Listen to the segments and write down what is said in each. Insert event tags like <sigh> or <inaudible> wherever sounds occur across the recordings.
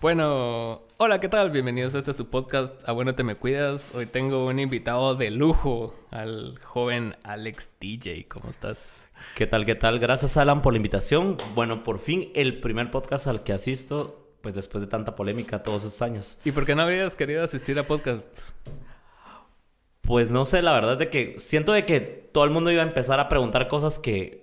Bueno, hola, ¿qué tal? Bienvenidos a este su podcast, A Bueno Te Me Cuidas. Hoy tengo un invitado de lujo, al joven Alex DJ. ¿Cómo estás? ¿Qué tal, qué tal? Gracias, Alan, por la invitación. Bueno, por fin el primer podcast al que asisto, pues después de tanta polémica todos estos años. ¿Y por qué no habías querido asistir a podcasts? Pues no sé, la verdad es de que siento de que todo el mundo iba a empezar a preguntar cosas que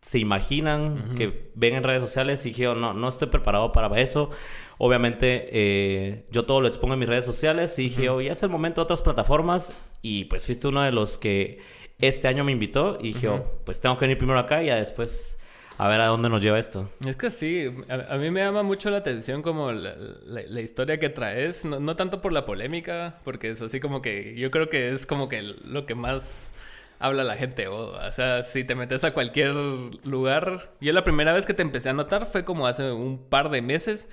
se imaginan, que ven en redes sociales y dije, no, no estoy preparado para eso. Obviamente eh, yo todo lo expongo en mis redes sociales y dije, oh, ya es el momento de otras plataformas y pues fuiste uno de los que este año me invitó y dije, oh, pues tengo que venir primero acá y ya después a ver a dónde nos lleva esto. Es que sí, a, mí me llama mucho la atención como la, historia que traes, no, no, tanto por la polémica, porque es así como que yo creo que es como que lo que más habla la gente. o sea, si te metes a cualquier lugar. Yo la primera vez que te empecé a notar fue como hace un par de meses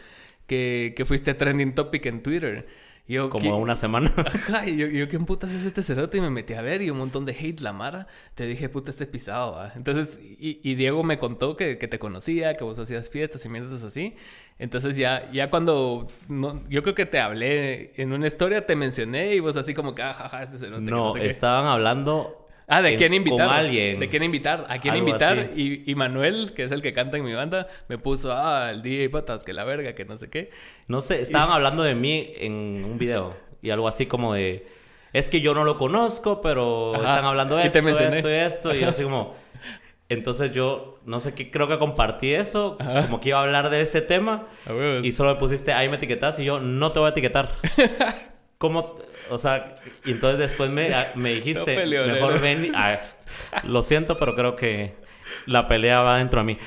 que, que fuiste trending topic en Twitter. Yo, como una semana. <laughs> Ajá, y yo, yo, ¿quién putas es este cerote? Y me metí a ver y un montón de hate la mara. Te dije, puta, este pisado, Entonces, y, y, Diego me contó que, que, te conocía, que vos hacías fiestas y mierdas así. Entonces, ya, ya cuando, no, yo creo que te hablé en una historia, te mencioné y vos así como que, ah, este cerote. No, no estaban hablando Ah, ¿de quién invitar? alguien. ¿De quién invitar? ¿A quién invitar? Y, y, Manuel, que es el que canta en mi banda, me puso, ah, el DJ Patas, que la verga, que no sé qué. No sé, estaban hablando de mí en un video. Y algo así como de, es que yo no lo conozco, pero están hablando de esto, esto y esto. Y yo así como... Entonces yo, no sé qué, creo que compartí eso, como que iba a hablar de ese tema. y solo me pusiste, ahí me etiquetas y yo no te voy a etiquetar. <laughs> ¿Cómo? O sea, y entonces después me, me dijiste, mejor ven. Ah, lo siento, pero creo que la pelea va dentro de mí.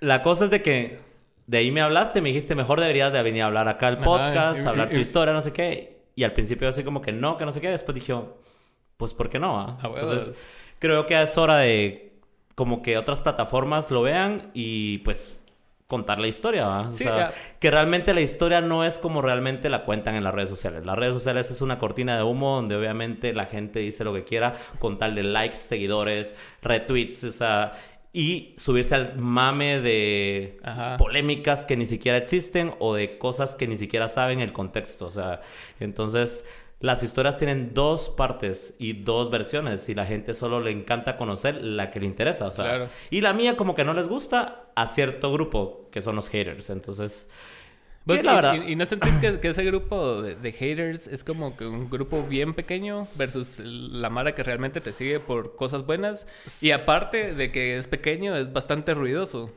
La cosa es de que de ahí me hablaste, me dijiste, mejor deberías de venir a hablar acá al podcast, hablar tu historia, no sé qué. Y al principio así como que no, que no sé qué. Después dije, pues ¿por qué no? Ah, entonces creo que es hora de como que otras plataformas lo vean y pues contar la historia, ¿va? O sea, que realmente la historia no es como realmente la cuentan en las redes sociales. Las redes sociales es una cortina de humo donde obviamente la gente dice lo que quiera con tal de likes, seguidores, retweets, o sea, y subirse al mame de polémicas que ni siquiera existen o de cosas que ni siquiera saben el contexto, o sea, entonces las historias tienen dos partes y dos versiones y la gente solo le encanta conocer la que le interesa, o sea, y la mía como que no les gusta a cierto grupo que son los haters, entonces pues, la verdad. Y, no sentís que, ese grupo de, haters es como que un grupo bien pequeño versus la mara que realmente te sigue por cosas buenas y aparte de que es pequeño es bastante ruidoso.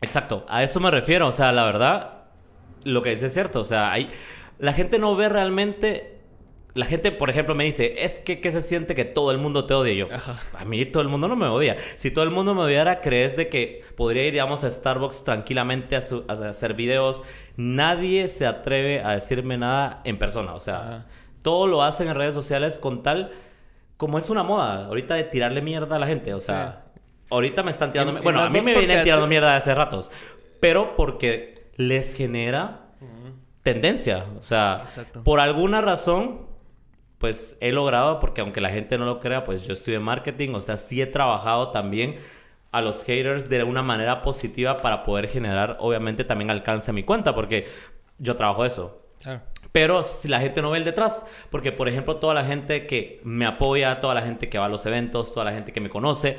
Exacto, a eso me refiero, o sea, la verdad lo que dice es cierto, o sea, hay la gente no ve realmente la gente, por ejemplo, me dice, es que ¿qué se siente que todo el mundo te odia? yo, a mí todo el mundo no me odia. Si todo el mundo me odiara, ¿crees de que podría ir, digamos, a Starbucks tranquilamente a, hacer videos? Nadie se atreve a decirme nada en persona. O sea, todo lo hacen en redes sociales con tal... Como es una moda ahorita de tirarle mierda a la gente. O sea, ahorita me están tirando... bueno, a mí me vienen tirando mierda de hace ratos. Pero porque les genera tendencia. O sea, por alguna razón pues he logrado, porque aunque la gente no lo crea, pues yo estudié marketing, o sea, sí he trabajado también a los haters de una manera positiva para poder generar, obviamente, también alcance a mi cuenta, porque yo trabajo eso. Pero si la gente no ve el detrás, porque por ejemplo, toda la gente que me apoya, toda la gente que va a los eventos, toda la gente que me conoce,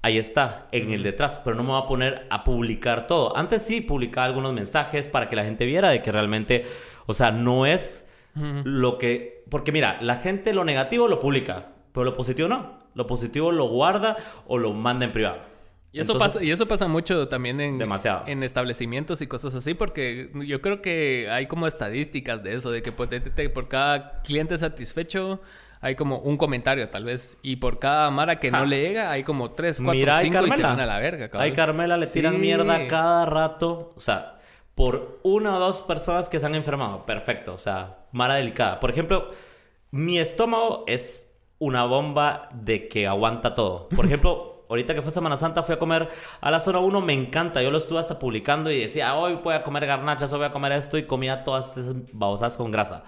ahí está, en el detrás, pero no me voy a poner a publicar todo. Antes sí publicaba algunos mensajes para que la gente viera de que realmente, o sea, no es lo que porque mira, la gente lo negativo lo publica, pero lo positivo no. Lo positivo lo guarda o lo manda en privado. Y eso, pasa, y eso pasa mucho también en, en establecimientos y cosas así, porque yo creo que hay como estadísticas de eso, de que por, por cada cliente satisfecho hay como un comentario tal vez, y por cada Mara que no le llega hay como tres, cuatro, Mira, cinco y se van a la verga. Cabrón. Ay, Carmela le tiran mierda cada rato, o sea, por una o dos personas que se han enfermado. Perfecto, o sea, mara delicada. Por ejemplo, mi estómago es una bomba de que aguanta todo. Por ejemplo, <laughs> ahorita que fue Semana Santa fui a comer a la zona 1, me encanta. Yo lo estuve hasta publicando y decía, hoy voy a comer garnachas, hoy voy a comer esto y comía todas esas babosas con grasa.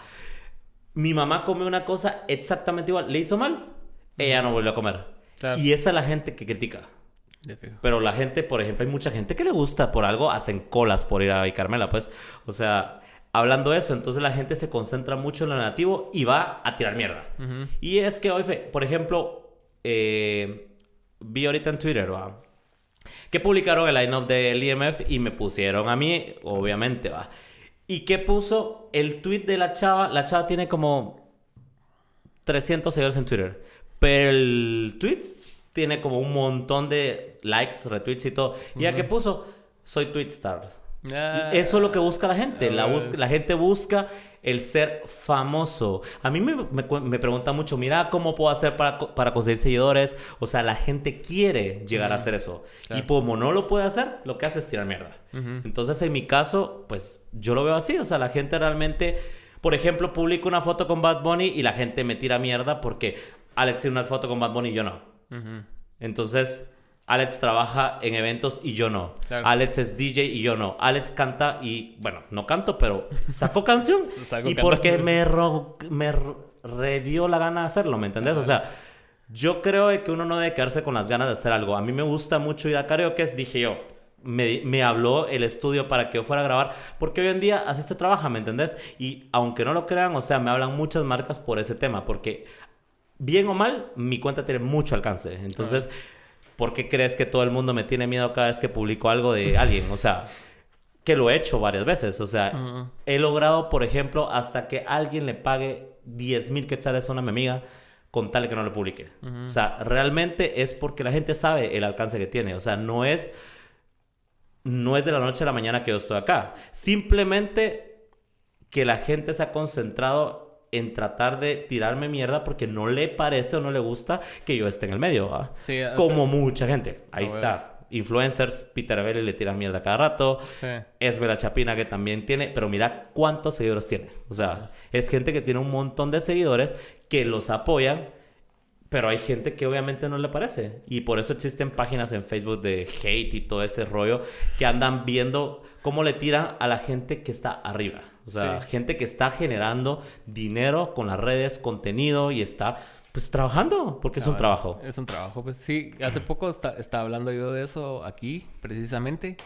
Mi mamá come una cosa exactamente igual. ¿Le hizo mal? Ella no volvió a comer. Y esa es la gente que critica. Pero la gente, por ejemplo, hay mucha gente que le gusta por algo, hacen colas por ir a Carmela, pues. O sea, hablando de eso, entonces la gente se concentra mucho en lo negativo y va a tirar mierda. Y es que hoy, por ejemplo, eh, vi ahorita en Twitter, ¿va? que publicaron el line-up del IMF y me pusieron a mí, obviamente, va. ¿Y qué puso? El tweet de la chava, la chava tiene como 300 seguidores en Twitter, pero el tweet tiene como un montón de likes, retweets y todo. ¿Y a qué puso? Soy tweet star. Ah. Eso es lo que busca la gente. La, la, gente busca el ser famoso. A mí me, me, pregunta mucho, mira, ¿cómo puedo hacer para, para, conseguir seguidores? O sea, la gente quiere llegar a hacer eso. Y como no lo puede hacer, lo que hace es tirar mierda. Entonces, en mi caso, pues yo lo veo así. O sea, la gente realmente, por ejemplo, publica una foto con Bad Bunny y la gente me tira mierda porque Alex tiene una foto con Bad Bunny y yo no. Entonces Alex trabaja en eventos y yo no. Alex es DJ y yo no. Alex canta y, bueno, no canto, pero sacó canción. <laughs> y porque me, me redio la gana de hacerlo, ¿me entendés? O sea, yo creo que uno no debe quedarse con las ganas de hacer algo. A mí me gusta mucho ir a karaoke, dije yo. Me, me, habló el estudio para que yo fuera a grabar, porque hoy en día así se trabaja, ¿me entendés? Y aunque no lo crean, o sea, me hablan muchas marcas por ese tema, porque bien o mal, mi cuenta tiene mucho alcance. Entonces, ¿por qué crees que todo el mundo me tiene miedo cada vez que publico algo de alguien? O sea, que lo he hecho varias veces. O sea, he logrado, por ejemplo, hasta que alguien le pague 10 mil quetzales a una amiga con tal que no lo publique. O sea, realmente es porque la gente sabe el alcance que tiene. O sea, no es, no es de la noche a la mañana que yo estoy acá. Simplemente que la gente se ha concentrado en tratar de tirarme mierda porque no le parece o no le gusta que yo esté en el medio. Como mucha gente. Ahí está. Influencers, Peter Belli le tira mierda cada rato. Es Bela Chapina que también tiene, pero mira cuántos seguidores tiene. O sea, es gente que tiene un montón de seguidores que los apoyan, pero hay gente que obviamente no le parece. Y por eso existen páginas en Facebook de hate y todo ese rollo que andan viendo cómo le tiran a la gente que está arriba. O sea, gente que está generando dinero con las redes, contenido y está pues trabajando, porque es un trabajo. Es un trabajo, pues sí. Hace poco estaba hablando yo de eso aquí, precisamente.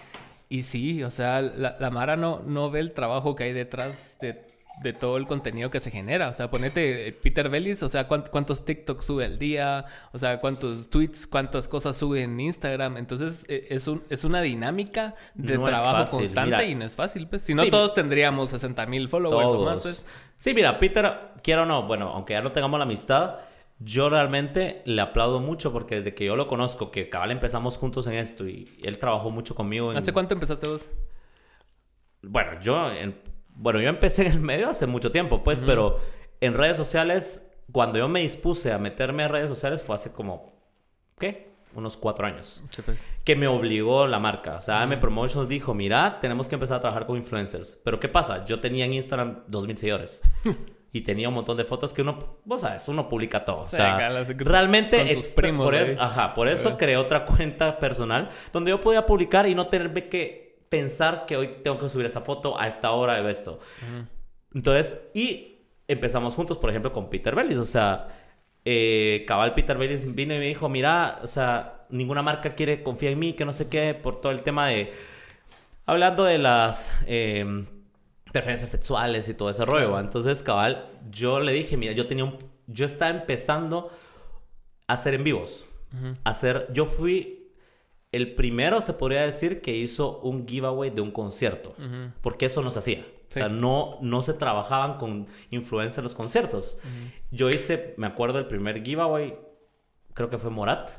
Y sí, o sea, la, la Mara no, no ve el trabajo que hay detrás de de todo el contenido que se genera. O sea, ponete eh, Peter Bellis, o sea, cuántos TikToks sube al día, o sea, cuántos tweets, cuántas cosas sube en Instagram. Entonces, e, es, un, es una dinámica de trabajo constante y no es fácil, pues. Si no, todos tendríamos 60 mil followers o más, pues. Sí, mira, Peter, quiero o no, bueno, aunque ya no tengamos la amistad, yo realmente le aplaudo mucho porque desde que yo lo conozco, que cabal empezamos juntos en esto y él trabajó mucho conmigo. ¿Hace cuánto empezaste vos? Bueno, yo en bueno, yo empecé <laughs> en el medio hace mucho tiempo, pues, pero en redes sociales, cuando yo me dispuse a meterme a redes sociales fue hace como, ¿qué? Unos cuatro años. pues. Que me obligó la marca. O sea, me Promotions dijo, mira, tenemos que empezar a trabajar con influencers. Pero ¿qué pasa? Yo tenía en Instagram 2.000 seguidores. <laughs> y tenía un montón de fotos que uno, vos sabes, uno publica todo. O sea, realmente por, eso, ajá, por eso creé otra <laughs> cuenta personal donde yo podía publicar y no tener que pensar que hoy tengo que subir esa foto a esta hora de esto. Entonces, y empezamos juntos, por ejemplo, con Peter Bellis. O sea, eh, cabal Peter Bellis vino y me dijo, mira, o sea, ninguna marca quiere confiar en mí, que no sé qué, por todo el tema de... Hablando de las em, preferencias sexuales y todo ese rollo. Entonces, cabal, yo le dije, mira, yo tenía un... Yo estaba empezando a hacer en vivos. hacer... Yo fui el primero se podría decir que hizo un giveaway de un concierto, porque eso no se hacía. O sea, no, no se trabajaban con influencia en los conciertos. Yo hice, me acuerdo, el primer giveaway, creo que fue Morat,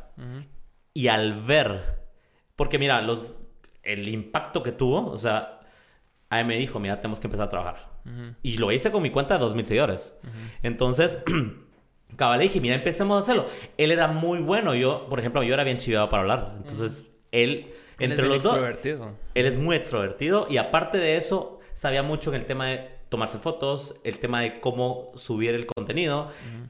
y al ver, porque mira, los, el impacto que tuvo, o sea, a él me dijo, mira, tenemos que empezar a trabajar. Y lo hice con mi cuenta de 2.000 seguidores. Entonces... <clears throat> Cabal, le dije, mira, empecemos a hacerlo. Él era muy bueno. Yo, por ejemplo, yo era bien chivado para hablar. Entonces, él, entre los dos. Él es muy extrovertido. Y aparte de eso, sabía mucho en el tema de tomarse fotos, el tema de cómo subir el contenido.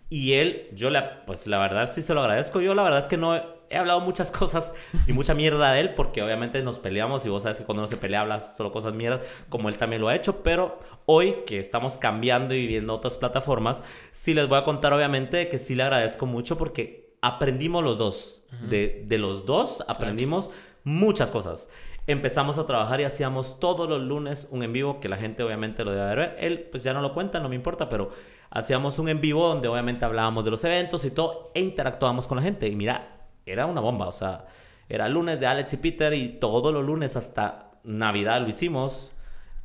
Y él, yo le, pues la verdad sí se lo agradezco. Yo la verdad es que no he hablado muchas <laughs> cosas y mucha mierda de él porque obviamente nos peleamos y vos sabes que cuando uno se pelea hablas solo cosas mierdas como él también lo ha hecho, pero hoy que estamos cambiando y viendo otras plataformas, sí les voy a contar obviamente que sí le agradezco mucho porque aprendimos los dos. de, de, los dos aprendimos muchas cosas. Empezamos a trabajar y hacíamos todos los lunes un en vivo que la gente obviamente lo debe ver. Él pues ya no lo cuenta, no me importa, pero hacíamos un en vivo donde obviamente hablábamos de los eventos y todo e interactuábamos con la gente. Y mira, era una bomba, o sea, era lunes de Alex y Peter y todos los lunes hasta Navidad lo hicimos.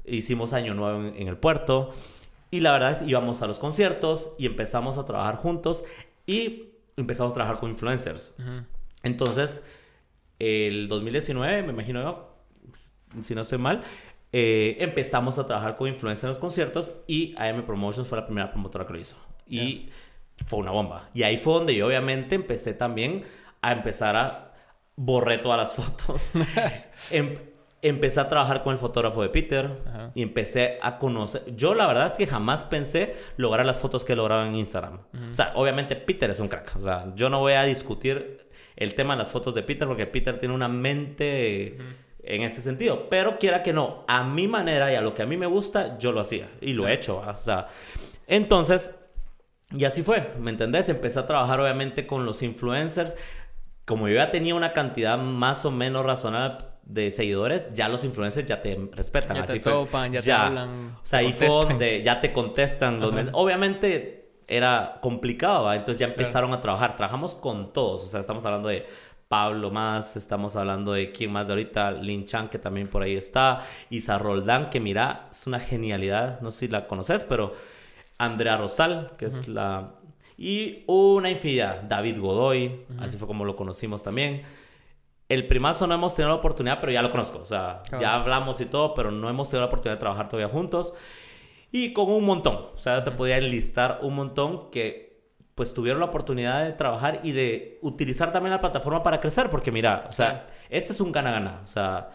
Hicimos Año Nuevo en, el puerto. Y la verdad es que íbamos a los conciertos y empezamos a trabajar juntos y empezamos a trabajar con influencers. Entonces, el 2019, me imagino yo, si no estoy mal, eh, empezamos a trabajar con influencers en los conciertos y AM Promotions fue la primera promotora que lo hizo. Y fue una bomba. Y ahí fue donde yo obviamente empecé también a empezar a borré todas las <laughs> fotos. em, empecé a trabajar con el fotógrafo de Peter y empecé a conocer. Yo la verdad es que jamás pensé lograr las fotos que lograba en Instagram. O sea, obviamente Peter es un crack. O sea, yo no voy a discutir el tema de las fotos de Peter porque Peter tiene una mente en ese sentido. Pero quiera que no, a mi manera y a lo que a mí me gusta, yo lo hacía y lo he hecho. O sea, entonces, y así fue, ¿me entendés? Empecé a trabajar obviamente con los influencers. Como yo ya tenía una cantidad más o menos razonable de seguidores, ya los influencers ya te respetan. Ya así te topan, ya, te hablan. O sea, ahí fue donde ya te contestan. Los Obviamente era complicado, entonces ya empezaron a trabajar. Trabajamos con todos, o sea, estamos hablando de Pablo más, estamos hablando de quién más de ahorita, Lin Chan, que también por ahí está, Isa Roldán, que mira, es una genialidad, no sé si la conoces, pero Andrea Rosal, que es la... Y una infinidad, David Godoy, así fue como lo conocimos también. El primazo no hemos tenido la oportunidad, pero ya lo conozco, o sea, ya hablamos y todo, pero no hemos tenido la oportunidad de trabajar todavía juntos. Y con un montón, o sea, te podía enlistar un montón que pues tuvieron la oportunidad de trabajar y de utilizar también la plataforma para crecer, porque mira, o sea, este es un gana-gana, o sea,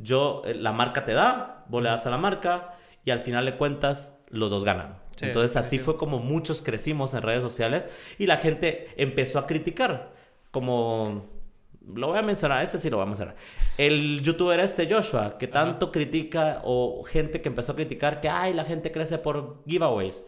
yo, eh, la marca te da, vos le das a la marca y al final de cuentas los dos ganan. Entonces así fue como muchos crecimos en redes sociales y la gente empezó a criticar, como lo voy a mencionar, este sí lo voy a mencionar. El youtuber este Joshua, que tanto critica, o gente que empezó a criticar que, ay, la gente crece por giveaways.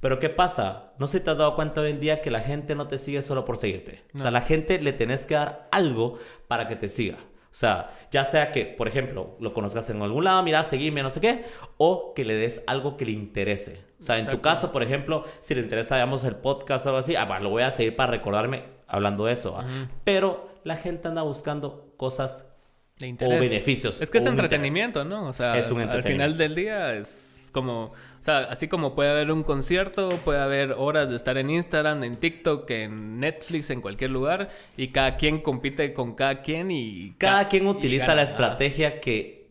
Pero ¿qué pasa? No sé si te has dado cuenta hoy en día que la gente no te sigue solo por seguirte. O sea, la gente le tenés que dar algo para que te siga. O sea, ya sea que, por ejemplo, lo conozcas en algún lado, mira, seguime, no sé qué, o que le des algo que le interese. O sea, en tu caso, por ejemplo, si le interesa, digamos, el podcast o algo así, ah, lo voy a seguir para recordarme hablando de eso. Pero la gente anda buscando cosas de o beneficios. Es que es entretenimiento, ¿no? O sea, al final del día es como, o sea, así como puede haber un concierto, puede haber horas de estar en Instagram, en TikTok, en Netflix, en cualquier lugar, y cada quien compite con cada quien y... Cada quien utiliza la estrategia que,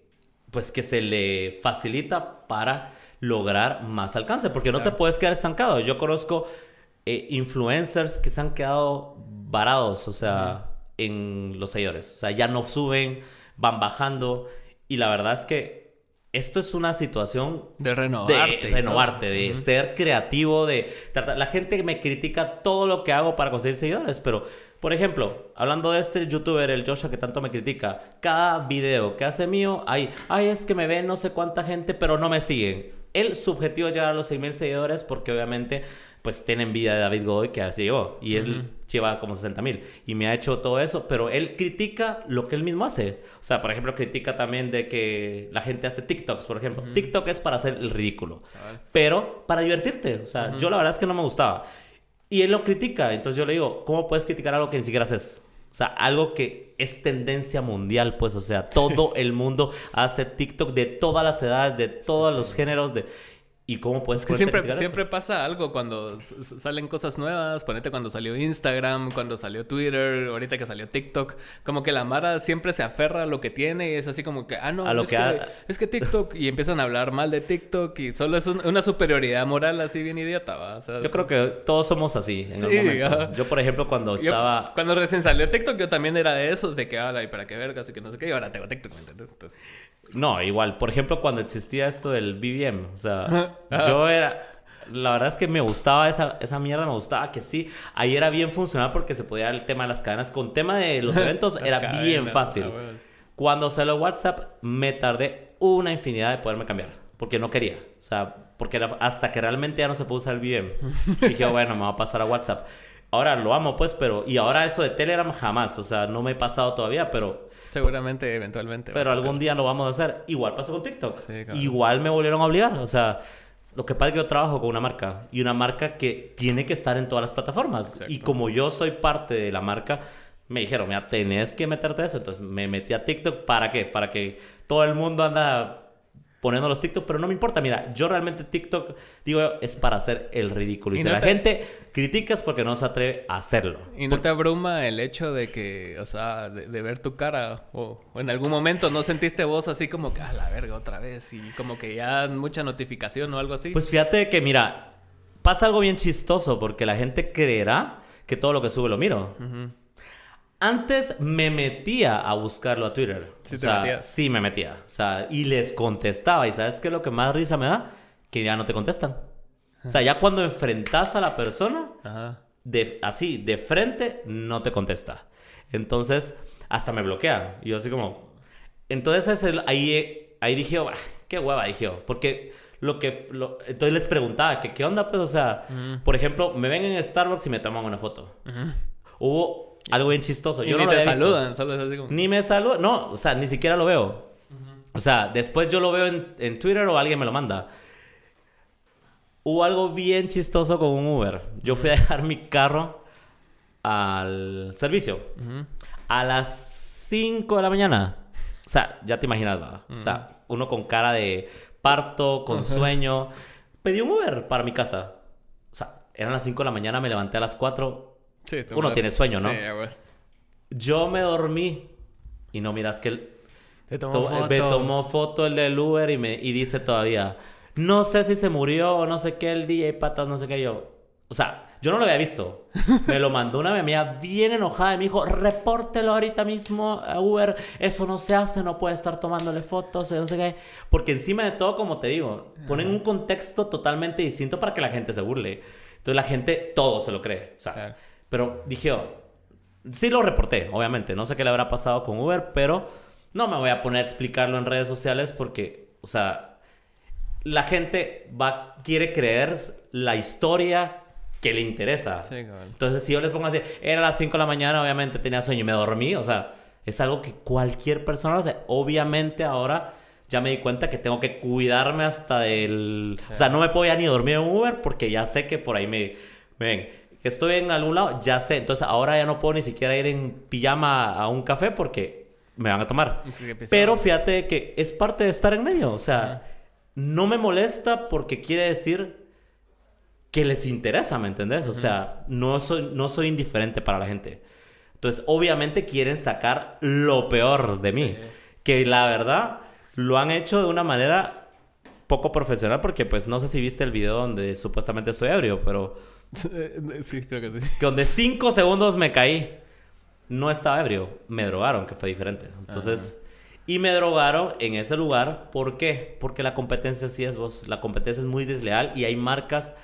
pues, que se le facilita para lograr más alcance, porque no te puedes quedar estancado. Yo conozco eh, influencers que se han quedado varados, o sea, en los seguidores. O sea, ya no suben, van bajando. Y la verdad es que esto es una situación de renovarte. De renovarte, de ser creativo, de tratar. La gente me critica todo lo que hago para conseguir seguidores, pero, por ejemplo, hablando de este youtuber, el Joshua, que tanto me critica, cada video que hace mío, hay, ay, es que me ven no sé cuánta gente, pero no me siguen. El subjetivo es llegar a los 6.000 seguidores porque obviamente pues tiene envidia de David Godoy que así llegó y él lleva como 60 mil y me ha hecho todo eso, pero él critica lo que él mismo hace. O sea, por ejemplo, critica también de que la gente hace TikToks, por ejemplo. TikTok es para hacer el ridículo, pero para divertirte. O sea, yo la verdad es que no me gustaba. Y él lo critica, entonces yo le digo, ¿cómo puedes criticar algo que ni siquiera haces? O sea, algo que es tendencia mundial, pues, o sea, todo el mundo hace TikTok de todas las edades, de todos los géneros, de... ¿Y cómo puedes que siempre, siempre pasa algo cuando salen cosas nuevas. Ponete cuando salió Instagram, cuando salió Twitter, ahorita que salió TikTok. Como que la Mara siempre se aferra a lo que tiene y es así como que, ah, no, es, que, es, que, TikTok. y empiezan a hablar mal de TikTok y solo es una superioridad moral así bien idiota, ¿va? yo creo que todos somos así en algún momento. Yo, por ejemplo, cuando estaba. Cuando recién salió TikTok, yo también era de esos, de que, ah, y para qué vergas y que no sé qué. Y ahora tengo TikTok, ¿me entiendes? Entonces. No, igual. Por ejemplo, cuando existía esto del BBM, o sea, yo era... La verdad es que me gustaba esa, esa mierda, me gustaba que sí. Ahí era bien funcional porque se podía el tema de las cadenas. Con tema de los <laughs> eventos era bien fácil. Cuando salió WhatsApp, me tardé una infinidad de poderme cambiar. Porque no quería. O sea, porque era hasta que realmente ya no se pudo usar el BBM. <laughs> dije, bueno, me voy a pasar a WhatsApp. Ahora lo amo, pues, pero... Y ahora eso de Telegram jamás. O sea, no me he pasado todavía, pero... Seguramente, eventualmente. Pero algún día lo vamos a hacer. Igual pasó con TikTok. Igual me volvieron a obligar. O sea, lo que pasa es que yo trabajo con una marca. Y una marca que tiene que estar en todas las plataformas. Y como yo soy parte de la marca, me dijeron, mira, tenés que meterte a eso. Entonces me metí a TikTok. ¿Para qué? Para que todo el mundo anda poniendo los TikTok, pero no me importa. Mira, yo realmente TikTok, digo, es para hacer el ridículo. Y, si la gente critica es porque no se atreve a hacerlo. ¿Y no te abruma el hecho de que, o sea, de, ver tu cara o, en algún momento no sentiste voz así como que, a la verga, otra vez y como que ya mucha notificación o algo así? Pues fíjate que, mira, pasa algo bien chistoso porque la gente creerá que todo lo que sube lo miro. Antes me metía a buscarlo a Twitter. Sí, o sea, sí me metía. O sea, y les contestaba. ¿Y sabes qué es lo que más risa me da? Que ya no te contestan. O sea, ya cuando enfrentas a la persona, De, así, de frente, no te contesta. Entonces, hasta me bloquea. Y yo así como... Entonces, ahí, ahí dije, qué hueva, dije Porque lo que... entonces les preguntaba, que, ¿qué onda? Pues, o sea, por ejemplo, me ven en Starbucks y me toman una foto. Hubo algo bien chistoso. Yo ni te saludan, solo es así como... Ni me saludan, no, o sea, ni siquiera lo veo. O sea, después yo lo veo en, Twitter o alguien me lo manda. Hubo algo bien chistoso con un Uber. Yo fui a dejar mi carro al servicio. A las 5 de la mañana. O sea, ya te imaginas, O sea, uno con cara de parto, con sueño. Pedí un Uber para mi casa. O sea, eran las 5 de la mañana, me levanté a las 4 uno tiene sueño, ¿no? Sí, Yo me dormí y no miras que él me tomó foto el del Uber y me y dice todavía, no sé si se murió o no sé qué el DJ patas, no sé qué yo. O sea, yo no lo había visto. <laughs> Me lo mandó una mía bien enojada y me dijo, repórtelo ahorita mismo a Uber. Eso no se hace, no puede estar tomándole fotos, no sé qué. Porque encima de todo, como te digo, ponen un contexto totalmente distinto para que la gente se burle. Entonces la gente todo se lo cree. O sea, pero dije, oh, sí lo reporté, obviamente. No sé qué le habrá pasado con Uber, pero no me voy a poner a explicarlo en redes sociales porque, o sea, la gente va, quiere creer la historia que le interesa. Entonces, si yo les pongo así, era las 5 de la mañana, obviamente tenía sueño y me dormí, o sea, es algo que cualquier persona lo hace. Obviamente ahora ya me di cuenta que tengo que cuidarme hasta del... O sea, no me puedo ya ni dormir en Uber porque ya sé que por ahí me, me ven estoy en algún lado, ya sé. Entonces ahora ya no puedo ni siquiera ir en pijama a un café porque me van a tomar. Pero fíjate que es parte de estar en medio. O sea, no me molesta porque quiere decir que les interesa, ¿me entendés? O sea, no soy, no soy indiferente para la gente. Entonces, obviamente quieren sacar lo peor de mí. Que la verdad lo han hecho de una manera poco profesional porque pues no sé si viste el video donde supuestamente soy ebrio, pero <laughs> Sí, creo que sí. Que donde cinco segundos me caí. No estaba ebrio, me drogaron, que fue diferente. Entonces, y me drogaron en ese lugar. ¿Por qué? Porque la competencia sí es vos. La competencia es muy desleal y hay marcas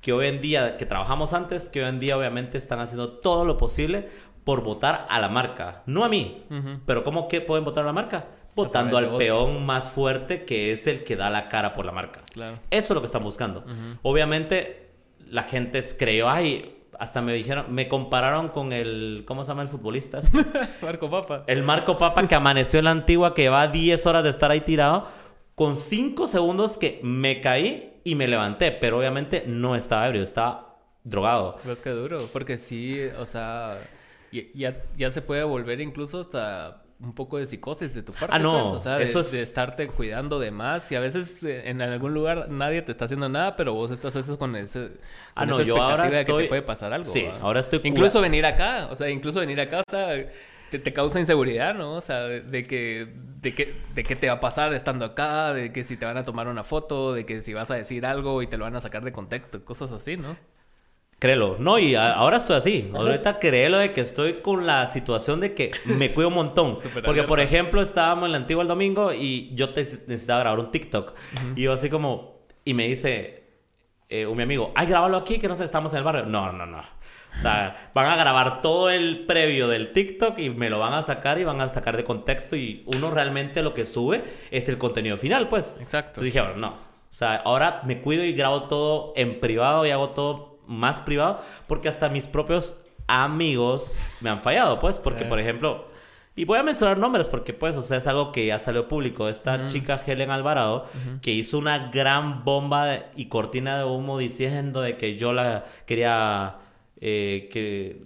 que hoy en día, que trabajamos antes, que hoy en día obviamente están haciendo todo lo posible por votar a la marca. No a mí. Pero ¿cómo que pueden votar a la marca? Votando al peón más fuerte que es el que da la cara por la marca. Claro. Eso es lo que están buscando. Obviamente la gente creyó, ay, hasta me dijeron, me compararon con el, ¿cómo se llama el futbolista? <laughs> Marco Papa. El Marco Papa que amaneció en la antigua, que va 10 horas de estar ahí tirado, con 5 segundos que me caí y me levanté, pero obviamente no estaba ebrio, estaba drogado. Pues que duro, porque sí, o sea, ya, ya se puede volver incluso hasta un poco de psicosis de tu parte. Ah, no. Pues, o sea, de, eso es... de, estarte cuidando de más. Y a veces eh, en algún lugar nadie te está haciendo nada, pero vos estás eso con ese. ah, no, yo ahora estoy... de que te puede pasar algo. Sí, ahora estoy. Incluso venir acá. O sea, incluso venir acá, o sea, te, te, causa inseguridad, ¿no? O sea, de, que. De que, de qué te va a pasar estando acá, de que si te van a tomar una foto, de que si vas a decir algo y te lo van a sacar de contexto, cosas así, ¿no? Créelo. No, y ahora estoy así. Ahorita créelo de que estoy con la situación de que me cuido un montón. <laughs> Porque, por ejemplo, estábamos en la antigua el domingo y yo necesitaba grabar un TikTok. Y yo así como... Y me dice eh, un mi amigo, ay, grábalo aquí, que no sé, estamos en el barrio. No, no, no. O sea, <laughs> van a grabar todo el previo del TikTok y me lo van a sacar y van a sacar de contexto y uno realmente lo que sube es el contenido final, pues. Exacto. Entonces dije, bueno, no. O sea, ahora me cuido y grabo todo en privado y hago todo más privado, porque hasta mis propios amigos me han fallado, pues, porque, por ejemplo, y voy a mencionar nombres porque, pues, o sea, es algo que ya salió público. Esta chica Helen Alvarado, que hizo una gran bomba y cortina de humo diciendo de que yo la quería, eh, que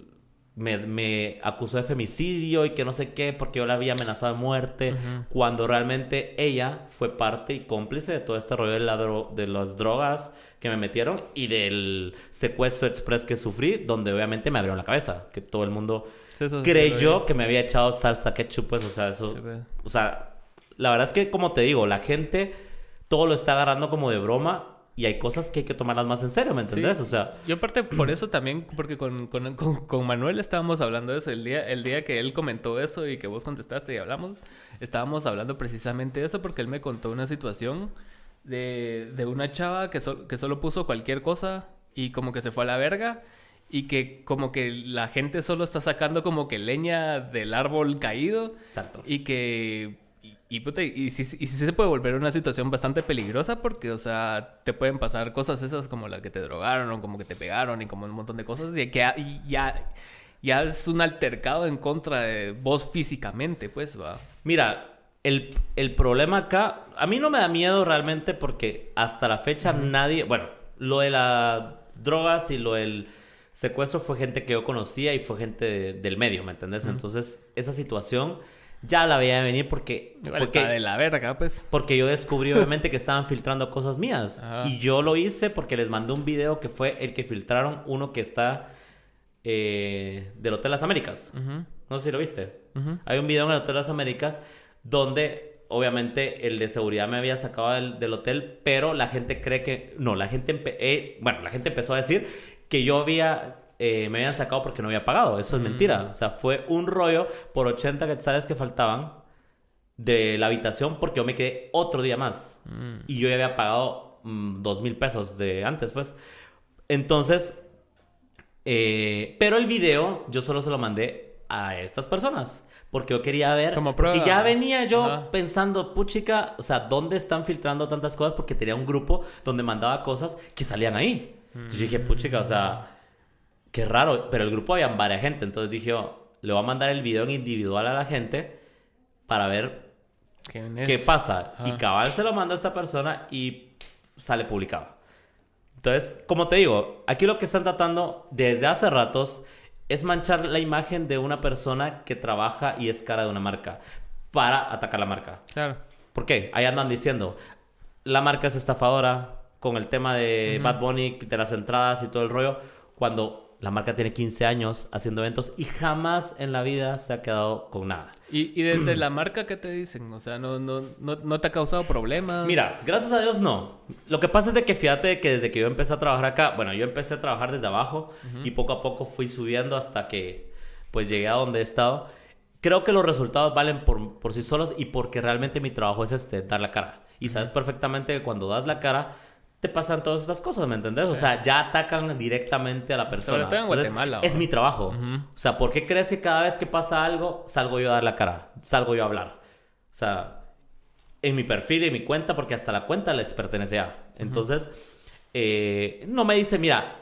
me, acusó de femicidio y que no sé qué porque yo la había amenazado de muerte, cuando realmente ella fue parte y cómplice de todo este rollo de, de las drogas que me metieron y del secuestro express que sufrí, donde obviamente me abrió la cabeza, que todo el mundo creyó que me había echado salsa ketchup, pues, o sea, eso, o sea, la verdad es que como te digo, la gente todo lo está agarrando como de broma y hay cosas que hay que tomarlas más en serio, ¿me entendés? O sea... Yo aparte por <clears throat> eso también, porque con, con, con, Manuel estábamos hablando de eso, el día, el día que él comentó eso y que vos contestaste y hablamos, estábamos hablando precisamente de eso porque él me contó una situación de, de una chava que, que solo puso cualquier cosa y como que se fue a la verga y que como que la gente solo está sacando como que leña del árbol caído. Exacto. Y que y, puta, y, sí, se puede volver una situación bastante peligrosa porque, o sea, te pueden pasar cosas esas como las que te drogaron o como que te pegaron y como un montón de cosas y que ya, ya es un altercado en contra de vos físicamente, pues, va. Mira, el, problema acá, a mí no me da miedo realmente porque hasta la fecha nadie, bueno, lo de las drogas y lo del secuestro fue gente que yo conocía y fue gente del medio, ¿me entendés? Entonces, esa situación ya la veía venir porque... fue de la verga, pues. Porque yo descubrí obviamente que estaban filtrando cosas mías. Y yo lo hice porque les mandé un video que fue el que filtraron uno que está eh, del Hotel Las Américas. No sé si lo viste. Hay un video en el Hotel Las Américas donde obviamente el de seguridad me había sacado del, hotel, pero la gente cree que... No, la gente... Eh, bueno, la gente empezó a decir que yo había eh, me habían sacado porque no había pagado. Eso es mm. mentira. O sea, fue un rollo por 80 quetzales que faltaban de la habitación porque yo me quedé otro día más. Mm. Y yo ya había pagado mm, dos mil pesos de antes, pues. Entonces, eh, pero el video yo solo se lo mandé a estas personas. Porque yo quería ver. Como Porque ya venía yo pensando, puchica, o sea, ¿dónde están filtrando tantas cosas? Porque tenía un grupo donde mandaba cosas que salían ahí. Entonces dije, puchica, o sea, qué raro, pero el grupo había varias gente, entonces dije, le voy a mandar el video en individual a la gente para ver qué pasa. Y cabal se lo manda a esta persona y sale publicado. Entonces, como te digo, aquí lo que están tratando desde hace ratos es manchar la imagen de una persona que trabaja y es cara de una marca para atacar la marca. Claro. ¿Por qué? Ahí andan diciendo, la marca es estafadora con el tema de Bad Bunny, de las entradas y todo el rollo, cuando la marca tiene 15 años haciendo eventos y jamás en la vida se ha quedado con nada. ¿Y, desde la marca qué te dicen? O sea, ¿no, no, no, te ha causado problemas? Mira, gracias a Dios no. Lo que pasa es de que fíjate que desde que yo empecé a trabajar acá, bueno, yo empecé a trabajar desde abajo y poco a poco fui subiendo hasta que pues llegué a donde he estado. Creo que los resultados valen por, por sí solos y porque realmente mi trabajo es este, dar la cara. Y sabes perfectamente que cuando das la cara te pasan todas estas cosas, ¿me entendés? O sea, ya atacan directamente a la persona. Sobre todo en Guatemala. Es mi trabajo. O sea, ¿por qué crees que cada vez que pasa algo salgo yo a dar la cara? Salgo yo a hablar. O sea, en mi perfil y en mi cuenta, porque hasta la cuenta les pertenece a. Entonces, eh, no me dice, mira,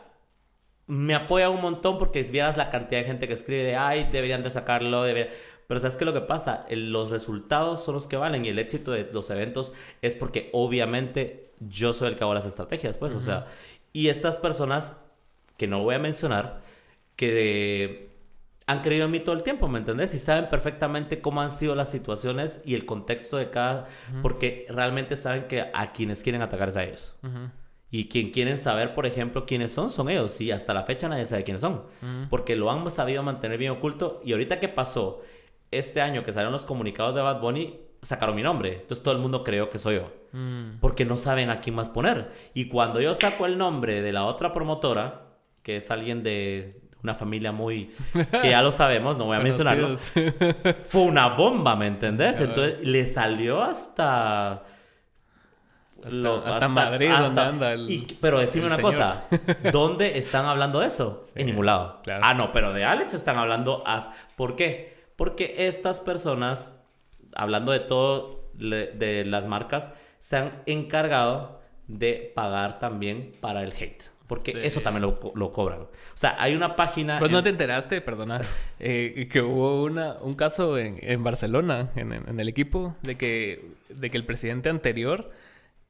me apoya un montón porque vieras la cantidad de gente que escribe de, ay, deberían de sacarlo, deberían... Pero ¿sabes qué lo que pasa? los resultados son los que valen y el éxito de los eventos es porque obviamente yo soy el que hago las estrategias, pues, o sea, y estas personas, que no voy a mencionar, que han creído en mí todo el tiempo, ¿me entendés? Y saben perfectamente cómo han sido las situaciones y el contexto de cada, porque realmente saben que a quienes quieren atacar es a ellos. Y quien quieren saber, por ejemplo, quiénes son, son ellos. Y hasta la fecha nadie sabe quiénes son. Porque lo han sabido mantener bien oculto. Y ahorita que pasó este año que salieron los comunicados de Bad Bunny, sacaron mi nombre. Entonces todo el mundo creyó que soy yo. Mm. Porque no saben a quién más poner. Y cuando yo saco el nombre de la otra promotora, que es alguien de una familia muy... que ya lo sabemos, no voy a <laughs> mencionarlo. Fue una bomba, ¿me entendés? Entonces le salió hasta... Hasta, Madrid, donde anda Pero decime una cosa, <laughs> ¿dónde están hablando de eso? en ningún lado. Ah, no, pero de Alex están hablando... As... ¿Por qué? Porque estas personas hablando de todo, de las marcas, se han encargado de pagar también para el hate. porque eso también lo, cobran. O sea, hay una página... Pues no te enteraste, perdona, <laughs> eh, que hubo una, un caso en, en Barcelona, en, en, el equipo, de que, de que el presidente anterior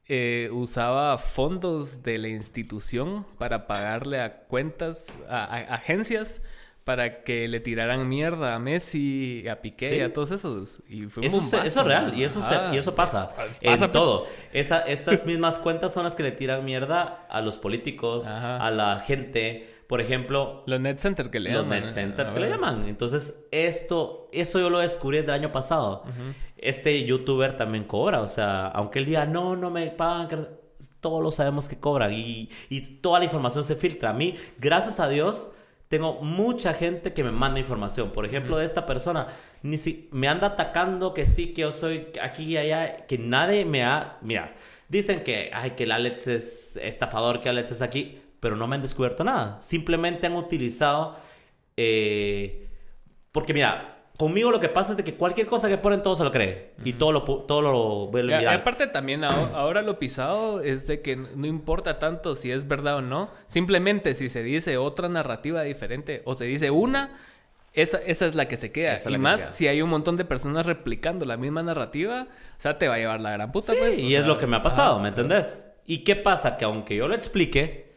eh, usaba fondos de la institución para pagarle a cuentas, a, agencias para que le tiraran mierda a Messi, a Piqué, y a todos esos. Y fue eso, eso es real, y eso, y eso pasa, en pues. todo. Esa, estas mismas cuentas son las que le tiran mierda a los políticos, a la gente. Por ejemplo... Los net center que le llaman. Los net center que le llaman. Entonces, esto, eso yo lo descubrí desde el año pasado. Este youtuber también cobra, o sea, aunque él diga, no, no me pagan, todos lo sabemos que cobran y, y toda la información se filtra. A mí, gracias a Dios tengo mucha gente que me manda información. Por ejemplo, de esta persona, ni si me anda atacando que sí, que yo soy aquí y allá, que nadie me ha... Mira, dicen que, ay, que el Alex es estafador, que Alex es aquí, pero no me han descubierto nada. Simplemente han utilizado... Eh, porque mira, Conmigo lo que pasa es de que cualquier cosa que ponen todo se lo cree. Y todo lo, todo lo vuelve a aparte también ahora, lo pisado es de que no importa tanto si es verdad o no. Simplemente si se dice otra narrativa diferente o se dice una, esa, esa es la que se queda. y más si hay un montón de personas replicando la misma narrativa, o sea, te va a llevar la gran puta. Sí, pues, y es lo que me ha pasado, ¿me entendés? ¿Y qué pasa? Que aunque yo lo explique,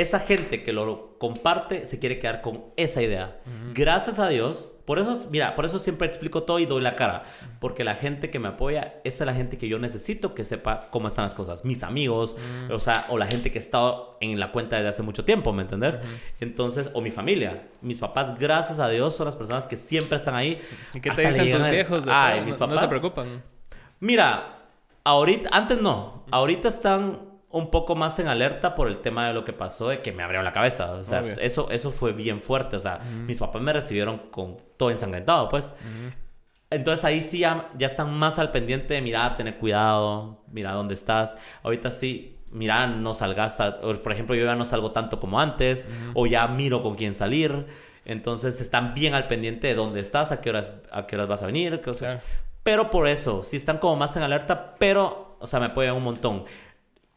esa gente que lo comparte se quiere quedar con esa idea. Gracias a Dios, por eso, mira, por eso siempre explico todo y doy la cara, porque la gente que me apoya, esa es la gente que yo necesito que sepa cómo están las cosas. Mis amigos, o sea, o la gente que ha estado en la cuenta desde hace mucho tiempo, ¿me entendés? Entonces, o mi familia. Mis papás, gracias a Dios, son las personas que siempre están ahí. ¿Y qué te dicen tus viejos? Ay, mis papás. No se preocupan. Mira, ahorita, antes no, ahorita están un poco más en alerta por el tema de lo que pasó, de que me abrió la cabeza. O sea, eso, eso fue bien fuerte. O sea, mis papás me recibieron con todo ensangrentado, pues. Entonces ahí sí ya, ya, están más al pendiente de, mira, tener cuidado, mira dónde estás. Ahorita sí, mira, no salgas, por ejemplo, yo ya no salgo tanto como antes, o ya miro con quién salir. Entonces están bien al pendiente de dónde estás, a qué horas, a qué horas vas a venir. o sea. Pero por eso, sí están como más en alerta, pero, o sea, me apoyan un montón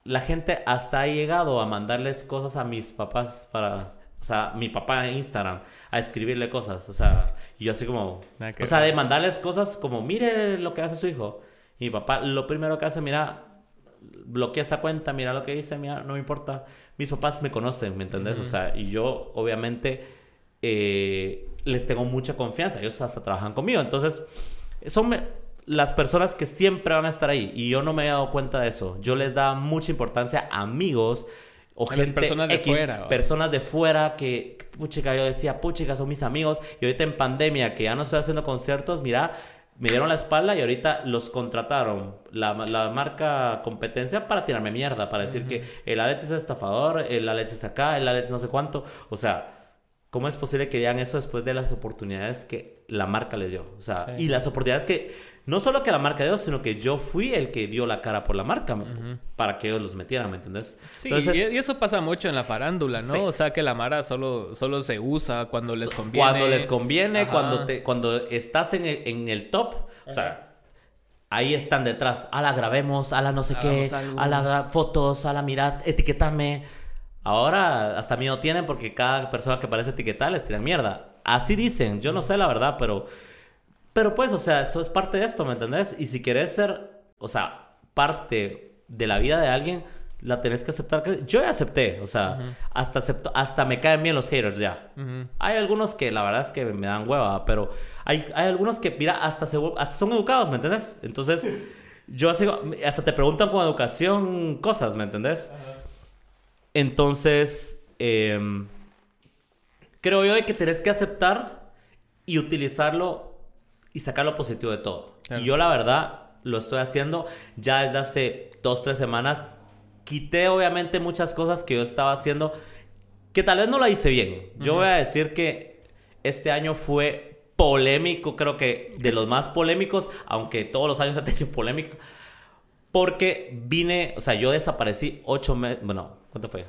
la gente hasta ha llegado a mandarles cosas a mis papás para, o sea, mi papá en Instagram, a escribirle cosas, o sea, y yo así como, o sea, de mandarles cosas como, mire lo que hace su hijo. Y mi papá lo primero que hace, mira, bloquea esta cuenta, mira lo que dice, mira, no me importa. Mis papás me conocen, ¿me entendés? O sea, y yo obviamente eh, les tengo mucha confianza, ellos hasta trabajan conmigo, entonces, son las personas que siempre van a estar ahí. Y yo no me he dado cuenta de eso. Yo les da mucha importancia a amigos o gente personas de fuera. Personas de fuera que, puchica, yo decía, puchica, son mis amigos. Y ahorita en pandemia, que ya no estoy haciendo conciertos, mira, me dieron la espalda y ahorita los contrataron la, la marca competencia para tirarme mierda, para decir que el Alex es estafador, el Alex es acá, el Alex no sé cuánto. O sea, ¿cómo es posible que digan eso después de las oportunidades que la marca les dio? O sea, y las oportunidades que no solo que la marca dio, sino que yo fui el que dio la cara por la marca para que ellos los metieran, ¿me entiendes? Sí, y eso pasa mucho en la farándula, ¿no? O sea, que la Mara solo, solo se usa cuando les conviene. Cuando les conviene, cuando, te, cuando estás en el, en el top, o sea, ahí están detrás. A la grabemos, a la no sé qué, a la fotos, a la mirad, etiquetame. Ahora hasta miedo tienen porque cada persona que parece etiquetar les tiran mierda. Así dicen, yo no sé la verdad, pero pero pues, o sea, eso es parte de esto, ¿me entendés? Y si querés ser, o sea, parte de la vida de alguien, la tenés que aceptar. Yo ya acepté, o sea, hasta acepto, hasta me caen bien los haters ya. Hay algunos que la verdad es que me dan hueva, pero hay, hay algunos que, mira, hasta, se, hasta son educados, ¿me entendés? Entonces, yo así, hasta te preguntan con educación cosas, ¿me entendés? Entonces, em, creo yo que tenés que aceptar y utilizarlo y sacar lo positivo de todo. Y yo la verdad lo estoy haciendo ya desde hace dos, tres semanas. Quité obviamente muchas cosas que yo estaba haciendo que tal vez no la hice bien. Yo voy a decir que este año fue polémico, creo que de los más polémicos, aunque todos los años ha tenido polémica. Porque vine, o sea, yo desaparecí ocho meses, bueno, ¿cuánto fue?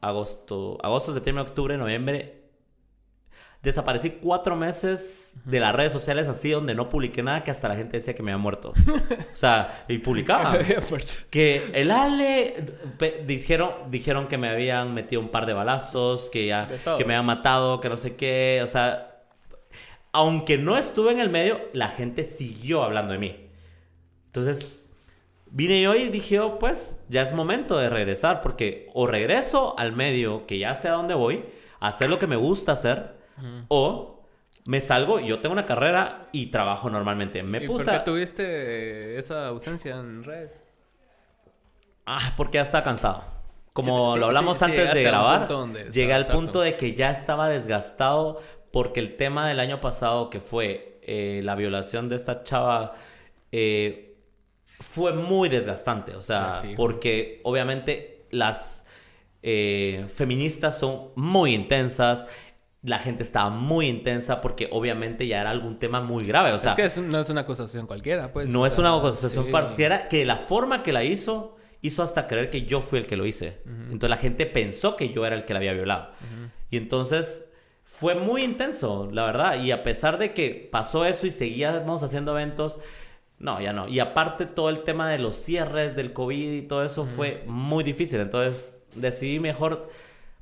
Agosto, agosto, septiembre, octubre, noviembre, desaparecí cuatro meses de las redes sociales así donde no publiqué nada que hasta la gente decía que me había muerto. o sea, y publicaba. <laughs> que el Ale dijeron, dijeron que me habían metido un par de balazos, que ya que me habían matado, que no sé qué. O sea, aunque no estuve en el medio, la gente siguió hablando de mí. Entonces, vine yo y dije, oh, pues ya es momento de regresar, porque o regreso al medio, que ya sé a dónde voy, a hacer lo que me gusta hacer o me salgo, yo tengo una carrera y trabajo normalmente. Me ¿Y puse ¿Por qué tuviste esa ausencia en redes? Ah, porque ya estaba cansado. Como lo hablamos antes de grabar, llegué al punto de que ya estaba desgastado porque el tema del año pasado que fue eh, la violación de esta chava eh, fue muy desgastante. O sea, porque obviamente las eh, feministas son muy intensas la gente estaba muy intensa porque obviamente ya era algún tema muy grave. O sea, es que no es una acusación cualquiera, pues. No es una acusación cualquiera, que la forma que la hizo hizo hasta creer que yo fui el que lo hice. Entonces la gente pensó que yo era el que la había violado. Y entonces fue muy intenso, la verdad. Y a pesar de que pasó eso y seguíamos haciendo eventos, no, ya no. Y aparte todo el tema de los cierres del COVID y todo eso fue muy difícil. Entonces decidí mejor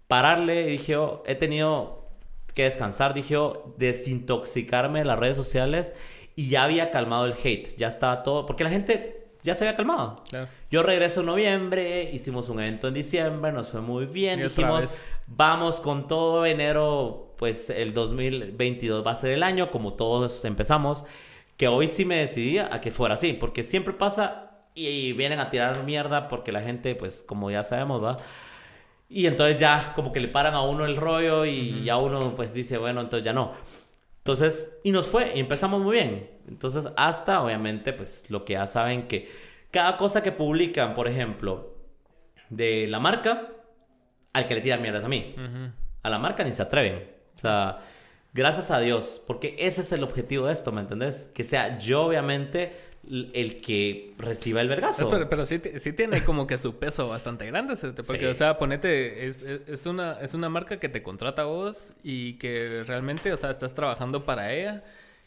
pararle y dije, oh, he tenido que descansar, dije desintoxicarme de las redes sociales y ya había calmado el hate, ya estaba todo, porque la gente ya se había calmado. Yo regreso en noviembre, hicimos un evento en diciembre, nos fue muy bien, dijimos, vamos con todo enero, pues el 2022 va a ser el año, como todos empezamos, que hoy sí me decidí a que fuera así, porque siempre pasa y vienen a tirar mierda porque la gente, pues como ya sabemos, va y entonces ya como que le paran a uno el rollo y ya uno pues dice, bueno, entonces ya no. Entonces, y nos fue, y empezamos muy bien. Entonces, hasta obviamente, pues lo que ya saben que cada cosa que publican, por ejemplo, de la marca, al que le tiran mierdas a mí. A la marca ni se atreven. O sea, gracias a Dios, porque ese es el objetivo de esto, ¿me entendés? Que sea yo, obviamente, el que reciba el vergazo. Pero, sí, sí, tiene como que su peso bastante grande, porque, o sea, ponete, es, es, una, es una marca que te contrata a vos y que realmente, o sea, estás trabajando para ella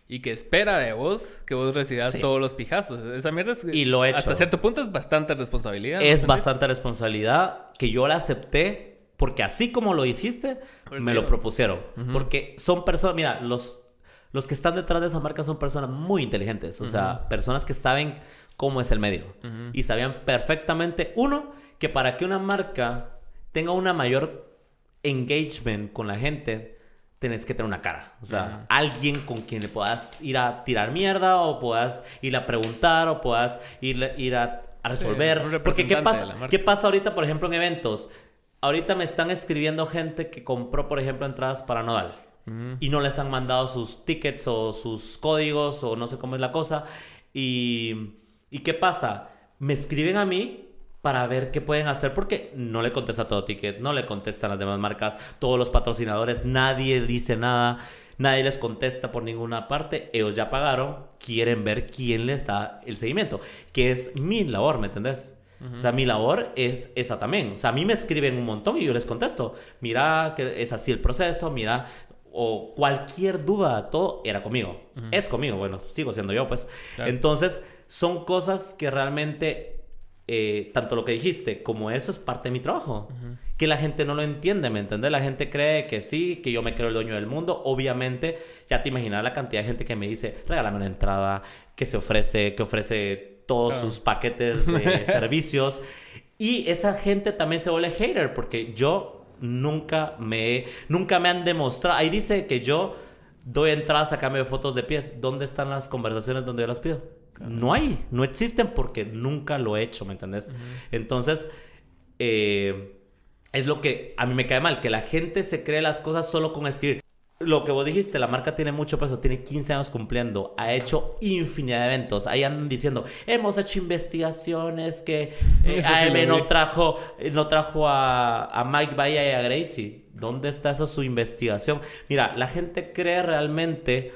y que espera de vos que vos recibas todos los pijazos. Esa mierda es... Y lo he hecho. Hasta cierto punto es bastante responsabilidad. Es bastante responsabilidad que yo la acepté porque así como lo hiciste, me lo propusieron. Porque son personas, mira, los los que están detrás de esa marca son personas muy inteligentes, o sea, personas que saben cómo es el medio. Y sabían perfectamente, uno, que para que una marca tenga una mayor engagement con la gente, tenés que tener una cara, o sea, alguien con quien le puedas ir a tirar mierda o puedas ir a preguntar o puedas ir, ir a, resolver. Porque ¿qué pasa, ¿qué pasa ahorita, por ejemplo, en eventos? Ahorita me están escribiendo gente que compró, por ejemplo, entradas para Nodal y no les han mandado sus tickets o sus códigos o no sé cómo es la cosa. Y, ¿y qué pasa? Me escriben a mí para ver qué pueden hacer porque no le contesta todo ticket, no le contestan las demás marcas, todos los patrocinadores, nadie dice nada, nadie les contesta por ninguna parte, ellos ya pagaron, quieren ver quién les da el seguimiento, que es mi labor, ¿me entendés? O sea, mi labor es esa también. O sea, a mí me escriben un montón y yo les contesto. Mira que es así el proceso, mira, o cualquier duda, todo era conmigo. Es conmigo, bueno, sigo siendo yo, pues. Entonces, son cosas que realmente, eh, tanto lo que dijiste como eso es parte de mi trabajo. Que la gente no lo entiende, ¿me entiendes? La gente cree que sí, que yo me creo el dueño del mundo. Obviamente, ya te imaginas la cantidad de gente que me dice, regálame una entrada, que se ofrece, que ofrece todos sus paquetes de <laughs> servicios. Y esa gente también se vuelve hater porque yo nunca me, nunca me han demostrado. Ahí dice que yo doy entradas a cambio de fotos de pies. ¿Dónde están las conversaciones donde yo las pido? No hay, no existen porque nunca lo he hecho, ¿me entendés? Entonces, eh, es lo que a mí me cae mal, que la gente se cree las cosas solo con escribir. Lo que vos dijiste, la marca tiene mucho peso, tiene 15 años cumpliendo, ha hecho infinidad de eventos. Ahí andan diciendo, hemos hecho investigaciones que eh, AM no trajo, no trajo a, Mike Bahía y a Gracie. ¿Dónde está esa su investigación? Mira, la gente cree realmente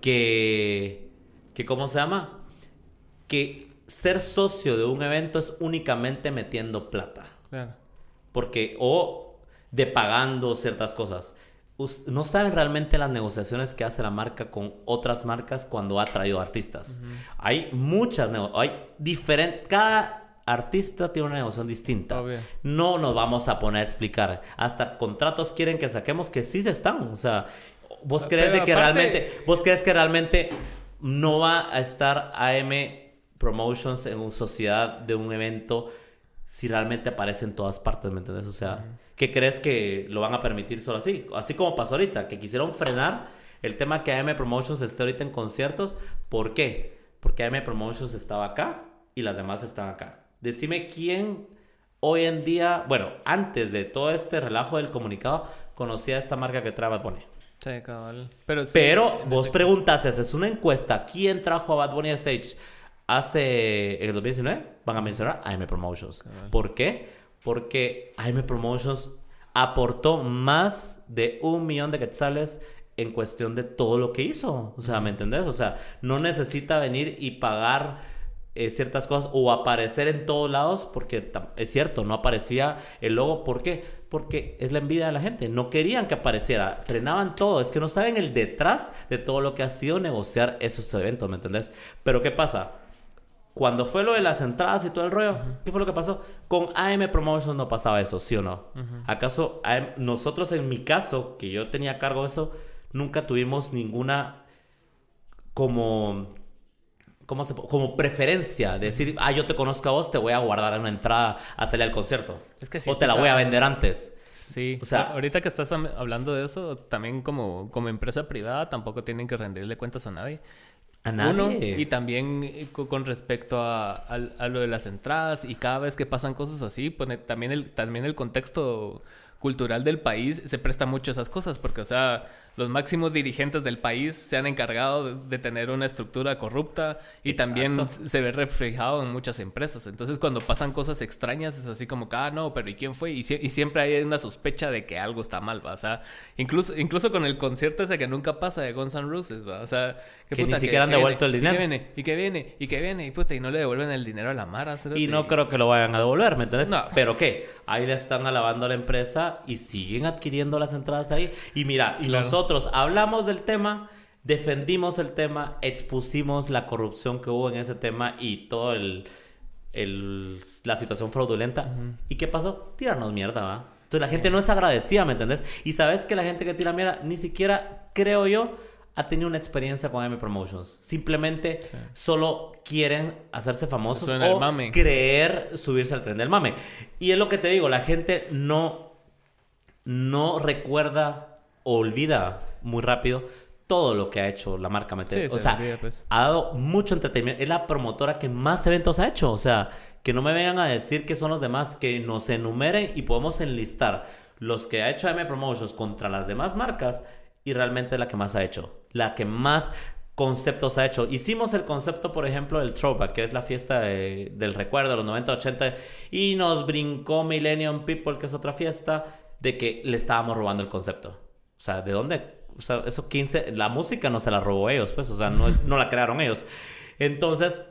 que, que ¿cómo se llama? Que ser socio de un evento es únicamente metiendo plata. Porque, o de pagando ciertas cosas no saben realmente las negociaciones que hace la marca con otras marcas cuando ha traído artistas. Hay muchas, hay diferentes, cada artista tiene una negociación distinta. No nos vamos a poner a explicar. Hasta contratos quieren que saquemos que sí están. O sea, vos crees de que realmente, vos crees que realmente no va a estar AM Promotions en una sociedad de un evento si realmente aparece en todas partes, ¿me entiendes? O sea, ¿qué crees que lo van a permitir solo así? Así como pasó ahorita, que quisieron frenar el tema que AM Promotions esté ahorita en conciertos. ¿Por qué? Porque AM Promotions estaba acá y las demás están acá. Decime quién hoy en día, bueno, antes de todo este relajo del comunicado, conocía esta marca que trae Bad Bunny. Sí, cabal. Pero, Pero vos preguntaste, es una encuesta, ¿quién trajo a Bad Bunny a Stage? Hace en el 2019 van a mencionar AM Promotions. ¿Por qué? Porque AM Promotions aportó más de un millón de quetzales en cuestión de todo lo que hizo. O sea, ¿me entendés? O sea, no necesita venir y pagar eh, ciertas cosas o aparecer en todos lados porque es cierto, no aparecía el logo. ¿Por qué? Porque es la envidia de la gente. No querían que apareciera. Frenaban todo. Es que no saben el detrás de todo lo que ha sido negociar esos eventos, ¿me entendés? Pero ¿qué pasa? Cuando fue lo de las entradas y todo el rollo, ¿qué fue lo que pasó? Con AM Promotions no pasaba eso, ¿sí o no? ¿Acaso nosotros en mi caso, que yo tenía cargo de eso, nunca tuvimos ninguna como ¿cómo se, como preferencia, de decir, ah, yo te conozco a vos, te voy a guardar una entrada hasta el al concierto. Es que sí, o te la voy a vender antes. Sí, o sea, ahorita que estás hablando de eso, también como, como empresa privada tampoco tienen que rendirle cuentas a nadie. Uno, y también eh, con respecto a, lo de las entradas y cada vez que pasan cosas así, pone también el, también el contexto cultural del país se presta mucho a esas cosas, porque, o sea, los máximos dirigentes del país se han encargado de, tener una estructura corrupta y también se ve reflejado en muchas empresas. Entonces, cuando pasan cosas extrañas, es así como que, ah, no, pero ¿y quién fue? Y, siempre hay una sospecha de que algo está mal, ¿va? O sea, incluso, incluso con el concierto ese que nunca pasa de Guns N' Roses, ¿va? O sea, que ni siquiera han devuelto el dinero. Y que viene, y que viene, y que viene, y puta, y no le devuelven el dinero a la Mara. Y no creo que lo vayan a devolver, ¿me entiendes? No. Pero ¿qué? Ahí le están alabando a la empresa y siguen adquiriendo las entradas ahí. Y mira, y nosotros hablamos del tema, defendimos el tema, expusimos la corrupción que hubo en ese tema y todo el, la situación fraudulenta. ¿Y qué pasó? Tirarnos mierda, ¿va? Entonces la gente no es agradecida, ¿me entendés? Y sabes que la gente que tira mierda ni siquiera, creo yo, ha tenido una experiencia con M Promotions. Simplemente solo quieren hacerse famosos o creer subirse al tren del mame. Y es lo que te digo, la gente no, no recuerda olvida muy rápido todo lo que ha hecho la marca Meter. o sea, pues. ha dado mucho entretenimiento. Es la promotora que más eventos ha hecho. O sea, que no me vengan a decir que son los demás, que nos enumeren y podemos enlistar los que ha hecho M Promotions contra las demás marcas y realmente la que más ha hecho. La que más conceptos ha hecho. Hicimos el concepto, por ejemplo, del Throwback, que es la fiesta del recuerdo de los 90, 80, y nos brincó Millennium People, que es otra fiesta, de que le estábamos robando el concepto. O sea, ¿de dónde? O sea, eso 15, la música no se la robó ellos, pues, o sea, no, es, no la crearon ellos. Entonces,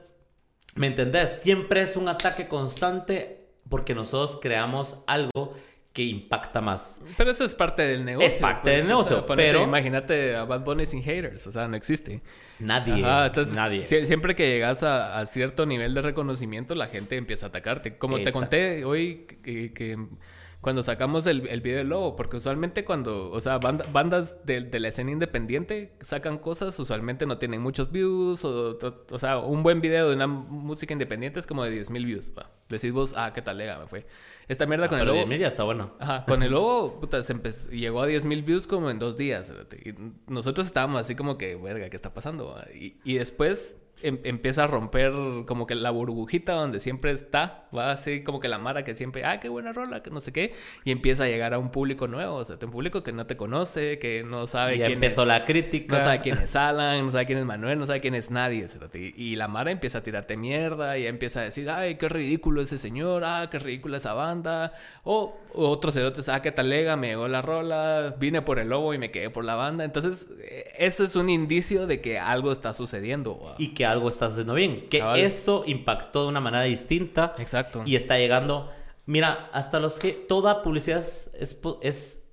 ¿me entendés? Siempre es un ataque constante porque nosotros creamos algo que impacta más. Pero eso es parte del negocio. Es parte del pues, negocio, pero... Imagínate a Bad Bunny sin haters, o sea, no existe. Nadie, nadie. siempre que llegas a, cierto nivel de reconocimiento, la gente empieza a atacarte. Como te conté hoy que cuando sacamos el, el video del lobo, porque usualmente cuando, o sea, bandas de, de, la escena independiente sacan cosas, usualmente no tienen muchos views, o, o sea, un buen video de una música independiente es como de 10.000 views. Va. Decís vos, ah, qué talega me fue. Esta mierda ah, con el lobo. 10.000 ya está bueno. Ajá, con el lobo, puta, se llegó a 10.000 views como en dos días. Y nosotros estábamos así como que, verga, ¿qué está pasando? Y, y después Em, empieza a romper como que la burbujita donde siempre está, va así como que la mara que siempre, ah, qué buena rola, que no sé qué, y empieza a llegar a un público nuevo, o sea, un público que no te conoce, que no sabe y quién empezó la crítica. No sabe quién es Alan, no sabe quién es Manuel, no sabe quién es nadie, y la mara empieza a tirarte mierda y empieza a decir, ay, qué ridículo ese señor, ah, qué ridícula esa banda, o otros cerotes, ah, qué talega, me llegó la rola, vine por el lobo y me quedé por la banda, entonces eh, eso es un indicio de que algo está sucediendo. Y que algo estás haciendo bien. Que esto impactó de una manera distinta. Exacto. Y está llegando. Mira, hasta los que toda publicidad es, es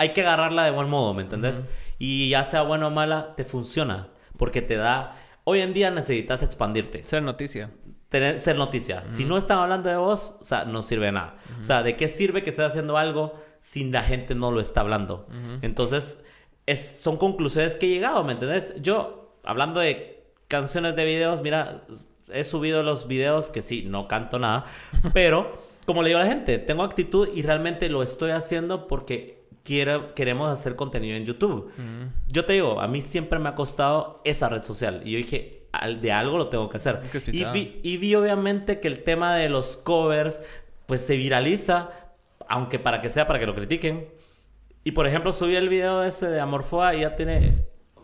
hay que agarrarla de buen modo, ¿me entendés? Y ya sea buena o mala, te funciona. Porque te da... Hoy en día necesitas expandirte. Ser noticia. Tener, ser noticia. Si no están hablando de vos, o sea, no sirve de nada. O sea, ¿de qué sirve que estés haciendo algo si la gente no lo está hablando? Entonces, es, son conclusiones que he llegado, ¿me entendés? Yo, hablando de canciones de videos, mira, he subido los videos que sí, no canto nada, pero como le digo a la gente, tengo actitud y realmente lo estoy haciendo porque queremos hacer contenido en YouTube. Yo te digo, a mí siempre me ha costado esa red social. Y yo dije, de algo lo tengo que hacer. Y vi, y vi, obviamente que el tema de los covers, pues se viraliza, aunque para que sea para que lo critiquen. Y por ejemplo, subí el video ese de Amorfoa y ya tiene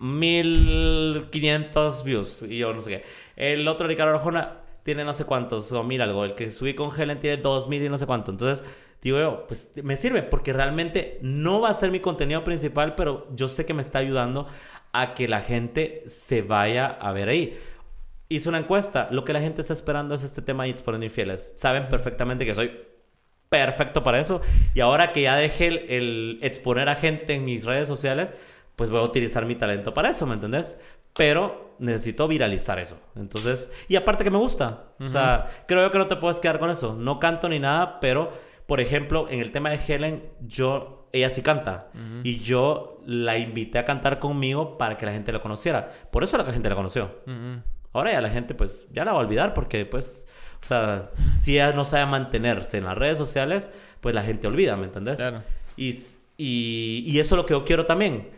1500 views. Y yo no sé qué. El otro Ricardo Arjona tiene no sé cuántos, o mira algo. El que subí con Helen tiene 2000 y no sé cuánto. Entonces digo yo, pues me sirve porque realmente no va a ser mi contenido principal, pero yo sé que me está ayudando a que la gente se vaya a ver ahí. Hice una encuesta, lo que la gente está esperando es este tema de exponiendo infieles. Saben perfectamente que soy perfecto para eso y ahora que ya dejé el, exponer a gente en mis redes sociales, pues voy a utilizar mi talento para eso, ¿me entendés? Pero necesito viralizar eso. Entonces, y aparte que me gusta. O sea, creo que no te puedes quedar con eso. No canto ni nada, pero por ejemplo, en el tema de Helen, yo, ella sí canta. Y yo la invité a cantar conmigo para que la gente lo conociera. Por eso la gente la conoció. Ahora ya la gente, pues, ya la va a olvidar porque, pues, o sea, si ella no sabe mantenerse en las redes sociales, pues la gente olvida, ¿me entendés? Claro. Y, y, y eso es lo que yo quiero también.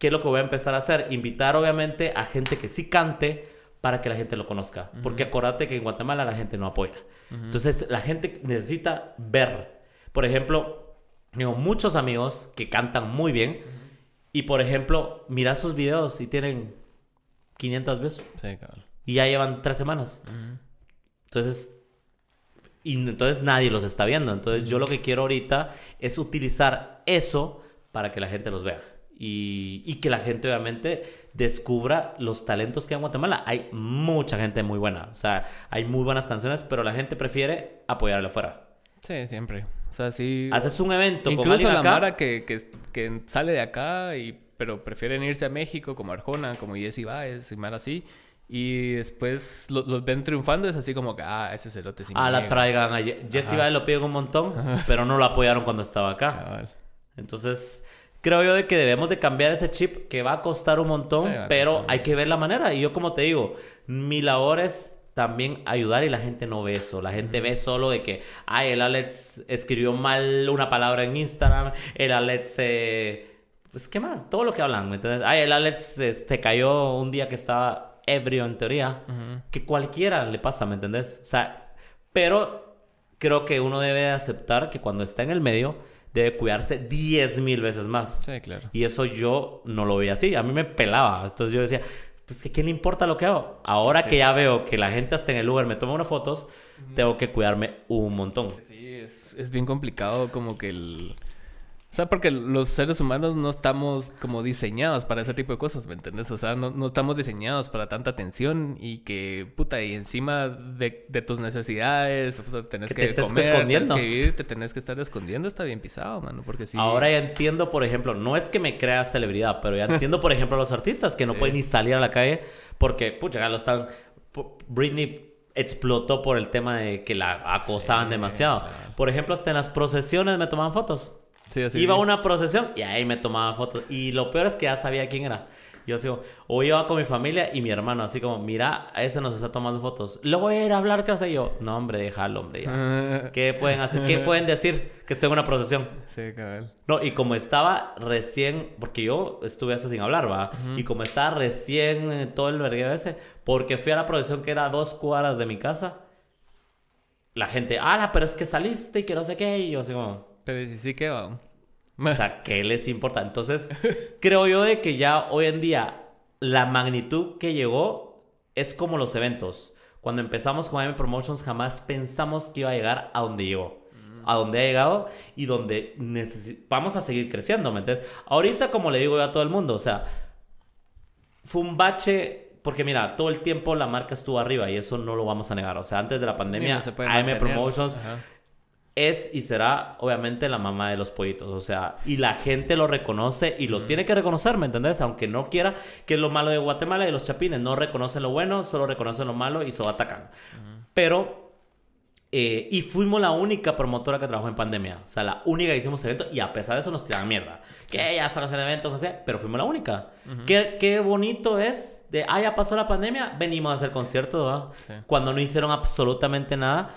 ¿Qué es lo que voy a empezar a hacer? Invitar, obviamente, a gente que sí cante para que la gente lo conozca. Porque acuérdate que en Guatemala la gente no apoya. Entonces la gente necesita ver. Por ejemplo, tengo muchos amigos que cantan muy bien y por ejemplo, mira sus videos y tienen 500 views. Sí, claro. Y ya llevan tres semanas. Entonces, y entonces nadie los está viendo. Entonces yo lo que quiero ahorita es utilizar eso para que la gente los vea y, que la gente obviamente descubra los talentos que hay en Guatemala. Hay mucha gente muy buena, o sea, hay muy buenas canciones, pero la gente prefiere apoyarle afuera. Sí, siempre. O sea, sí. Haces un evento Incluso con la Mara que, que, sale de acá, y, pero prefieren irse a México, como Arjona, como Jesse Baez y Mara así. Y después los, ven triunfando, es así como que, ah, ese celote sí Ah, la traigan. A Jesse Baez lo piden un montón, pero no lo apoyaron cuando estaba acá. Entonces, creo yo de que debemos de cambiar ese chip que va a costar un montón, pero hay que ver la manera. Y yo como te digo, mi labor es también ayudar y la gente no ve eso. La gente ve solo de que, ay, el Alex escribió mal una palabra en Instagram, el Alex... Eh... Pues, ¿qué más? Todo lo que hablan, ¿me entiendes? Ay, el Alex este, cayó un día que estaba ebrio en teoría. Que cualquiera le pasa, ¿me entendés? O sea, pero creo que uno debe aceptar que cuando está en el medio debe cuidarse 10 mil veces más. Sí, claro. Y eso yo no lo veía así. A mí me pelaba. Entonces yo decía, pues que quién le importa lo que hago. Ahora que ya veo que la gente hasta en el Uber me toma unas fotos, tengo que cuidarme un montón. Sí, es, es bien complicado como que el o sea, porque los seres humanos no estamos como diseñados para ese tipo de cosas, ¿me entiendes? O sea, no, no estamos diseñados para tanta atención y que, puta, y encima de, de tus necesidades, o sea, tenés que, te comer, escondiendo. que vivir, te tenés que estar escondiendo, está bien pisado, mano, porque sí. Ahora ya entiendo, por ejemplo, no es que me crea celebridad, pero ya entiendo, por ejemplo, a los artistas que no <laughs> pueden ni salir a la calle porque, pucha, ya lo están... Britney explotó por el tema de que la acosaban demasiado. Por ejemplo, hasta en las procesiones me tomaban fotos. Iba a una procesión y ahí me tomaba fotos. Y lo peor es que ya sabía quién era. Yo sigo, o iba con mi familia y mi hermano, así como, mira, ese nos está tomando fotos. Luego voy a hablar, ¿qué sé yo? No, hombre, déjalo, hombre. <laughs> ¿Qué pueden hacer? ¿Qué pueden decir? Que estoy en una procesión. Sí, cabal. No, y como estaba recién, porque yo estuve hasta sin hablar, ¿va? Y como estaba recién todo el vergueo ese, porque fui a la procesión que era a dos cuadras de mi casa, la gente, ah, pero es que saliste y que no sé qué. Y yo así como, pero sí, sí que va. O sea, <laughs> ¿qué les importa? Entonces, creo yo de que ya hoy en día la magnitud que llegó es como los eventos. Cuando empezamos con AM Promotions jamás pensamos que iba a llegar a donde llegó. A donde ha llegado y donde vamos a seguir creciendo, ¿me entiendes? Ahorita, como le digo yo a todo el mundo, o sea, fue un bache porque mira, todo el tiempo la marca estuvo arriba y eso no lo vamos a negar. O sea, antes de la pandemia, AM Promotions es y será obviamente la mamá de los pollitos. O sea, y la gente lo reconoce y lo tiene que reconocer, ¿me entendés? Aunque no quiera, que es lo malo de Guatemala y los chapines. No reconocen lo bueno, solo reconocen lo malo y solo atacan. Pero, eh, y fuimos la única promotora que trabajó en pandemia. O sea, la única que hicimos eventos y a pesar de eso nos tiraban mierda. Que ya están haciendo eventos, no sé, pero fuimos la única. qué, qué, bonito es de, ah, ya pasó la pandemia, venimos a hacer conciertos, Cuando no hicieron absolutamente nada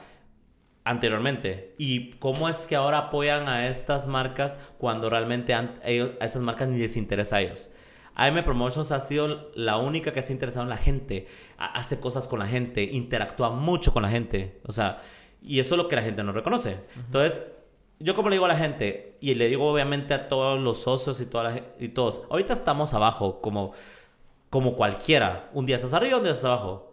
anteriormente y cómo es que ahora apoyan a estas marcas cuando realmente a esas marcas ni les interesa a ellos. AM Promotions ha sido la única que se ha interesado en la gente, hace cosas con la gente, interactúa mucho con la gente, o sea, y eso es lo que la gente no reconoce. Entonces, yo como le digo a la gente, y le digo obviamente a todos los socios y, toda y todos, ahorita estamos abajo como, como cualquiera, un día estás arriba, un día estás abajo.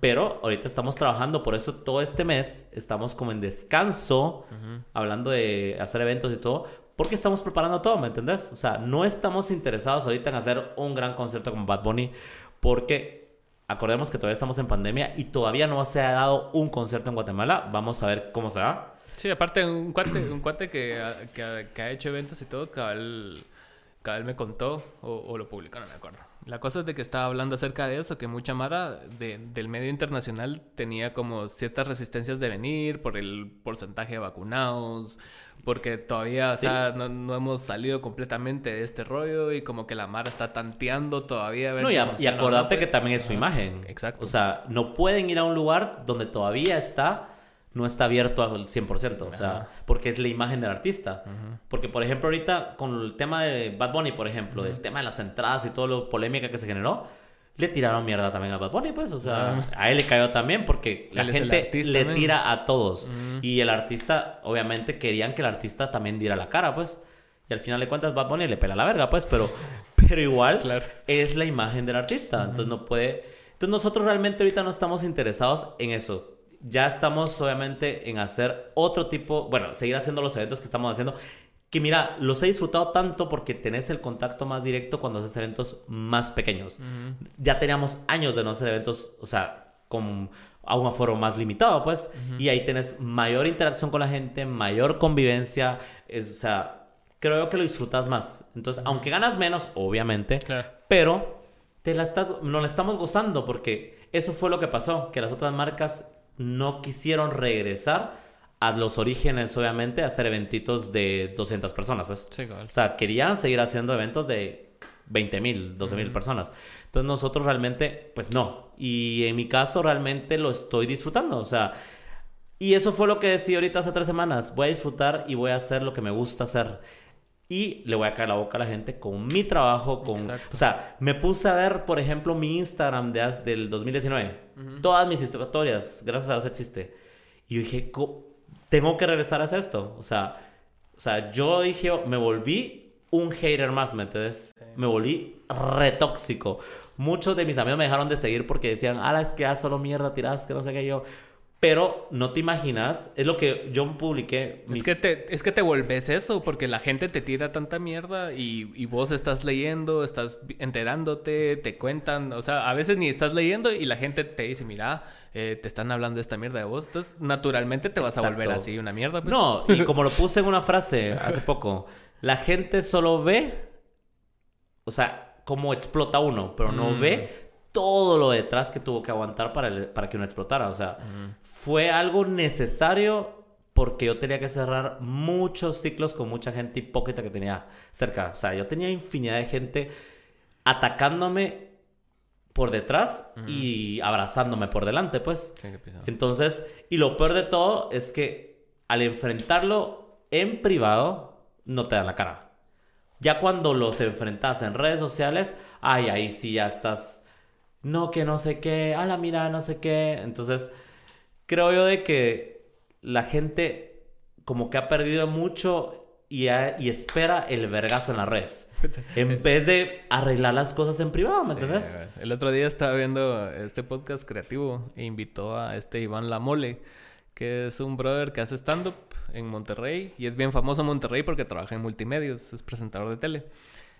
Pero ahorita estamos trabajando, por eso todo este mes estamos como en descanso, hablando de hacer eventos y todo, porque estamos preparando todo, ¿me entendés? O sea, no estamos interesados ahorita en hacer un gran concierto como Bad Bunny, porque acordemos que todavía estamos en pandemia y todavía no se ha dado un concierto en Guatemala. Vamos a ver cómo se va. Sí, aparte, un cuate, un cuate que, que, ha hecho eventos y todo, cabal, cabal me contó, o, o lo publicó, no me acuerdo la cosa es de que estaba hablando acerca de eso, que mucha Mara del medio internacional tenía como ciertas resistencias de venir por el porcentaje de vacunados, porque todavía, o sea, no, hemos salido completamente de este rollo y como que la Mara está tanteando todavía. no, y, acordate que pues. también es su imagen. Exacto. O sea, no pueden ir a un lugar donde todavía está no está abierto al 100%, o sea, porque es la imagen del artista. Porque, por ejemplo, ahorita con el tema de Bad Bunny, por ejemplo, el tema de las entradas y todo lo polémica que se generó, le tiraron mierda también a Bad Bunny, pues, o sea, a él le cayó también porque la gente le tira a todos. Y el artista, obviamente, querían que el artista también diera la cara, pues. Y al final de cuentas, Bad Bunny le pela la verga, pues, pero, <laughs> pero igual es la imagen del artista. Entonces no puede. Entonces nosotros realmente ahorita no estamos interesados en eso ya estamos obviamente en hacer otro tipo, bueno, seguir haciendo los eventos que estamos haciendo. Que mira, los he disfrutado tanto porque tenés el contacto más directo cuando haces eventos más pequeños. Ya teníamos años de no hacer eventos, o sea, con a un aforo más limitado, pues. Y ahí tenés mayor interacción con la gente, mayor convivencia. Es, o sea, creo que lo disfrutas más. Entonces, aunque ganas menos, obviamente, pero te la estás, no la estamos gozando porque eso fue lo que pasó, que las otras marcas no quisieron regresar a los orígenes, obviamente, a hacer eventitos de 200 personas, pues. O sea, querían seguir haciendo eventos de 20 mil, 12 mil personas. Entonces nosotros realmente, pues no. Y en mi caso realmente lo estoy disfrutando. O sea, y eso fue lo que decidí ahorita hace tres semanas. Voy a disfrutar y voy a hacer lo que me gusta hacer y le voy a caer la boca a la gente con mi trabajo, con... O sea, me puse a ver, por ejemplo, mi Instagram de, del 2019. Todas mis historias, gracias a Dios existe. Y yo dije, tengo que regresar a hacer esto. O sea, o sea, yo dije, me volví un hater más, ¿me entiendes? Me volví retóxico. Muchos de mis amigos me dejaron de seguir porque decían, ah, es que ya solo mierda tiras, que no sé qué yo. Pero no te imaginas, es lo que yo publiqué. Es, que te, es que te vuelves eso, porque la gente te tira tanta mierda y, vos estás leyendo, estás enterándote, te cuentan, o sea, a veces ni estás leyendo y la gente te dice, mira, eh, te están hablando de esta mierda de vos. Entonces, naturalmente te vas a volver así una mierda. Pues. No, y <laughs> como lo puse en una frase hace poco, la gente solo ve, o sea, cómo explota uno, pero no mm. ve todo lo detrás que tuvo que aguantar para, para que uno explotara. O sea, fue algo necesario porque yo tenía que cerrar muchos ciclos con mucha gente hipócrita que tenía cerca. O sea, yo tenía infinidad de gente atacándome por detrás y abrazándome por delante, pues. Entonces, y lo peor de todo es que al enfrentarlo en privado, no te dan la cara. Ya cuando los enfrentas en redes sociales, ay, ahí sí ya estás no, que no sé qué, a la mira, no sé qué. Entonces, creo yo de que la gente como que ha perdido mucho y, espera el vergazo en las redes. <laughs> En vez de arreglar las cosas en privado, ¿me entiendes? El otro día estaba viendo este podcast creativo e invitó a este Iván Lamole, que es un brother que hace stand-up en Monterrey y es bien famoso en Monterrey porque trabaja en multimedios, es presentador de tele.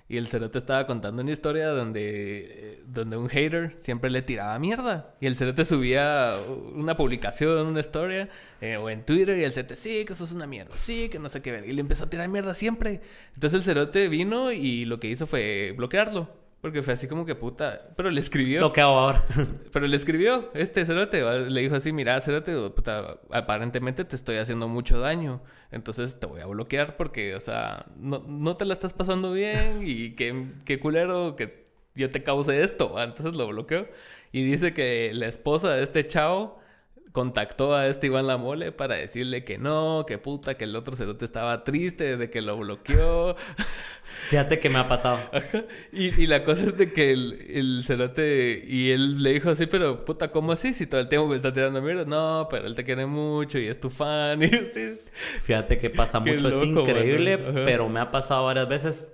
Y el cerote estaba contando una historia donde, donde un hater siempre le tiraba mierda. Y el cerote subía una publicación, una historia, eh, o en Twitter, y el cerote, sí, que eso es una mierda, sí, que no sé qué ver. Y le empezó a tirar mierda siempre. Entonces el cerote vino y lo que hizo fue bloquearlo. Porque fue así como que puta. Pero le escribió. Lo que hago ahora. <laughs> pero le escribió este cerote. Le dijo así: Mira, cerote, puta, aparentemente te estoy haciendo mucho daño. Entonces te voy a bloquear porque, o sea, no, no te la estás pasando bien y qué, qué culero que yo te cause esto. Entonces lo bloqueó. Y dice que la esposa de este chavo contactó a este Iván Lamole para decirle que no, que puta, que el otro cerote estaba triste de que lo bloqueó. <laughs> Fíjate que me ha pasado. Y, la cosa es de que el, el cerote y él le dijo así, pero puta, ¿cómo así? Si todo el tiempo me está tirando mierda. No, pero él te quiere mucho y es tu fan. <laughs> Y así. Fíjate que pasa mucho, es increíble, pero me ha pasado varias veces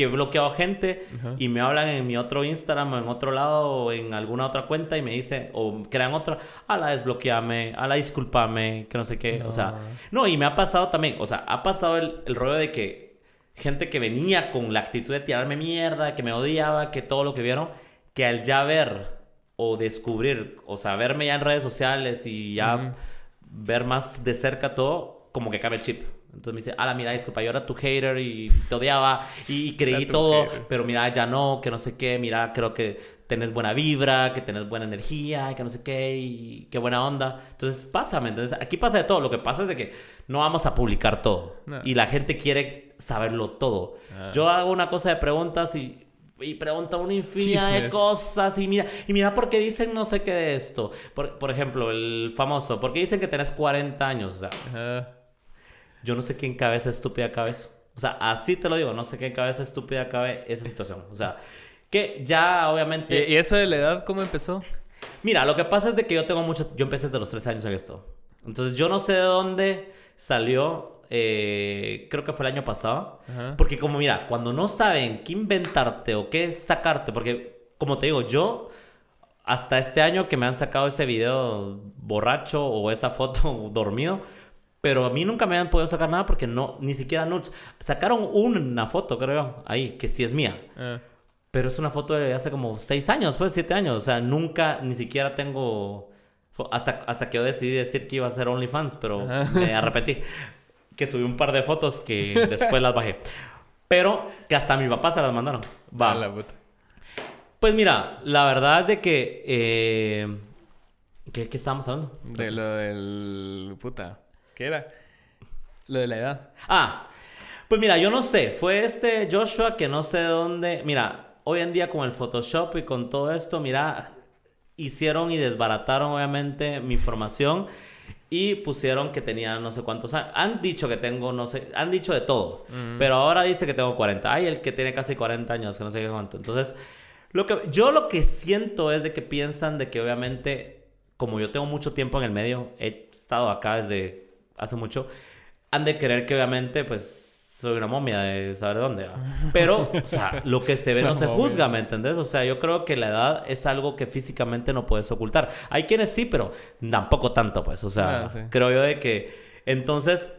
que he bloqueado gente y me hablan en mi otro Instagram o en otro lado o en alguna otra cuenta y me dice o crean otra, a la desbloqueame, a la disculpame, que no sé qué, o sea, no, y me ha pasado también, o sea, ha pasado el, el rollo de que gente que venía con la actitud de tirarme mierda, que me odiaba, que todo lo que vieron, que al ya ver o descubrir, o sea, verme ya en redes sociales y ya ver más de cerca todo, como que cambia el chip. Entonces me dice, la mira, disculpa, yo era tu hater y te odiaba y creí todo, pero mira, ya no, que no sé qué, mira, creo que tenés buena vibra, que tenés buena energía, que no sé qué, y qué buena onda. Entonces, pásame, entonces aquí pasa de todo. Lo que pasa es de que no vamos a publicar todo y la gente quiere saberlo todo. Ah. Yo hago una cosa de preguntas y y pregunta una infinidad de cosas y mira, y mira por qué dicen no sé qué de esto. Por, por ejemplo, el famoso, ¿por qué dicen que tenés 40 años? O sea, yo no sé qué en cabeza estúpida cabe eso. O sea, así te lo digo, no sé qué cabeza estúpida cabe esa situación. O sea, que ya obviamente... ¿Y, eso de la edad cómo empezó? Mira, lo que pasa es de que yo tengo mucho... Yo empecé desde los 13 años en esto. Entonces yo no sé de dónde salió, eh, creo que fue el año pasado. Porque como mira, cuando no saben qué inventarte o qué sacarte, porque como te digo, yo hasta este año que me han sacado ese video borracho o esa foto <laughs> dormido pero a mí nunca me han podido sacar nada porque no, ni siquiera nudes. Sacaron una foto, creo, ahí, que sí es mía. Ah. Pero es una foto de hace como seis años, pues siete años. O sea, nunca, ni siquiera tengo... Hasta, hasta que yo decidí decir que iba a ser OnlyFans, pero me arrepentí. Que subí un par de fotos que después las bajé. Pero que hasta a mi papá se las mandaron. Va. La puta. Pues mira, la verdad es de que... Eh... ¿Qué, ¿Qué estábamos hablando? De lo del... Puta. ¿Qué era? Lo de la edad. Ah, pues mira, yo no sé. Fue este Joshua que no sé dónde. Mira, hoy en día con el Photoshop y con todo esto, mira, hicieron y desbarataron obviamente mi información y pusieron que tenía no sé cuántos años. Han dicho que tengo, no sé, han dicho de todo, pero ahora dice que tengo 40. Hay el que tiene casi 40 años, que no sé qué cuánto. Entonces, lo que, yo lo que siento es de que piensan de que obviamente, como yo tengo mucho tiempo en el medio, he estado acá desde hace mucho, han de creer que obviamente, pues, soy una momia de saber dónde. Pero, o sea, lo que se ve <laughs> no se juzga, ¿me entendés? O sea, yo creo que la edad es algo que físicamente no puedes ocultar. Hay quienes sí, pero tampoco tanto, pues. O sea, ah, creo yo de que... Entonces,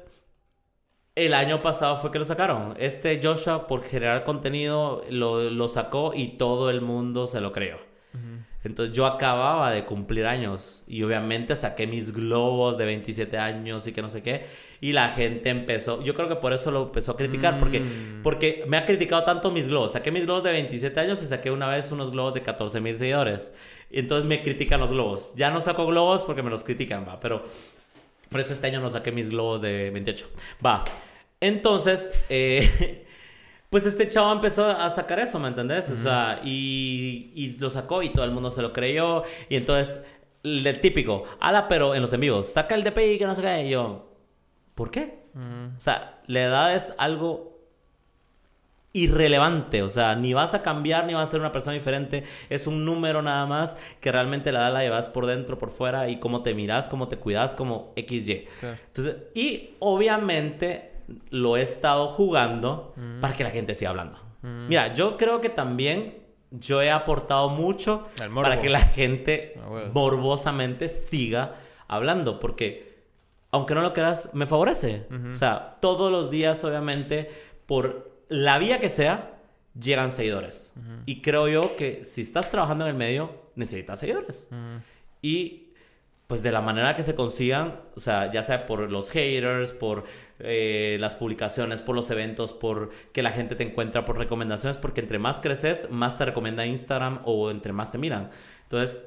el año pasado fue que lo sacaron. Este Joshua, por generar contenido, lo, lo sacó y todo el mundo se lo creyó. Entonces yo acababa de cumplir años y obviamente saqué mis globos de 27 años y que no sé qué. Y la gente empezó, yo creo que por eso lo empezó a criticar, porque, mm. porque me ha criticado tanto mis globos. Saqué mis globos de 27 años y saqué una vez unos globos de 14 mil seguidores. Y entonces me critican los globos. Ya no saco globos porque me los critican, va. Pero por eso este año no saqué mis globos de 28. Va. Entonces, eh, <laughs> Pues este chavo empezó a sacar eso, ¿me entendés? O sea, y, y, lo sacó y todo el mundo se lo creyó. Y entonces, el típico, ala, pero en los en vivos, saca el DPI que no se cae. Y yo, ¿por qué? O sea, la edad es algo irrelevante, o sea, ni vas a cambiar ni vas a ser una persona diferente, es un número nada más que realmente la edad la llevas por dentro, por fuera y cómo te miras, cómo te cuidas, como XY. Entonces, y obviamente lo he estado jugando para que la gente siga hablando. Mira, yo creo que también yo he aportado mucho para que la gente ah, morbosamente siga hablando, porque aunque no lo creas, me favorece. O sea, todos los días, obviamente, por la vía que sea, llegan seguidores. Y creo yo que si estás trabajando en el medio, necesitas seguidores. Y pues de la manera que se consigan, o sea, ya sea por los haters, por eh, las publicaciones, por los eventos, por que la gente te encuentra por recomendaciones, porque entre más creces, más te recomienda Instagram o entre más te miran. Entonces,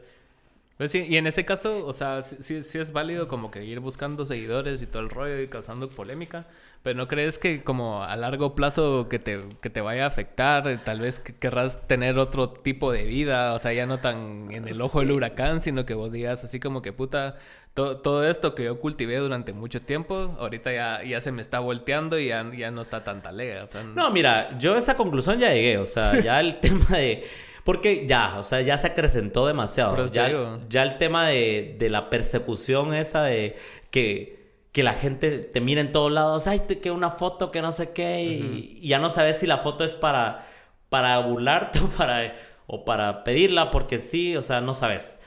pues sí, y en ese caso, o sea, sí, sí, es válido como que ir buscando seguidores y todo el rollo y causando polémica, pero ¿no crees que como a largo plazo que te, que te vaya a afectar? Tal vez querrás tener otro tipo de vida, o sea, ya no tan en el ojo del huracán, sino que vos digas así como que puta, todo esto que yo cultivé durante mucho tiempo, ahorita ya, ya se me está volteando y ya, ya no está tan talega. O sea, no, mira, yo a esa conclusión ya llegué, o sea, ya el <laughs> tema de porque ya, o sea, ya se acrecentó demasiado. Ya, ya, el tema de, de, la persecución esa de que, que la gente te mira en todos lados, ay, que una foto, que no sé qué, y, ya no sabes si la foto es para, para burlarte <laughs> o para, o para pedirla, porque sí, o sea, no sabes.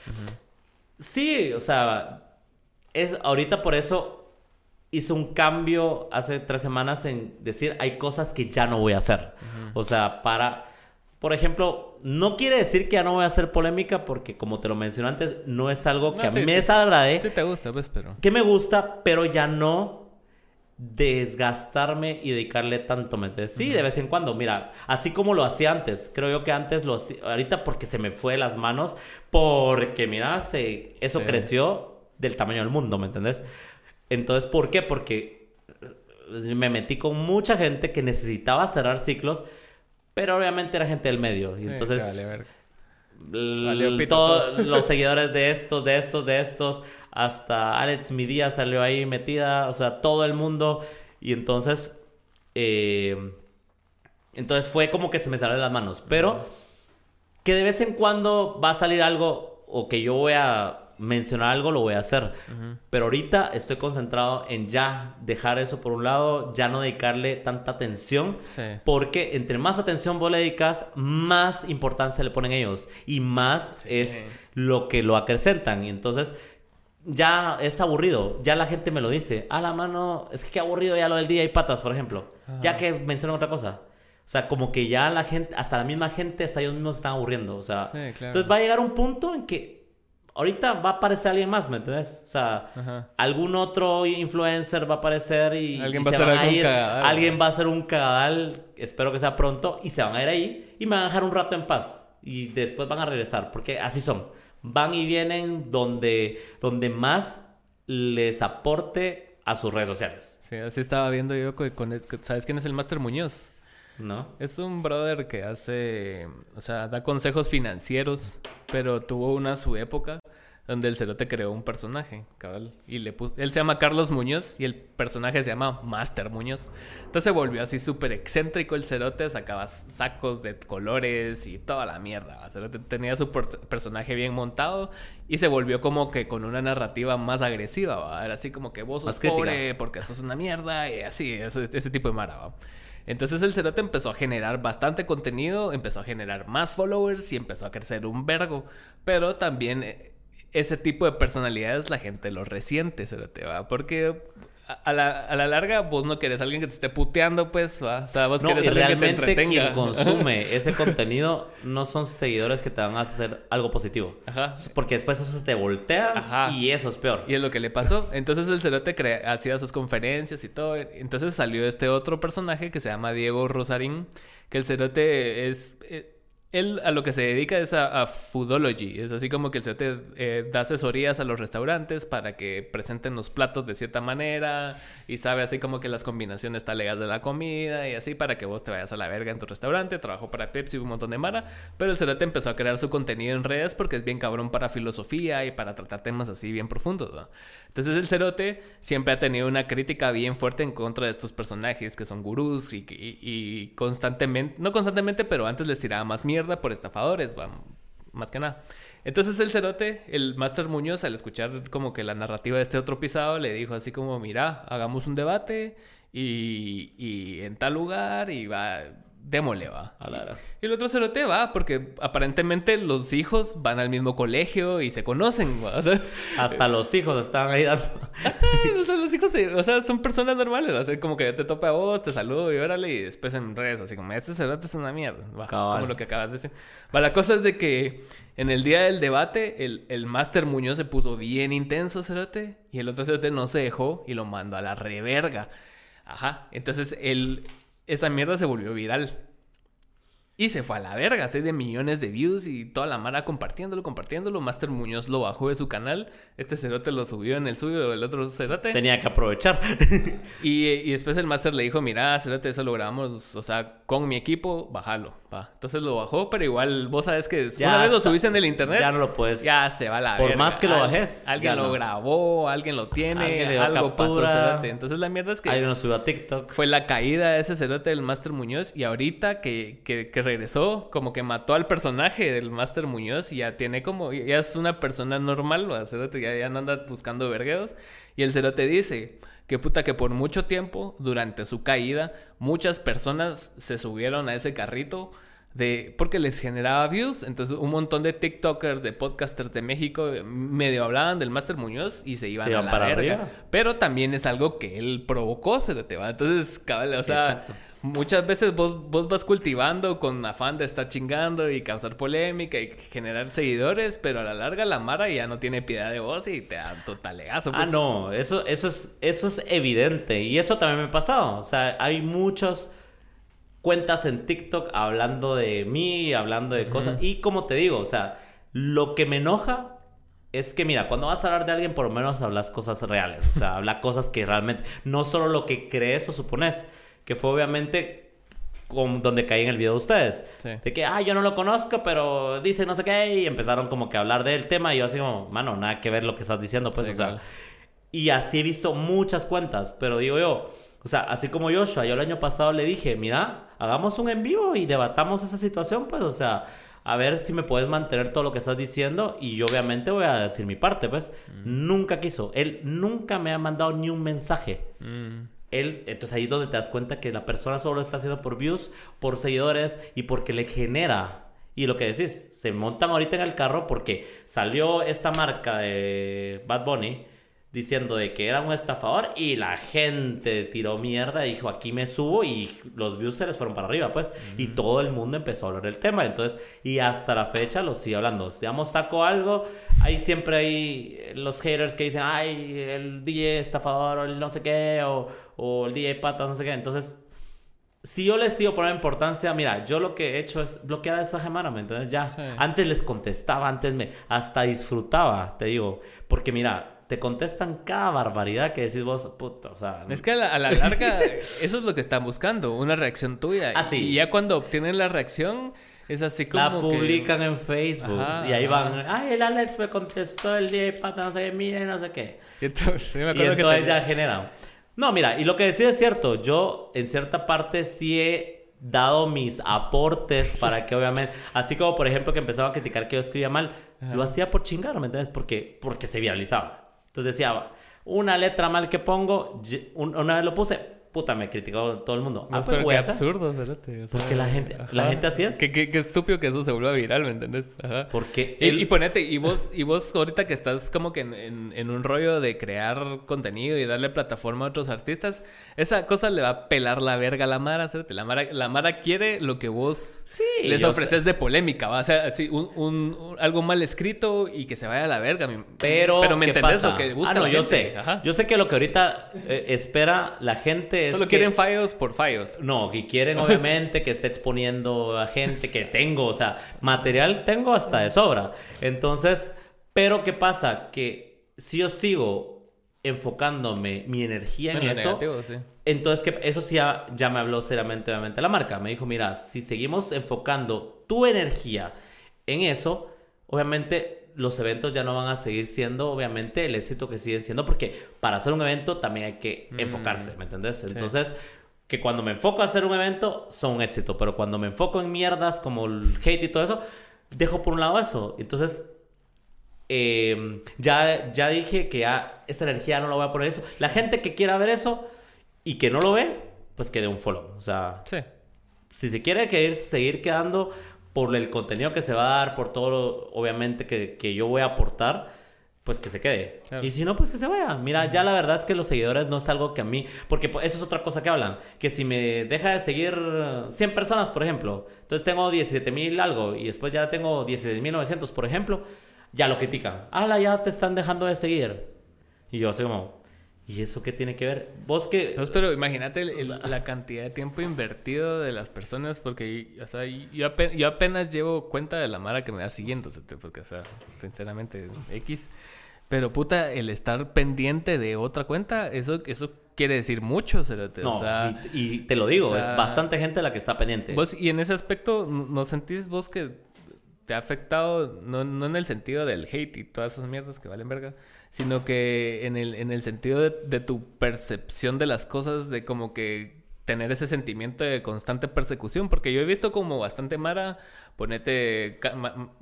Sí, o sea, es ahorita por eso hice un cambio hace tres semanas en decir, hay cosas que ya no voy a hacer. O sea, para por ejemplo, no quiere decir que ya no voy a hacer polémica porque, como te lo mencioné antes, no es algo que a mí me desagrade. Sí te gusta, pues, pero... Que me gusta, pero ya no desgastarme y dedicarle tanto, ¿me Sí, de vez en cuando, mira, así como lo hacía antes, creo yo que antes lo hacía, ahorita porque se me fue de las manos, porque mira, se, eso creció del tamaño del mundo, ¿me entendés? Entonces, ¿por qué? Porque me metí con mucha gente que necesitaba cerrar ciclos pero obviamente era gente del medio. Y entonces. todos los <laughs> seguidores de estos, de estos, de estos. Hasta Alex Midía salió ahí metida. O sea, todo el mundo. Y entonces. Eh, entonces fue como que se me salió de las manos. Pero. Que de vez en cuando va a salir algo. O que yo voy a mencionar algo, lo voy a hacer. Pero ahorita estoy concentrado en ya dejar eso por un lado, ya no dedicarle tanta atención, porque entre más atención vos le dedicas, más importancia le ponen ellos y más es lo que lo acrecentan. Y entonces ya es aburrido, ya la gente me lo dice. A la mano, es que qué aburrido ya lo del día y patas, por ejemplo. Ya que mencionan otra cosa. O sea, como que ya la gente, hasta la misma gente, hasta ellos mismos se están aburriendo. O sea, entonces va a llegar un punto en que ahorita va a aparecer alguien más, ¿me entiendes? O sea, algún otro influencer va a aparecer y, alguien va a ser a ir, alguien va a hacer un cagadal, espero que sea pronto, y se van a ir ahí y me van a dejar un rato en paz y después van a regresar, porque así son. Van y vienen donde, donde más les aporte a sus redes sociales. Sí, así estaba viendo yo con, ¿sabes quién es el Master Muñoz? ¿no? Es un brother que hace, o sea, da consejos financieros, pero tuvo una su época donde el cerote creó un personaje, cabal, y le puso, él se llama Carlos Muñoz y el personaje se llama Master Muñoz. Entonces se volvió así súper excéntrico el cerote, sacaba sacos de colores y toda la mierda. El cerote tenía su personaje bien montado y se volvió como que con una narrativa más agresiva, Era así como que vos sos pobre porque sos una mierda y así, ese, ese tipo de mara, entonces el cerote empezó a generar bastante contenido, empezó a generar más followers y empezó a crecer un vergo. Pero también eh, ese tipo de personalidades la gente lo resiente, cerote, va. Porque a la, a la, larga vos no querés a alguien que te esté puteando, pues, ¿va? O sea, vos querés a alguien que te entretenga. quien <laughs> consume ese contenido no son seguidores que te van a hacer algo positivo. Ajá. Porque después eso se te voltea Ajá. y eso es peor. Y es lo que le pasó. Entonces el cerote hacía sus conferencias y todo. Entonces salió este otro personaje que se llama Diego Rosarín, que el cerote es... Eh, él a lo que se dedica es a, a foodology. Es así como que se te eh, da asesorías a los restaurantes para que presenten los platos de cierta manera y sabe así como que las combinaciones legales de la comida y así para que vos te vayas a la verga en tu restaurante. Trabajó para Pepsi un montón de mara, pero el cerote empezó a crear su contenido en redes porque es bien cabrón para filosofía y para tratar temas así bien profundos. Entonces el cerote siempre ha tenido una crítica bien fuerte en contra de estos personajes que son gurús y, y constantemente, no constantemente, pero antes les tiraba más miedo por estafadores, más que nada. Entonces el cerote, el Master Muñoz, al escuchar como que la narrativa de este otro pisado, le dijo así como, mira, hagamos un debate y en tal lugar y va, démosle, va. Y, el otro cerote va porque aparentemente los hijos van al mismo colegio y se conocen, O sea, Hasta los hijos estaban ahí dando. o sea, los hijos, o sea, son personas normales. O sea, como que yo te tope a vos, te saludo y órale, y después en redes, así como, este cerote es una mierda. Va, como lo que acabas de decir. Va, la cosa es de que en el día del debate, el, el Máster Muñoz se puso bien intenso, cerote, y el otro cerote no se dejó y lo mandó a la reverga. Ajá, entonces el, esa mierda se volvió viral. Y se fue a la verga, seis de millones de views y toda la mara compartiéndolo, compartiéndolo. Master Muñoz lo bajó de su canal. Este cerote lo subió en el suyo, el otro cerote. Tenía que aprovechar. <laughs> y, y, después el Master le dijo, mira, cerote, eso lo grabamos, o sea, con mi equipo, bájalo. Va. Entonces lo bajó, pero igual vos sabes que una vez lo subiste en el internet. Ya no lo puedes. Ya se va la Por más que lo bajes. alguien lo grabó, alguien lo tiene, alguien algo pasó, cerote. Entonces la mierda es que. Alguien lo subió a TikTok. Fue la caída de ese cerote del Master Muñoz y ahorita que, que, que regresó, como que mató al personaje del Master Muñoz y ya tiene como. Ya es una persona normal, ¿va? Cerote, ya, ya no anda buscando vergueos. Y el cerote dice que puta que por mucho tiempo, durante su caída, muchas personas se subieron a ese carrito de porque les generaba views. Entonces, un montón de TikTokers, de podcasters de México medio hablaban del Master Muñoz y se iban a la para verga. Pero también es algo que él provocó, se lo te va. Entonces, cabal, o sea, Exacto muchas veces vos, vos vas cultivando con afán de estar chingando y causar polémica y generar seguidores, pero a la larga la Mara ya no tiene piedad de vos y te da totalegazo. Ah, pues. no, eso, eso, es, eso es evidente. Y eso también me ha pasado. O sea, hay muchas cuentas en TikTok hablando de mí, hablando de cosas. Y como te digo, o sea, lo que me enoja es que mira, cuando vas a hablar de alguien, por lo menos hablas cosas reales. O sea, habla cosas que realmente, no solo lo que crees o supones que fue obviamente con, donde caí en el video de ustedes. De que, ah, yo no lo conozco, pero dice no sé qué, y empezaron como que a hablar del tema, y yo así como, mano, nada que ver lo que estás diciendo, pues, o sea. Y así he visto muchas cuentas, pero digo yo, o sea, así como Joshua, yo el año pasado le dije, mira, hagamos un en vivo y debatamos esa situación, pues, o sea, a ver si me puedes mantener todo lo que estás diciendo y yo obviamente voy a decir mi parte, pues. Mm. Nunca quiso, él nunca me ha mandado ni un mensaje. Mm él, entonces ahí es donde te das cuenta que la persona solo está haciendo por views, por seguidores y porque le genera. Y lo que decís, se montan ahorita en el carro porque salió esta marca de Bad Bunny diciendo de que era un estafador y la gente tiró mierda y dijo aquí me subo y los views se les fueron para arriba pues. Y todo el mundo empezó a hablar del tema. Entonces y hasta la fecha lo sigue hablando. Si vamos saco algo ahí siempre hay los haters que dicen ay el DJ estafador o el no sé qué o, o el DJ patas no sé qué entonces si yo les sigo poner importancia, mira, yo lo que he hecho es bloquear a esa semana, ¿me entiendes? Ya, antes les contestaba, antes me, hasta disfrutaba, te digo, porque mira, te contestan cada barbaridad que decís vos, puta, o sea... Es que a la, larga <laughs> eso es lo que están buscando, una reacción tuya. Así. Ah, y ya cuando obtienen la reacción, es así como La publican en Facebook y ahí van, ay, el Alex me contestó el día de pata, no sé qué, mire, no sé qué. Y entonces, me y entonces ya generan. No, mira, y lo que decía es cierto, yo en cierta parte sí he dado mis aportes para que obviamente, así como por ejemplo que empezaba a criticar que yo escribía mal, lo hacía por chingar, ¿me entiendes? Porque, porque se viralizaba. Entonces decía, una letra mal que pongo, una vez lo puse, puta, me criticó todo el mundo. ah, pues, qué absurdo, Porque la gente, la gente así es. Qué, qué, estúpido que eso se vuelva viral, ¿me entiendes? Ajá. Porque... Y, ponete, y vos, y vos ahorita que estás como que en, en, un rollo de crear contenido y darle plataforma a otros artistas, esa cosa le va a pelar la verga a la Mara, ¿sabes? La Mara, la Mara quiere lo que vos les ofreces de polémica, ¿va? O sea, así, un, un, algo mal escrito y que se vaya a la verga. Pero, pero ¿me entendés lo que busca ah, no, yo sé. Yo sé que lo que ahorita eh, espera la gente Solo quieren fallos por fallos. No, que quieren <laughs> obviamente que esté exponiendo a gente que tengo, o sea, material tengo hasta de sobra. Entonces, pero ¿qué pasa? Que si yo sigo enfocándome mi energía en eso, entonces que eso sí ya, ya, me habló seriamente obviamente la marca. Me dijo, mira, si seguimos enfocando tu energía en eso, obviamente los eventos ya no van a seguir siendo, obviamente, el éxito que siguen siendo, porque para hacer un evento también hay que mm. enfocarse, ¿me entendés? Entonces, que cuando me enfoco a hacer un evento, son un éxito, pero cuando me enfoco en mierdas como el hate y todo eso, dejo por un lado eso. Entonces, em, ya, ya dije que ya esa energía no lo voy a poner eso. La gente que quiera ver eso y que no lo ve, pues que dé un follow. O sea, sí. si se quiere que seguir quedando por el contenido que se va a dar, por todo, obviamente, que, que yo voy a aportar, pues que se quede. Y si no, pues que se vaya. Mira, ya la verdad es que los seguidores no es algo que a mí, porque eso es otra cosa que hablan, que si me deja de seguir 100 personas, por ejemplo, entonces tengo 17 mil algo y después ya tengo 16 mil 900, por ejemplo, ya lo critican. ¡Hala, ya te están dejando de seguir! Y yo así como, ¿y eso qué tiene que ver? Vos que... No, pero imagínate la <laughs> cantidad de tiempo invertido de las personas, porque, o sea, yo, yo apenas llevo cuenta de la mara que me va siguiendo, porque, o sea, sinceramente, X... Pero puta, el estar pendiente de otra cuenta, eso, eso quiere decir mucho, No, y, te lo digo, es bastante gente la que está pendiente. Vos, y en ese aspecto, ¿no sentís vos que te ha afectado, no, no en el sentido del hate y todas esas mierdas que valen verga, sino que en el, en el sentido de, de tu percepción de las cosas, de como que tener ese sentimiento de constante persecución, porque yo he visto como bastante Mara, ponete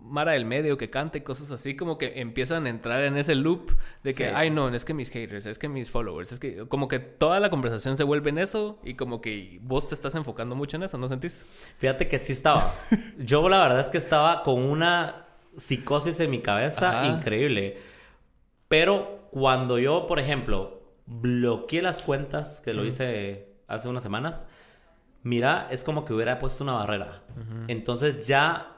Mara del medio que canta y cosas así, como que empiezan a entrar en ese loop de que, ay no, es que mis haters, es que mis followers, es que como que toda la conversación se vuelve en eso y como que vos te estás enfocando mucho en eso, ¿no sentís? Fíjate que sí estaba. <laughs> yo la verdad es que estaba con una psicosis en mi cabeza increíble. Pero cuando yo, por ejemplo, bloqueé las cuentas, que lo hice hace unas semanas, mira, es como que hubiera puesto una barrera. Entonces ya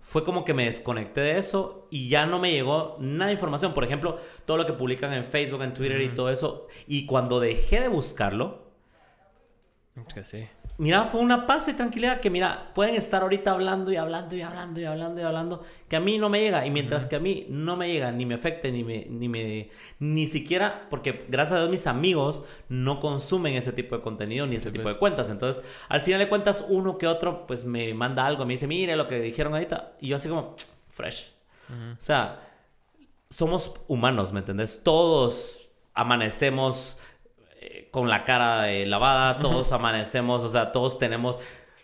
fue como que me desconecté de eso y ya no me llegó nada de información. Por ejemplo, todo lo que publican en Facebook, en Twitter y todo eso. Y cuando dejé de buscarlo, es que sí mira, fue una paz y tranquilidad que, mira, pueden estar ahorita hablando y hablando y hablando y hablando y hablando, que a mí no me llega. Y mientras que a mí no me llega, ni me afecte, ni me, ni me, ni siquiera, porque gracias a Dios mis amigos no consumen ese tipo de contenido ni ese tipo de cuentas. Entonces, al final de cuentas, uno que otro, pues me manda algo, me dice, mire lo que dijeron ahorita. Y yo así como, <tsk> fresh. O sea, somos humanos, ¿me entendés? Todos amanecemos con la cara lavada, todos amanecemos, o sea, todos tenemos,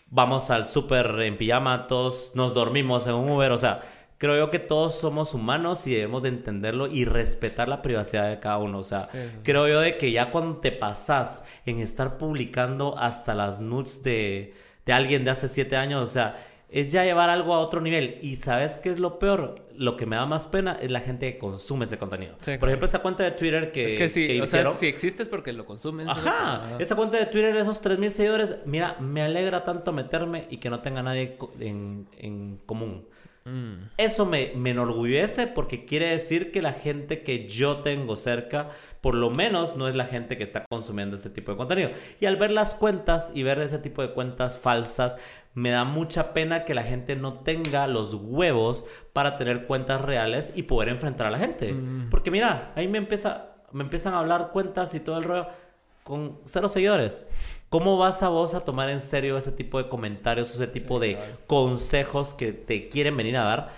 vamos al súper en pijama, todos nos dormimos en un Uber, o sea, creo yo que todos somos humanos y debemos de entenderlo y respetar la privacidad de cada uno. O sea, creo yo de que ya cuando te pasas en estar publicando hasta las nudes de, de alguien de hace siete años, o sea, es ya llevar algo a otro nivel. Y ¿sabes qué es lo peor? Lo que me da más pena es la gente que consume ese contenido. Por ejemplo, esa cuenta de Twitter que. Es que sí, o sea, si existe es porque lo consumen. Ajá. Esa cuenta de Twitter, esos 3000 seguidores, mira, me alegra tanto meterme y que no tenga nadie en, en común. Mm. Eso me, me, enorgullece porque quiere decir que la gente que yo tengo cerca, por lo menos no es la gente que está consumiendo ese tipo de contenido. Y al ver las cuentas y ver ese tipo de cuentas falsas, me da mucha pena que la gente no tenga los huevos para tener cuentas reales y poder enfrentar a la gente. Mm. Porque mira, ahí me, empieza, me empiezan a hablar cuentas y todo el rollo con cero seguidores. ¿Cómo vas a vos a tomar en serio ese tipo de comentarios, ese tipo de consejos que te quieren venir a dar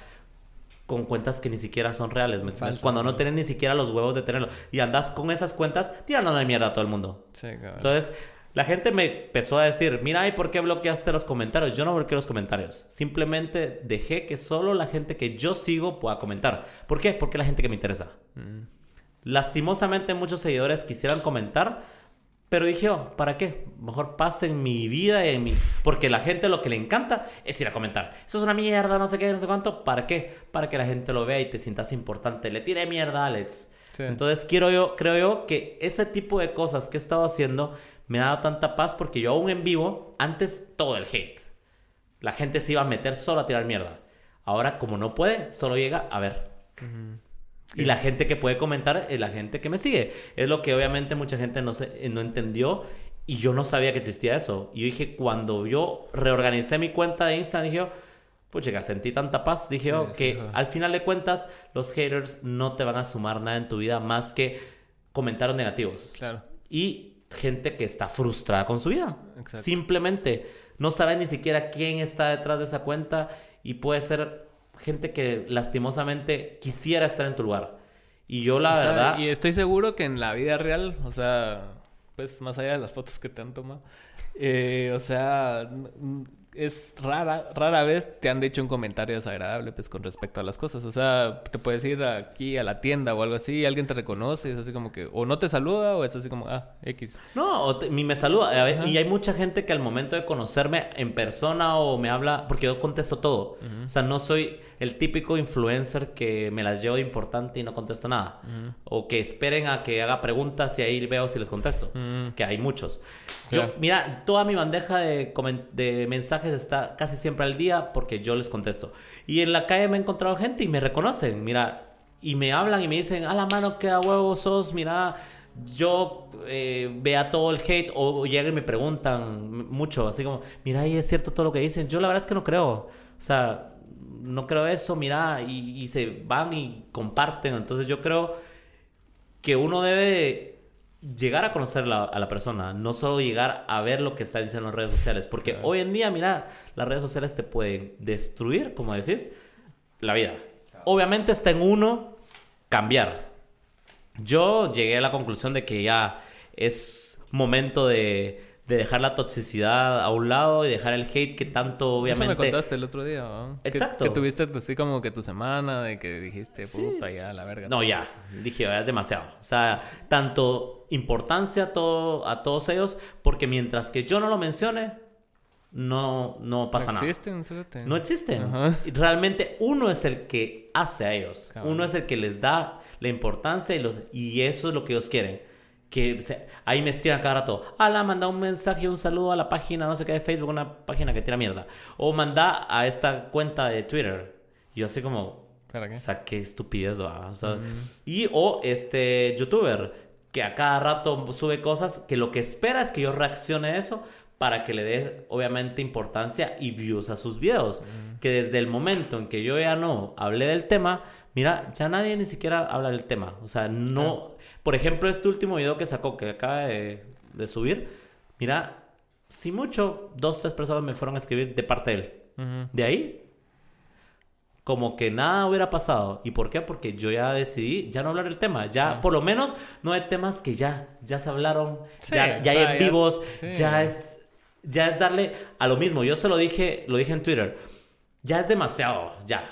con cuentas que ni siquiera son reales? Cuando no tienen ni siquiera los huevos de tenerlo. Y andas con esas cuentas tirando la mierda a todo el mundo. Entonces, la gente me empezó a decir, mira, ¿y por qué bloqueaste los comentarios? Yo no bloqueé los comentarios. Simplemente dejé que solo la gente que yo sigo pueda comentar. ¿Por qué? Porque la gente que me interesa. Mm. Lastimosamente muchos seguidores quisieran comentar, pero dije, oh, ¿para qué? Mejor pasen mi vida y en mi... Porque la gente lo que le encanta es ir a comentar. Eso es una mierda, no sé qué, no sé cuánto. ¿Para qué? Para que la gente lo vea y te sientas importante. Le tire mierda a Alex. Entonces quiero yo, creo yo que ese tipo de cosas que he estado haciendo me ha dado tanta paz porque yo aún en vivo, antes todo el hate. La gente se iba a meter solo a tirar mierda. Ahora como no puede, solo llega a ver. Y la gente que puede comentar es la gente que me sigue. Es lo que obviamente mucha gente no, se, no entendió y yo no sabía que existía eso. Y yo dije, cuando yo reorganicé mi cuenta de Instagram, dije, pues llega, sentí tanta paz. Dije que al final de cuentas, los haters no te van a sumar nada en tu vida más que comentarios negativos. Claro. Y gente que está frustrada con su vida. Simplemente no sabe ni siquiera quién está detrás de esa cuenta y puede ser gente que lastimosamente quisiera estar en tu lugar. Y yo la verdad... y estoy seguro que en la vida real, o sea, pues más allá de las fotos que te han tomado, eh, o sea, es rara, rara vez te han dicho un comentario desagradable pues con respecto a las cosas. O sea, te puedes ir aquí a la tienda o algo así y alguien te reconoce y es así como que o no te saluda o es así como, ah, X. No, o me saluda. y hay mucha gente que al momento de conocerme en persona o me habla, porque yo contesto todo. O sea, no soy el típico influencer que me las llevo de importante y no contesto nada. O que esperen a que haga preguntas y ahí veo si les contesto. Que hay muchos. Yo, mira, toda mi bandeja de, de mensajes está casi siempre al día porque yo les contesto. Y en la calle me he encontrado gente y me reconocen, mira, y me hablan y me dicen, a la mano que a huevo sos, mira, yo eh, vea todo el hate o, llegan y me preguntan mucho, así como, mira, y es cierto todo lo que dicen. Yo la verdad es que no creo. O sea, no creo eso, mira, y, y se van y comparten. Entonces yo creo que uno debe llegar a conocer a la persona, no solo llegar a ver lo que está diciendo en las redes sociales, porque hoy en día, mira, las redes sociales te pueden destruir, como decís, la vida. Obviamente está en uno cambiar. Yo llegué a la conclusión de que ya es momento de de dejar la toxicidad a un lado y dejar el hate que tanto obviamente... Eso me contaste el otro día, ¿no? Exacto. Que, tuviste así como que tu semana de que dijiste, puta, ya, la verga. No, ya. Dije, ya es demasiado. O sea, tanto importancia a, todo, a todos ellos, porque mientras que yo no lo mencione, no, no pasa nada. No existen, No existen. Realmente uno es el que hace a ellos. Uno es el que les da la importancia y, los, y eso es lo que ellos quieren que ahí me escriban cada rato, ala, manda un mensaje, un saludo a la página, no sé qué, de Facebook, una página que tira mierda. O manda a esta cuenta de Twitter. Yo así como, o sea, qué estupidez va. O sea, mm. Y o este youtuber que a cada rato sube cosas que lo que espera es que yo reaccione a eso para que le dé obviamente importancia y views a sus videos. Mm. Que desde el momento en que yo ya no hablé del tema, Mira, ya nadie ni siquiera habla del tema. O sea, no. Por ejemplo, este último video que sacó, que acaba de, subir, mira, si mucho, dos, tres personas me fueron a escribir de parte de él. De ahí, como que nada hubiera pasado. ¿Y por qué? Porque yo ya decidí ya no hablar del tema. Ya, por lo menos, no hay temas que ya, ya se hablaron, ya, ya hay en vivos, ya, es, ya es darle a lo mismo. Yo se lo dije, lo dije en Twitter. Ya es demasiado, ya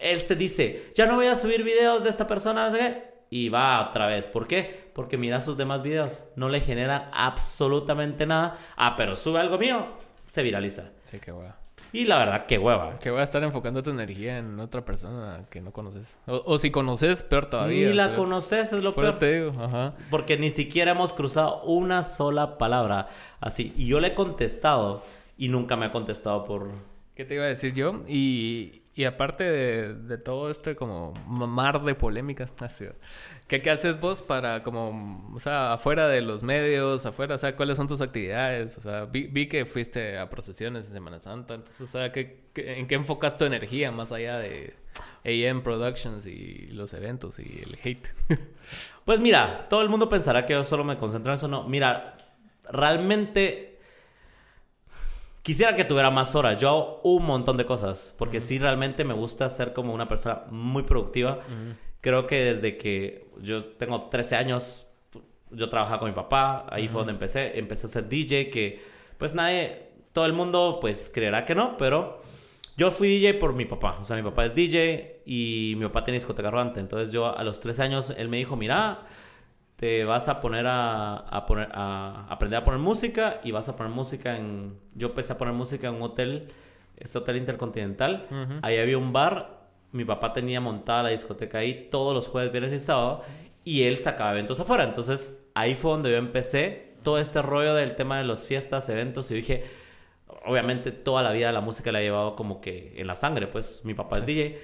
él te dice, ya no voy a subir videos de esta persona, no sé qué. Y va otra vez. ¿Por qué? Porque mira sus demás videos. No le genera absolutamente nada. Ah, pero sube algo mío, se viraliza. Sí, qué hueva. Y la verdad, qué hueva. Que voy a estar enfocando tu energía en otra persona que no conoces. O, si conoces, peor todavía. Ni la conoces, es lo peor. te digo, ajá. Porque ni siquiera hemos cruzado una sola palabra así. Y yo le he contestado y nunca me ha contestado por... ¿Qué te iba a decir yo? Y, y aparte de, todo esto como mar de polémicas, <laughs> ¿qué, ¿qué haces vos para como, o sea, afuera de los medios, afuera, o sea, cuáles son tus actividades? O sea, vi, que fuiste a procesiones en Semana Santa, entonces, o sea, ¿qué, en qué enfocas tu energía más allá de AM Productions y los eventos y el hate? <laughs> pues mira, todo el mundo pensará que yo solo me concentro en eso, no. Mira, realmente Quisiera que tuviera más horas. Yo hago un montón de cosas. Porque sí, realmente me gusta ser como una persona muy productiva. Creo que desde que yo tengo 13 años, yo trabajaba con mi papá. Ahí fue donde empecé. Empecé a ser DJ. Que pues nadie, todo el mundo pues creerá que no. Pero yo fui DJ por mi papá. O sea, mi papá es DJ y mi papá tiene discoteca rodante. Entonces yo a los 13 años, él me dijo, mira te vas a poner a, poner, a aprender a poner música y vas a poner música en... Yo empecé a poner música en un hotel, este hotel intercontinental. Ahí había un bar, mi papá tenía montada la discoteca ahí todos los jueves, viernes y sábado y él sacaba eventos afuera. Entonces ahí fue donde yo empecé todo este rollo del tema de las fiestas, eventos y dije, obviamente toda la vida la música la he llevado como que en la sangre, pues mi papá es DJ.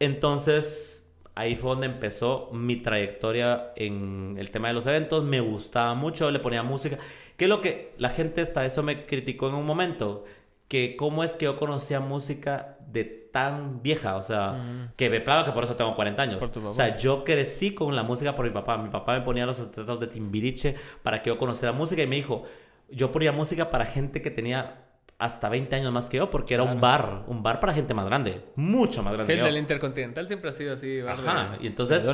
Entonces ahí fue donde empezó mi trayectoria en el tema de los eventos. Me gustaba mucho, le ponía música. ¿Qué es lo que la gente hasta eso me criticó en un momento? Que cómo es que yo conocía música de tan vieja, o sea, que me plaga que por eso tengo 40 años. O sea, yo crecí con la música por mi papá. Mi papá me ponía los acetatos de Timbiriche para que yo conociera música y me dijo, yo ponía música para gente que tenía hasta 20 años más que yo, porque era un bar, un bar para gente más grande, mucho más grande. Sí, el Intercontinental siempre ha sido así. Ajá, y entonces...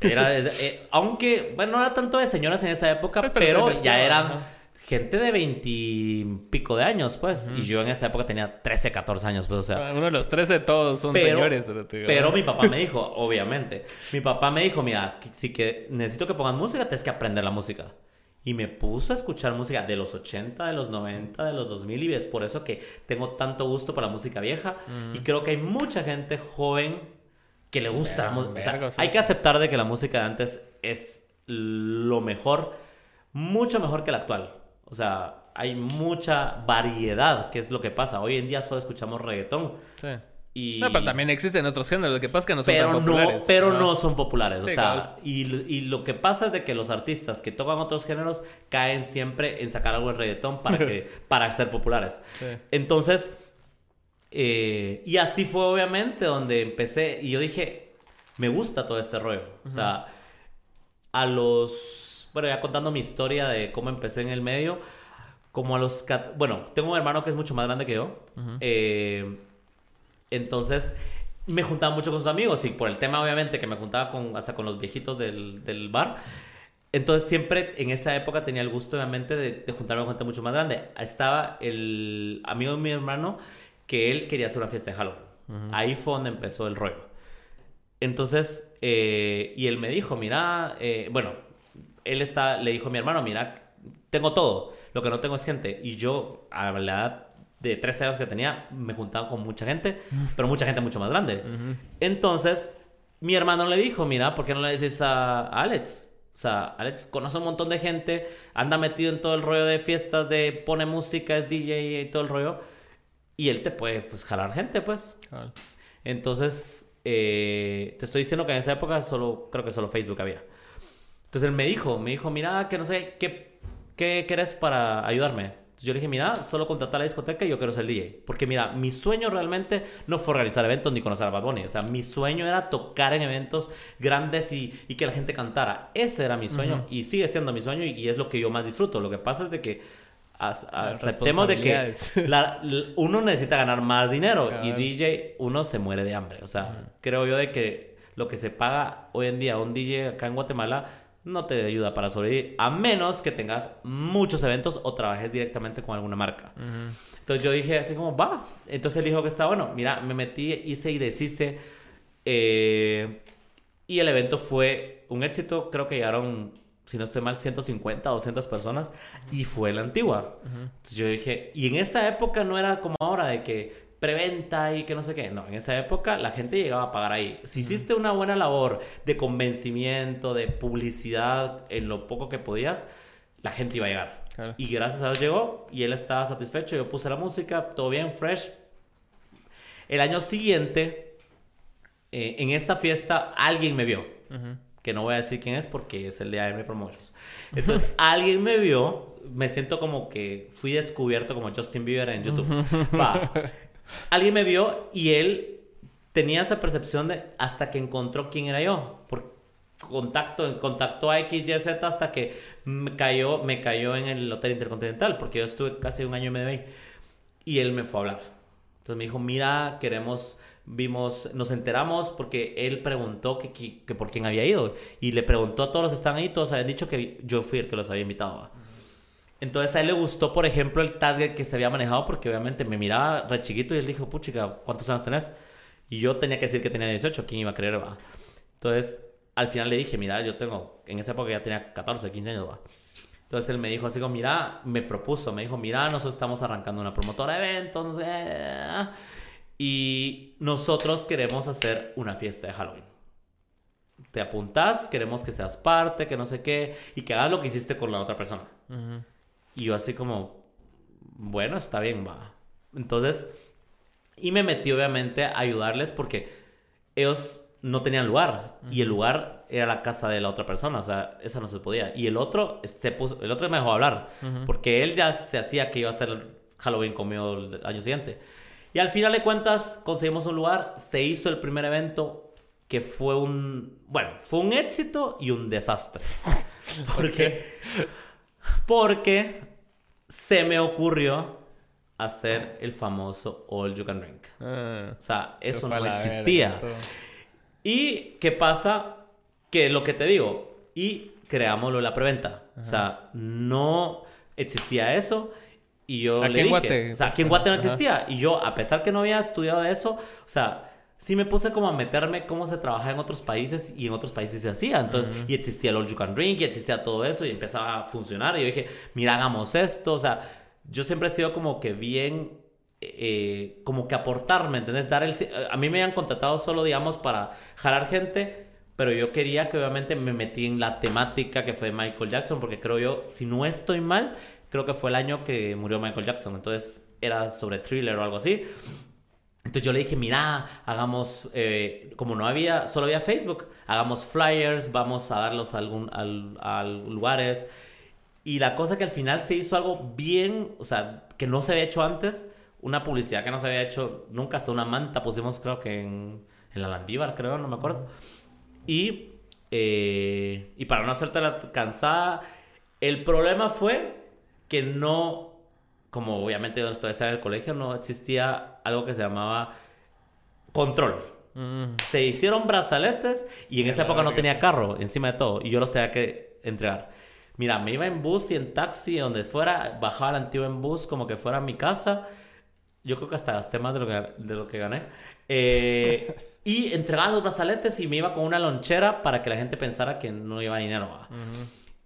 era <laughs> eh, aunque, bueno, no era tanto de señoras en esa época, pues, pero, ya eran gente de veintipico de años, pues. Y yo en esa época tenía 13, 14 años, pues, o sea. Uno de los 13 todos son señores. Pero mi papá me dijo, <laughs> obviamente. Mi papá me dijo, mira, si que necesito que pongan música, tienes que aprender la música. Y me puso a escuchar música de los 80, de los 90, de los 2000 y es por eso que tengo tanto gusto por la música vieja. Y creo que hay mucha gente joven que le gusta la música. Hay que aceptar de que la música de antes es lo mejor, mucho mejor que la actual. O sea, hay mucha variedad, que es lo que pasa. Hoy en día solo escuchamos reggaetón. Sí. Y... No, pero también existen otros géneros. Lo que pasa es que no son pero populares. No, pero ¿no? son populares. o sea, y, y, lo que pasa es de que los artistas que tocan otros géneros caen siempre en sacar algo de reggaetón para, que, <laughs> para ser populares. Sí. Entonces, eh, y así fue obviamente donde empecé. Y yo dije, me gusta todo este rollo. O sea, a los bueno, ya contando mi historia de cómo empecé en el medio, como a los... Bueno, tengo un hermano que es mucho más grande que yo. Eh, entonces, me juntaba mucho con sus amigos y por el tema, obviamente, que me juntaba con, hasta con los viejitos del, del bar. Entonces siempre en esa época tenía el gusto obviamente de, juntarme con gente mucho más grande. Estaba el amigo de mi hermano que él quería hacer una fiesta de Halloween. Ahí fue donde empezó el rollo. Entonces, eh, y él me dijo, mira, eh, bueno, él está, le dijo a mi hermano, mira, tengo todo, lo que no tengo es gente. Y yo, a la edad de 13 años que tenía, me juntaba con mucha gente, <laughs> pero mucha gente mucho más grande. Entonces, mi hermano le dijo, mira, ¿por qué no le dices a Alex? O sea, Alex conoce un montón de gente, anda metido en todo el rollo de fiestas, de pone música, es DJ y todo el rollo. Y él te puede, pues, jalar gente, pues. Entonces, eh, te estoy diciendo que en esa época solo, creo que solo Facebook había. Entonces él me dijo, me dijo, mira, que no sé, ¿qué, qué querés para ayudarme? Entonces yo le dije, mira, solo contratar la discoteca y yo quiero ser DJ. Porque mira, mi sueño realmente no fue realizar eventos ni conocer a Bad Bunny. O sea, mi sueño era tocar en eventos grandes y, y que la gente cantara. Ese era mi sueño y sigue siendo mi sueño y, es lo que yo más disfruto. Lo que pasa es de que aceptemos de que <laughs> uno necesita ganar más dinero y DJ uno se muere de hambre. O sea, creo yo de que lo que se paga hoy en día a un DJ acá en Guatemala no te ayuda para sobrevivir, a menos que tengas muchos eventos o trabajes directamente con alguna marca. Entonces yo dije así como, va. Entonces él dijo que está bueno. Mira, me metí, hice y deshice. Eh, y el evento fue un éxito. Creo que llegaron, si no estoy mal, 150, 200 personas. Y fue la antigua. Entonces yo dije, y en esa época no era como ahora de que preventa y que no sé qué. No, en esa época la gente llegaba a pagar ahí. Si hiciste una buena labor de convencimiento, de publicidad en lo poco que podías, la gente iba a llegar. Y gracias a Dios llegó y él estaba satisfecho. Yo puse la música, todo bien, fresh. El año siguiente, eh, en esta fiesta, alguien me vio. Que no voy a decir quién es porque es el de AM Promotions. <laughs> Entonces, alguien me vio. Me siento como que fui descubierto como Justin Bieber en YouTube. Va <laughs> alguien me vio y él tenía esa percepción de hasta que encontró quién era yo. Por contacto, contactó a XYZ hasta que me cayó, me cayó en el Hotel Intercontinental, porque yo estuve casi un año y medio. Y él me fue a hablar. Entonces me dijo, mira, queremos, vimos, nos enteramos porque él preguntó que, que, por quién había ido. Y le preguntó a todos los que estaban ahí, todos habían dicho que yo fui el que los había invitado. Entonces a él le gustó, por ejemplo, el target que se había manejado porque obviamente me miraba re chiquito y él dijo, puchica, ¿cuántos años tenés? Y yo tenía que decir que tenía 18, ¿quién iba a creer? Va? Entonces al final le dije, mira, yo tengo, en esa época ya tenía 14, 15 años, va. Entonces él me dijo así como, mira, me propuso, me dijo, mira, nosotros estamos arrancando una promotora de eventos, no sé, y nosotros queremos hacer una fiesta de Halloween. Te apuntas, queremos que seas parte, que no sé qué, y que hagas lo que hiciste con la otra persona. Y yo así como, bueno, está bien, va. Entonces, y me metí obviamente a ayudarles porque ellos no tenían lugar y el lugar era la casa de la otra persona, o sea, esa no se podía. Y el otro se puso, el otro me dejó hablar porque él ya se hacía que iba a hacer Halloween conmigo el año siguiente. Y al final de cuentas conseguimos un lugar, se hizo el primer evento que fue un, bueno, fue un éxito y un desastre. <laughs> Porque porque se me ocurrió hacer el famoso All You Can Drink. Ah, o sea, eso no existía. ¿Y qué pasa? Que lo que te digo, y creámoslo la preventa. O sea, no existía eso. Y yo le dije, Guate, o sea, aquí en Guate no existía. Y yo, a pesar que no había estudiado eso, o sea, sí me puse como a meterme cómo se trabajaba en otros países y en otros países se hacía. Entonces, y existía el All You Can Drink, y existía todo eso y empezaba a funcionar. Y yo dije, mira, hagamos esto. O sea, yo siempre he sido como que bien, eh, como que aportar, ¿me entendés? Dar el, a mí me habían contratado solo, digamos, para jalar gente, pero yo quería que obviamente me metí en la temática que fue Michael Jackson, porque creo yo, si no estoy mal, creo que fue el año que murió Michael Jackson. Entonces, era sobre thriller o algo así. Entonces yo le dije, mira, hagamos, eh, como no había, solo había Facebook, hagamos flyers, vamos a darlos a, algún, a, lugares. Y la cosa que al final se hizo algo bien, o sea, que no se había hecho antes, una publicidad que no se había hecho nunca, hasta una manta pusimos creo que en, en la Landívar, creo, no me acuerdo. Y, eh, y para no hacerte la cansada, el problema fue que no como obviamente donde estoy en el colegio, no existía algo que se llamaba control. Mm. Se hicieron brazaletes y en esa época no tenía carro encima de todo y yo los tenía que entregar. Mira, me iba en bus y en taxi, donde fuera, bajaba el antiguo en bus como que fuera a mi casa. Yo creo que hasta gasté más de lo que, de lo que gané. Eh, y entregaba los brazaletes y me iba con una lonchera para que la gente pensara que no iba dinero.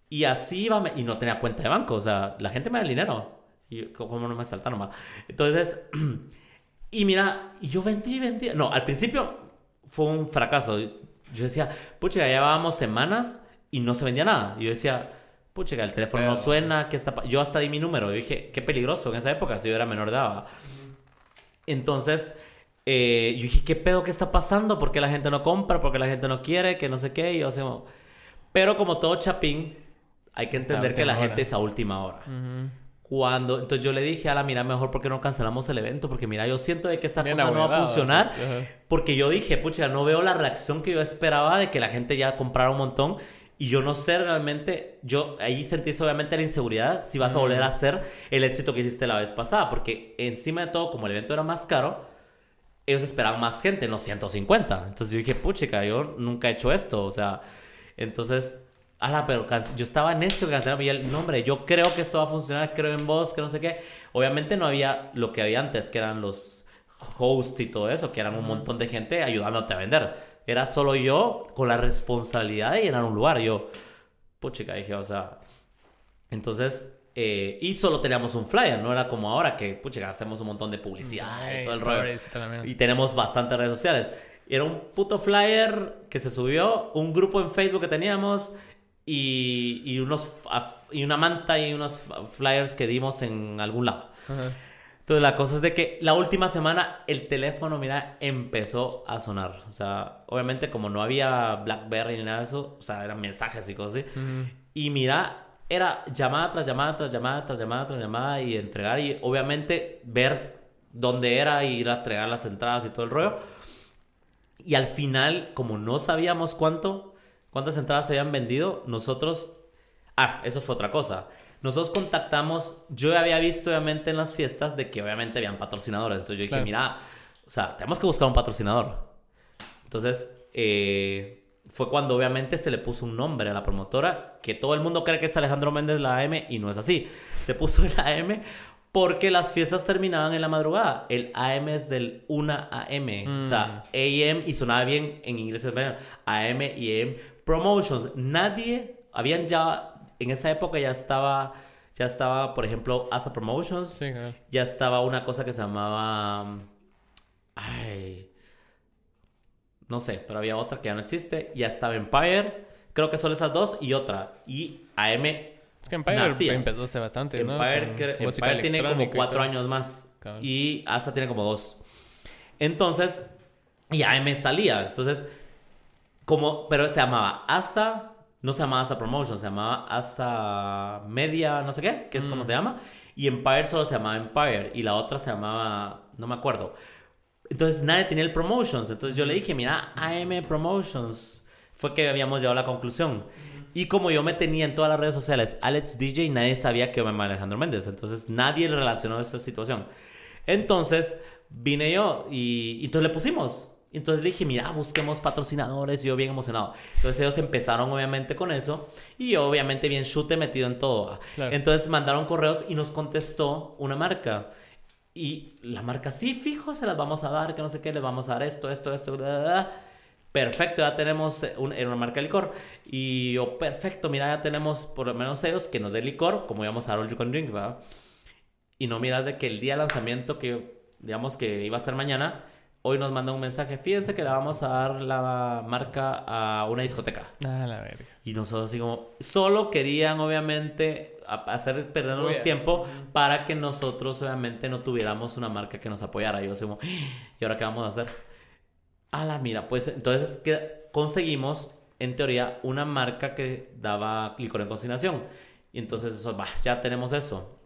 Y así iba, y no tenía cuenta de banco. O sea, la gente me da el dinero. Y como no me saltaron más. Entonces, <clears throat> y mira, yo vendí, vendí. No, al principio fue un fracaso. Yo decía, pucha, ya llevábamos semanas y no se vendía nada. Y yo decía, pucha, el teléfono no suena, ¿qué está Yo hasta di mi número. Yo dije, qué peligroso en esa época, si yo era menor de edad. Entonces, eh, yo dije, ¿qué pedo que está pasando? ¿Por qué la gente no compra? ¿Por qué la gente no quiere? Que no sé qué. Y yo así, pero como todo chapín, hay que entender que la gente es a última hora. Cuando, entonces yo le dije a la mira, mejor porque no cancelamos el evento, porque mira, yo siento de que esta cosa no va a funcionar, porque yo dije, pucha, no veo la reacción que yo esperaba de que la gente ya comprara un montón, y yo no sé realmente, yo ahí sentí obviamente la inseguridad si vas a volver a hacer el éxito que hiciste la vez pasada, porque encima de todo, como el evento era más caro, ellos esperaban más gente, no 150. Entonces yo dije, pucha, yo nunca he hecho esto, o sea, entonces Ala, pero yo estaba necio que cancelar el nombre. Yo creo que esto va a funcionar, creo en vos, que no sé qué. Obviamente no había lo que había antes, que eran los hosts y todo eso, que eran un montón de gente ayudándote a vender. Era solo yo con la responsabilidad de llenar un lugar. Yo, puchica, dije, o sea. Entonces, eh, y solo teníamos un flyer, no era como ahora que, puchica, hacemos un montón de publicidad y todo el rollo. Y tenemos bastantes redes sociales. Era un puto flyer que se subió, un grupo en Facebook que teníamos y, y, unos, y una manta y unos flyers que dimos en algún lado. Entonces la cosa es de que la última semana el teléfono, mira, empezó a sonar. O sea, obviamente como no había BlackBerry ni nada de eso, o sea, eran mensajes y cosas así. Y mira, era llamada tras llamada tras llamada tras llamada tras llamada y entregar y obviamente ver dónde era y ir a entregar las entradas y todo el rollo. Y al final, como no sabíamos cuánto, cuántas entradas se habían vendido, nosotros... Ah, eso fue otra cosa. Nosotros contactamos, yo había visto obviamente en las fiestas de que obviamente habían patrocinadores. Entonces yo dije, mira, o sea, tenemos que buscar un patrocinador. Entonces, eh, fue cuando obviamente se le puso un nombre a la promotora, que todo el mundo cree que es Alejandro Méndez la AM y no es así. Se puso <laughs> el AM porque las fiestas terminaban en la madrugada. El AM es del 1 AM. O sea, mm. AM y sonaba bien en inglés y español. AM y AM. Promotions. Nadie, habían ya, en esa época ya estaba, ya estaba, por ejemplo, Asa Promotions. Sí, Ya estaba una cosa que se llamaba... Ay... No sé, pero había otra que ya no existe. Ya estaba Empire. Creo que son esas dos y otra. Y AM es que Empire empezó hace bastante, ¿no? Empire, tiene como cuatro años más. Y Asa tiene como dos. Entonces, y AM salía. Entonces, como, pero se llamaba Asa, no se llamaba Asa Promotion, se llamaba Asa Media, no sé qué, que es como mm. se llama. Y Empire solo se llamaba Empire. Y la otra se llamaba, no me acuerdo. Entonces nadie tenía el Promotions. Entonces yo le dije, mira, AM Promotions. Fue que habíamos llegado a la conclusión. Y como yo me tenía en todas las redes sociales Alex DJ, nadie sabía que yo me llamaba Alejandro Méndez. Entonces nadie relacionó esa situación. Entonces vine yo y, entonces le pusimos Entonces le dije, mira, busquemos patrocinadores. Y yo bien emocionado. Entonces ellos empezaron obviamente con eso. Y yo obviamente bien chute metido en todo. Entonces mandaron correos y nos contestó una marca. Y la marca, sí, fijo, se las vamos a dar, que no sé qué, les vamos a dar esto, esto, esto, Perfecto, ya tenemos una marca de licor. Y yo, perfecto, mira, ya tenemos por lo menos ellos que nos den licor, como íbamos a dar All You Can Drink, ¿verdad? Y no miras de que el día de lanzamiento, que digamos que iba a ser mañana, hoy nos manda un mensaje, fíjense que le vamos a dar la marca a una discoteca. Ah, la verga. Y nosotros así como, solo querían obviamente hacer perdernos tiempo para que nosotros obviamente no tuviéramos una marca que nos apoyara. Yo así como, ¿y ahora qué vamos a hacer? A la mira, pues entonces que conseguimos en teoría una marca que daba licor en consignación. Y entonces eso, ya tenemos eso.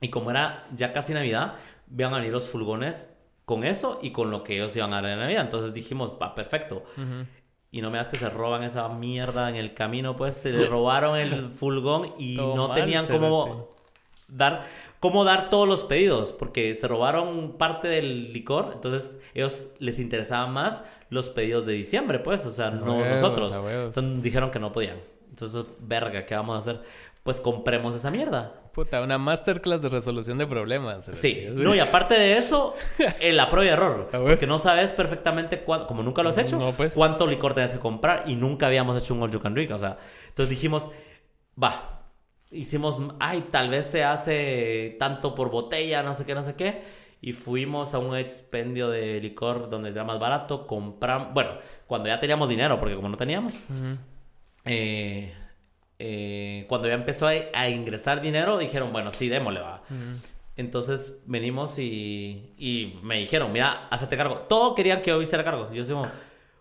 Y como era ya casi Navidad, vean a venir los fulgones con eso y con lo que ellos iban a dar en Navidad. Entonces dijimos, va, perfecto. Y no me das que se roban esa mierda en el camino, pues se <laughs> le robaron el fulgón y no tenían cómo dar, cómo dar todos los pedidos, porque se robaron parte del licor, entonces ellos les interesaban más los pedidos de diciembre, pues, o sea, no nosotros. Entonces dijeron que no podían. Entonces, verga, ¿qué vamos a hacer? Pues compremos esa mierda. Puta, una masterclass de resolución de problemas. Sí, no, y aparte de eso, <laughs> el a y error. Porque no sabes perfectamente, como nunca lo has hecho, pues. cuánto licor tienes que comprar y nunca habíamos hecho un all you can drink. O sea, entonces dijimos, va, hicimos, ay, tal vez se hace tanto por botella, no sé qué, no sé qué. Y fuimos a un expendio de licor donde era más barato, compramos, bueno, cuando ya teníamos dinero, porque como no teníamos, eh, eh, cuando ya empezó a, ingresar dinero, dijeron, bueno, sí, démosle, va. Entonces venimos y, y, me dijeron, mira, hazte cargo. Todo querían que yo hiciera cargo. Yo digo,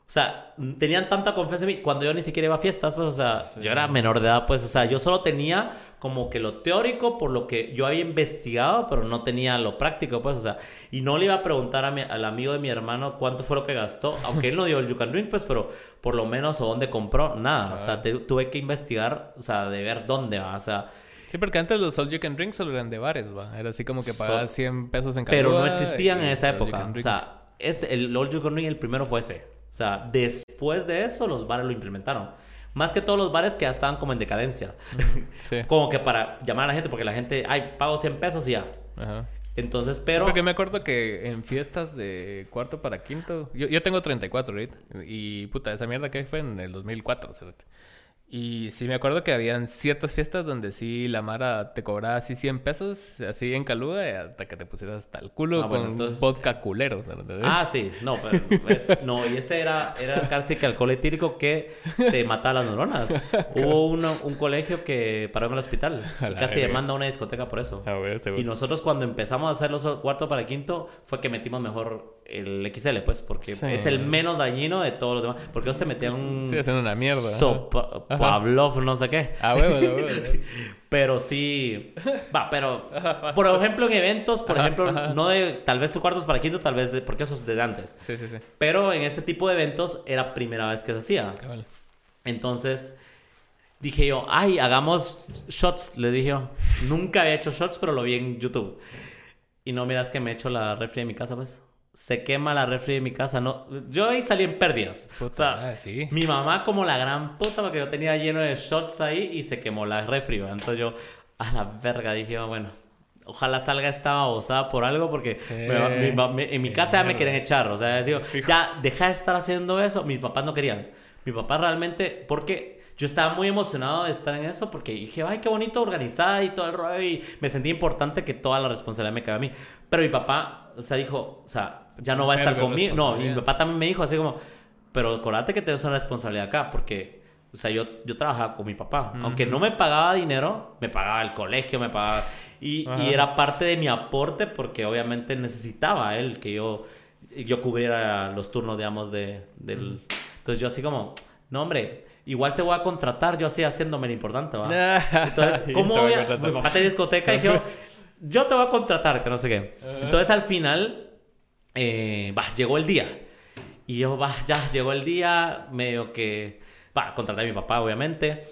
o sea, tenían tanta confianza en mí cuando yo ni siquiera iba a fiestas, pues, o sea, yo era menor de edad, pues, o sea, yo solo tenía como que lo teórico por lo que yo había investigado, pero no tenía lo práctico, pues, o sea, y no le iba a preguntar a mi, al amigo de mi hermano cuánto fue lo que gastó, aunque él no dio el You Can Drink, pues, pero por lo menos o dónde compró, nada, o sea, tuve que investigar, o sea, de ver dónde va, o sea. Sí, porque antes los All You Can Drink solo eran de bares, va, era así como que pagabas 100 pesos en cada Pero no existían en esa época, o sea, es el All You Can Drink, el primero fue ese. O sea, después de eso los bares lo implementaron. Más que todos los bares que ya estaban como en decadencia. <laughs> como que para llamar a la gente, porque la gente, ay, pago 100 pesos y ya. Entonces, pero... Porque me acuerdo que en fiestas de cuarto para quinto... Yo, yo tengo 34, ¿right? Y puta, esa mierda que fue en el 2004, ¿cierto? Y sí me acuerdo que habían ciertas fiestas donde sí la Mara te cobraba así 100 pesos, así en Caluga, hasta que te pusieras hasta el culo ah, con vodka culero. Ah, sí, no, pero no, y ese era, era casi que alcohol etílico que te mataba las neuronas. <laughs> Hubo uno, un colegio que paró en el hospital <laughs> y casi demanda una discoteca por eso. y nosotros cuando empezamos a hacer los cuarto para quinto fue que metimos mejor el XL, pues, porque es el menos dañino de todos los demás. Porque ellos te metían un... Sí, haciendo una mierda. Pavlov, no sé qué. Ah, huevo, huevo. <laughs> pero sí. Va, pero. <laughs> Por ejemplo, en eventos, por ejemplo, no de. Tal vez tu cuartos para quinto, tal vez de, porque eso es de antes. Sí, sí, sí. Pero en ese tipo de eventos era primera vez que se hacía. Entonces. Dije yo, ay, hagamos shots, le dije yo. Nunca había hecho shots, pero lo vi en YouTube. Y no miras que me he hecho la refri de mi casa, pues se quema la refri de mi casa. No, yo ahí salí en pérdidas. o sea, mi mamá como la gran puta porque yo tenía lleno de shots ahí y se quemó la refri. Entonces yo, a la verga, dije, bueno, ojalá salga esta babosada por algo porque en mi casa ya me quieren echar. O sea, digo, ya deja de estar haciendo eso. Mis papás no querían. Mi papá realmente, porque yo estaba muy emocionado de estar en eso porque dije, ay, qué bonito organizar y todo el rollo y me sentí importante que toda la responsabilidad me cae a mí. Pero mi papá, o sea, dijo, o sea, ya no va a estar conmigo. No, y mi papá también me dijo así como, pero acordate que tienes una responsabilidad acá, porque, o sea, yo, yo trabajaba con mi papá. Aunque no me pagaba dinero, me pagaba el colegio, me pagaba... Y, y, era parte de mi aporte porque obviamente necesitaba él que yo, yo cubriera los turnos, digamos, de, del... Entonces yo así como, no, hombre, igual te voy a contratar, yo así haciéndome lo importante, ¿va? <laughs> Entonces, ¿cómo voy a... Mi papá tenía discoteca y <laughs> yo, yo te voy a contratar, que no sé qué. Entonces, al final, eh, llegó el día. Y yo, va, ya llegó el día, medio que, va, contraté a mi papá, obviamente.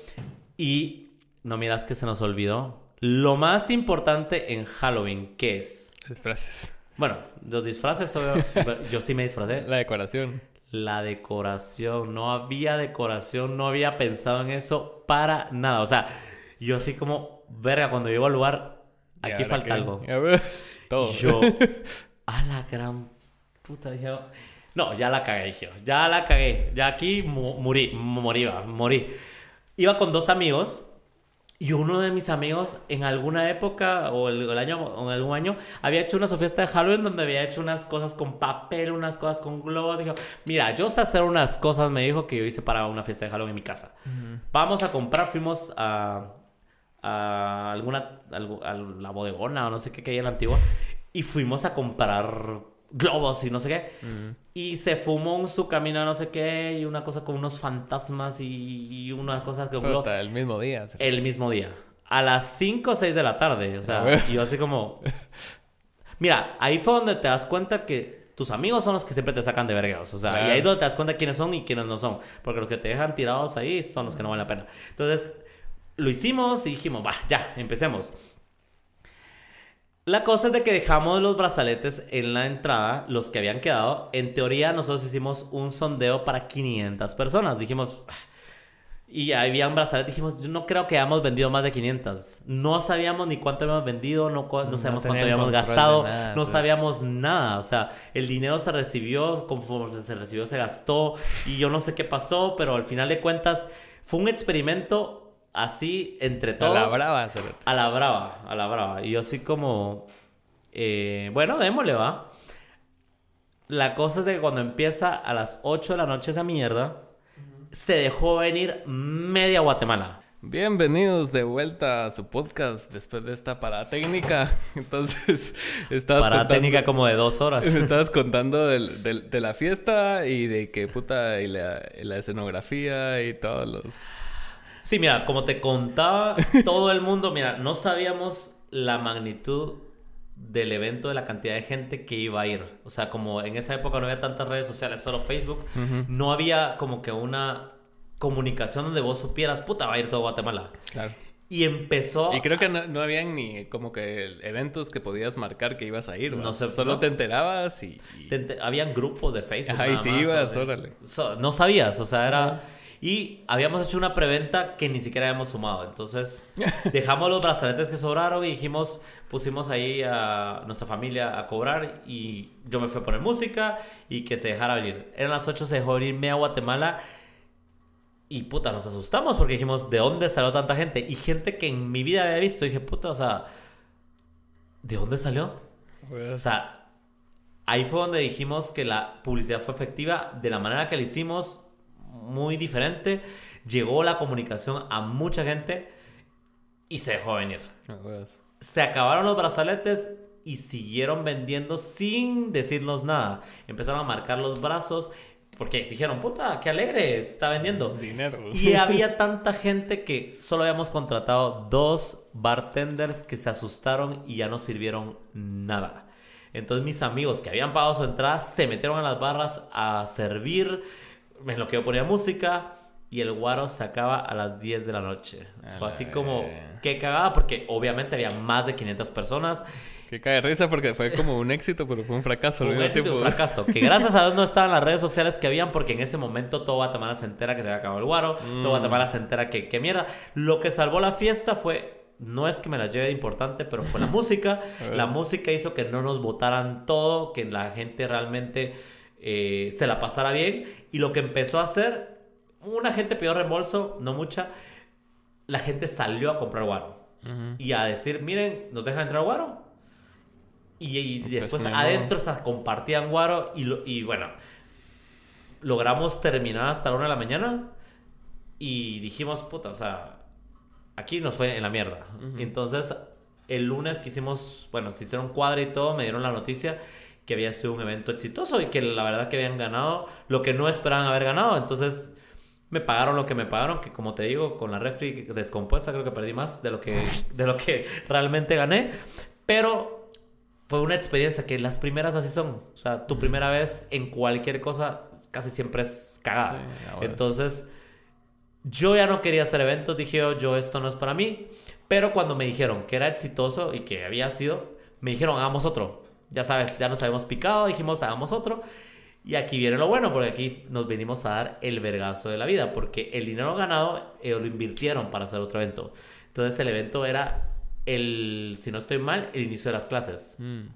Y no miras que se nos olvidó. Lo más importante en Halloween, ¿qué es? Disfraces. Bueno, los disfraces, <laughs> yo sí me disfracé. La decoración. la decoración. No había decoración, no había pensado en eso para nada. O sea, yo así como, verga, cuando llego al lugar, aquí falta algo. <laughs> Todo. Yo, <laughs> a la gran puta, dije, no, ya la cagué, dije, ya la cagué. Ya aquí morí, morí, morí. Iba con dos amigos y uno de mis amigos en alguna época o el, año o en algún año había hecho una fiesta de Halloween donde había hecho unas cosas con papel, unas cosas con globos. Dijo, mira, yo sé hacer unas cosas, me dijo que yo hice para una fiesta de Halloween en mi casa. Vamos a comprar, fuimos a, a alguna, a, la bodegona o no sé qué que hay en la antigua y fuimos a comprar globos y no sé qué. Y se fumó un su camino no sé qué y una cosa con unos fantasmas y, y una cosa que... el mismo día. El mismo día. A las 5 o 6 de la tarde. O sea, yo así como... <laughs> Mira, ahí fue donde te das cuenta que tus amigos son los que siempre te sacan de vergados. O sea, y ahí es donde te das cuenta quiénes son y quiénes no son. Porque los que te dejan tirados ahí son los que no valen la pena. Entonces, lo hicimos y dijimos, va, ya, empecemos. La cosa es de que dejamos los brazaletes en la entrada, los que habían quedado. En teoría, nosotros hicimos un sondeo para 500 personas. Dijimos, ah", y había un brazalete. Dijimos, yo no creo que hayamos vendido más de 500. No sabíamos ni cuánto habíamos vendido, no, no sabíamos cuánto habíamos gastado, no sabíamos nada. O sea, el dinero se recibió, conforme se recibió, se gastó. Y yo no sé qué pasó, pero al final de cuentas, fue un experimento así entre todos. A la brava, A la brava, a la brava. Y yo así como, eh, bueno, démosle, va. La cosa es de que cuando empieza a las 8 de la noche esa mierda, se dejó venir media Guatemala. Bienvenidos de vuelta a su podcast después de esta parada técnica. <laughs> Entonces, estabas Parada técnica como de dos horas. <laughs> Estabas contando de la fiesta y de que puta, y la escenografía y todos los Sí, mira, como te contaba, todo el mundo, mira, no sabíamos la magnitud del evento, de la cantidad de gente que iba a ir. O sea, como en esa época no había tantas redes sociales, solo Facebook, no había como que una comunicación donde vos supieras, puta, va a ir todo Guatemala. Claro. Y empezó. Y creo que no, no habían ni como que eventos que podías marcar que ibas a ir. No sé, Solo te enterabas y. habían grupos de Facebook. Ahí sí ibas, órale. no sabías, o sea, era. Y habíamos hecho una preventa que ni siquiera habíamos sumado. Entonces, <laughs> dejamos los brazaletes que sobraron y dijimos, pusimos ahí a nuestra familia a cobrar y yo me fui a poner música y que se dejara venir. Eran las 8, se dejó venirme a Guatemala. Y puta, nos asustamos porque dijimos, ¿de dónde salió tanta gente? Y gente que en mi vida había visto. Y dije, puta, o sea, ¿de dónde salió? O sea, ahí fue donde dijimos que la publicidad fue efectiva. De la manera que la hicimos, muy diferente. Llegó la comunicación a mucha gente y se dejó venir. Se acabaron los brazaletes y siguieron vendiendo sin decirnos nada. Empezaron a marcar los brazos porque dijeron, puta, qué alegre, está vendiendo. Dinero. Y había tanta gente que solo habíamos contratado dos bartenders que se asustaron y ya no sirvieron nada. Entonces mis amigos que habían pagado su entrada se metieron a las barras a servir en lo que yo ponía música y el guaro se acaba a las 10 de la noche. Fue así como, qué cagada, porque obviamente había más de 500 personas. Qué cae risa porque fue como un éxito, pero fue un fracaso. un éxito un fracaso. Que <laughs> gracias a Dios no estaban las redes sociales que habían, porque en ese momento todo Guatemala se entera que se había acabado el guaro, todo mm. Guatemala se entera que, que mierda. Lo que salvó la fiesta fue no es que me la lleve de importante, pero fue la <laughs> música. la música hizo que no nos votaran todo, que la gente realmente eh, se la pasara bien. Y lo que empezó a hacer, una gente pidió reembolso, no mucha. La gente salió a comprar guaro. Y a decir, miren, nos dejan entrar guaro. Y, pues después adentro se compartían guaro. Y, y bueno, logramos terminar hasta la una de la mañana. Y dijimos, puta, o sea, aquí nos fue en la mierda. Entonces, el lunes que hicimos, bueno, se hicieron cuadro y todo, me dieron la noticia que había sido un evento exitoso y que la verdad que habían ganado lo que no esperaban haber ganado. Entonces me pagaron lo que me pagaron, que como te digo, con la refri descompuesta creo que perdí más de lo que, <laughs> de lo que realmente gané. Pero fue una experiencia que las primeras así son. O sea, tu primera vez en cualquier cosa casi siempre es cagada. Entonces, yo ya no quería hacer eventos, dije yo, yo esto no es para mí. Pero cuando me dijeron que era exitoso y que había sido, me dijeron, hagamos otro ya sabes, ya nos habíamos picado, dijimos, hagamos otro. Y aquí viene lo bueno, porque aquí nos venimos a dar el vergazo de la vida, porque el dinero ganado ellos lo invirtieron para hacer otro evento. Entonces el evento era el, si no estoy mal, el inicio de las clases. Mm.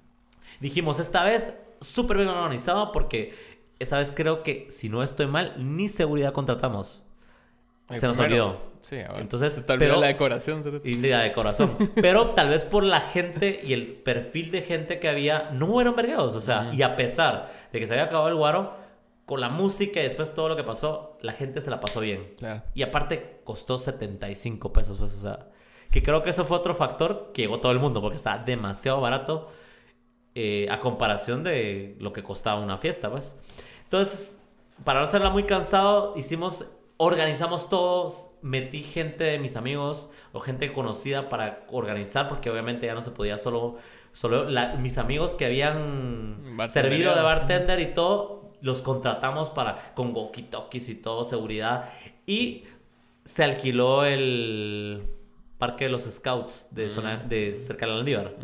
Dijimos, esta vez súper bien organizado porque esa vez creo que, si no estoy mal, ni seguridad contratamos. Se nos olvidó. Sí, Entonces, te olvidó la decoración. Y la decoración. pero tal vez por la gente y el perfil de gente que había, no fueron vergados. O sea, y a pesar de que se había acabado el guaro, con la música y después todo lo que pasó, la gente se la pasó bien. Y aparte, costó 75 pesos. Pues, o sea, que creo que eso fue otro factor que llegó todo el mundo porque está demasiado barato eh, a comparación de lo que costaba una fiesta, pues. Entonces, para no hacerla muy cansado, hicimos, organizamos todos, metí gente de mis amigos o gente conocida para organizar porque obviamente ya no se podía solo, solo mis amigos que habían servido de bartender y todo, los contratamos para con walkie-talkies y todo, seguridad y se alquiló el Parque de los Scouts de, zona, de cerca de Landívar.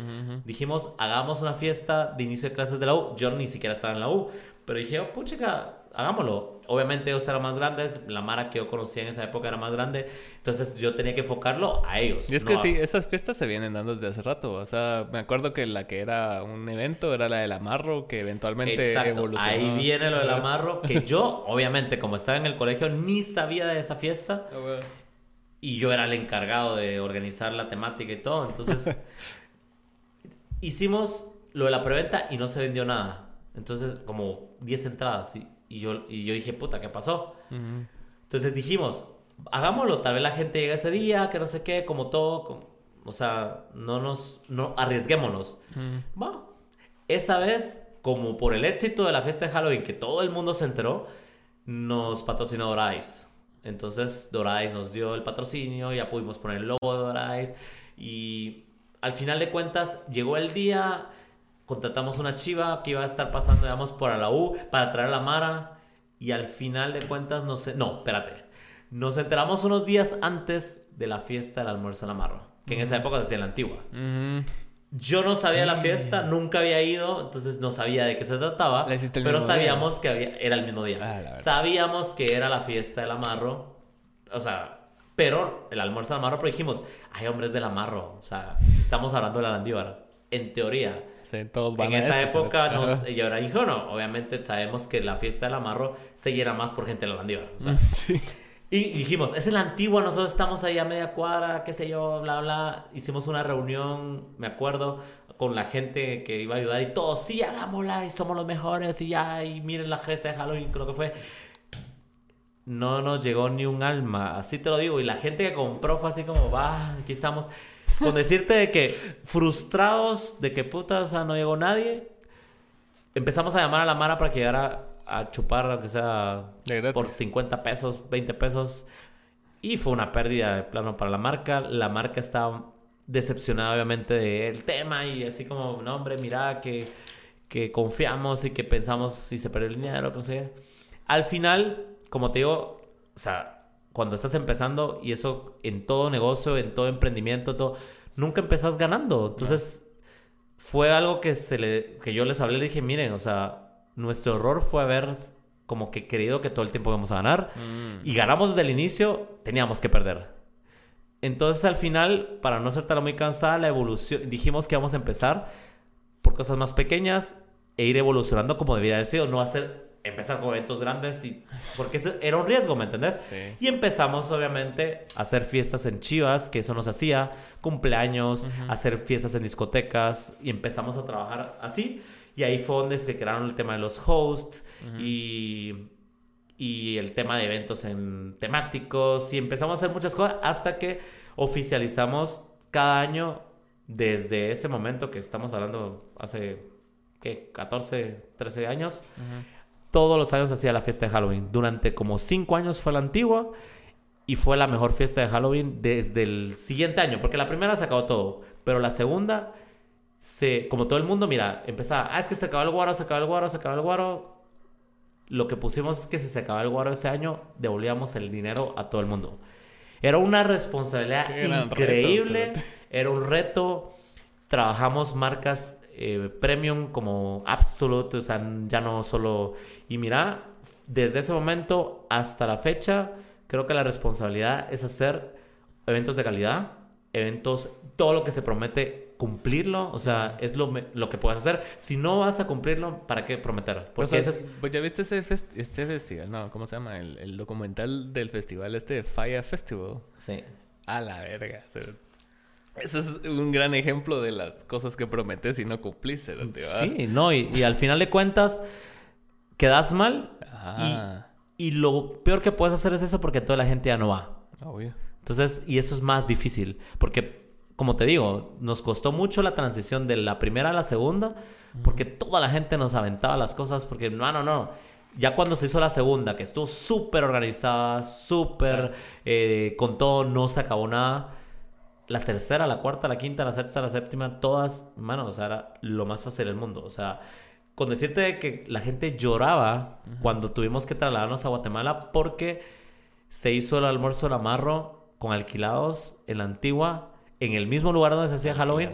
Dijimos, hagamos una fiesta de inicio de clases de la U. Yo ni siquiera estaba en la U, pero dije, oh, puchica, hagámoslo. Obviamente ellos eran más grandes, la Mara que yo conocía en esa época era más grande, entonces yo tenía que enfocarlo a ellos. Y es que sí, esas fiestas se vienen dando desde hace rato. O sea, me acuerdo que la que era un evento era la del Amarro, que eventualmente evolucionó. Ahí viene lo del Amarro, que <laughs> yo, obviamente, como estaba en el colegio, ni sabía de esa fiesta. Ah, y yo era el encargado de organizar la temática y todo. Entonces, <laughs> hicimos lo de la preventa y no se vendió nada. Entonces, como 10 entradas. Y, yo, y yo dije, puta, ¿qué pasó? Entonces dijimos, hagámoslo. Tal vez la gente llegue ese día, que no sé qué, como todo. o sea, no nos. No, arriesguémonos. Bueno, esa vez, como por el éxito de la fiesta de Halloween, que todo el mundo se enteró, nos patrocinó Dorais. Entonces Dorais nos dio el patrocinio, ya pudimos poner el logo de Dorais y al final de cuentas llegó el día, contratamos una chiva que iba a estar pasando, digamos, por a la U para traer la Mara y al final de cuentas no sé, no, espérate, nos enteramos unos días antes de la fiesta del almuerzo en la Marra, que en esa época se hacía en la antigua. Yo no sabía la fiesta, nunca había ido, entonces no sabía de qué se trataba. pero sabíamos que había, era el mismo día. Ah, sabíamos que era la fiesta del amarro. O sea, pero el almuerzo del amarro, pero dijimos, hay hombres del amarro. O sea, estamos hablando de la Landívar. En teoría. Sí, todos van en esa época, nos, y ahora dijo, no, obviamente sabemos que la fiesta del amarro se llena más por gente de la Landívar. O sea, <laughs> sí. Y dijimos, es el antiguo, nosotros estamos ahí a media cuadra, qué sé yo, bla, bla. Hicimos una reunión, me acuerdo, con la gente que iba a ayudar y todos, sí, hagámosla y somos los mejores y ya, y miren la gesta de Halloween, creo que fue. No nos llegó ni un alma, así te lo digo. Y la gente que compró fue así como, va, aquí estamos. Con decirte de que frustrados de que puta, o sea, no llegó nadie. Empezamos a llamar a la Mara para que llegara a chupar, aunque sea por 50 pesos, 20 pesos. Y fue una pérdida de plano para la marca. La marca estaba decepcionada, obviamente, del tema. Y así como, no, hombre, mira que, que confiamos y que pensamos si se perdió el dinero, no sé. Al final, como te digo, o sea, cuando estás empezando y eso en todo negocio, en todo emprendimiento, todo, nunca empezás ganando. Entonces, fue algo que, se le, que yo les hablé, le dije, miren, o sea, nuestro error fue haber como que creído que todo el tiempo íbamos a ganar. Y ganamos desde el inicio, teníamos que perder. Entonces al final, para no ser tan muy cansada, la evolución, dijimos que vamos a empezar por cosas más pequeñas e ir evolucionando como debería haber sido, no hacer empezar con eventos grandes y porque eso era un riesgo, ¿me entendés? Y empezamos obviamente a hacer fiestas en Chivas, que eso nos hacía, cumpleaños, hacer fiestas en discotecas y empezamos a trabajar así. Y ahí fue donde se crearon el tema de los hosts y, y el tema de eventos en temáticos y empezamos a hacer muchas cosas hasta que oficializamos cada año desde ese momento que estamos hablando hace ¿qué? 14, 13 años. Todos los años hacía la fiesta de Halloween. Durante como 5 años fue la antigua y fue la mejor fiesta de Halloween desde el siguiente año, porque la primera se acabó todo, pero la segunda se, como todo el mundo, mira, empezaba, ah, es que se acabó el guaro, se acabó el guaro, se acabó el guaro. Lo que pusimos es que si se acababa el guaro ese año, devolvíamos el dinero a todo el mundo. Era una responsabilidad increíble, era un reto. Trabajamos marcas eh, premium como absolute, o sea, ya no solo... Y mira, desde ese momento hasta la fecha, creo que la responsabilidad es hacer eventos de calidad, eventos, todo lo que se promete cumplirlo, o sea, es lo, lo que puedes hacer. Si no vas a cumplirlo, ¿para qué prometer? Porque es... pues ya viste ese este festival, no, ¿cómo se llama? El, el, documental del festival este Fire Festival. Sí. A la verga. Ese es un gran ejemplo de las cosas que prometes y no cumplís. Sí, no, y, al final de cuentas quedas mal y, lo peor que puedes hacer es eso porque toda la gente ya no va. Obvio. Entonces, y eso es más difícil porque, como te digo, nos costó mucho la transición de la primera a la segunda porque toda la gente nos aventaba las cosas porque, no, no, no. Ya cuando se hizo la segunda, que estuvo súper organizada, súper eh, con todo, no se acabó nada la tercera, la cuarta, la quinta, la sexta, la séptima, todas, mano, o sea, era lo más fácil del mundo. O sea, con decirte que la gente lloraba cuando tuvimos que trasladarnos a Guatemala porque se hizo el almuerzo la Amarro con alquilados en la antigua, en el mismo lugar donde se hacía Halloween.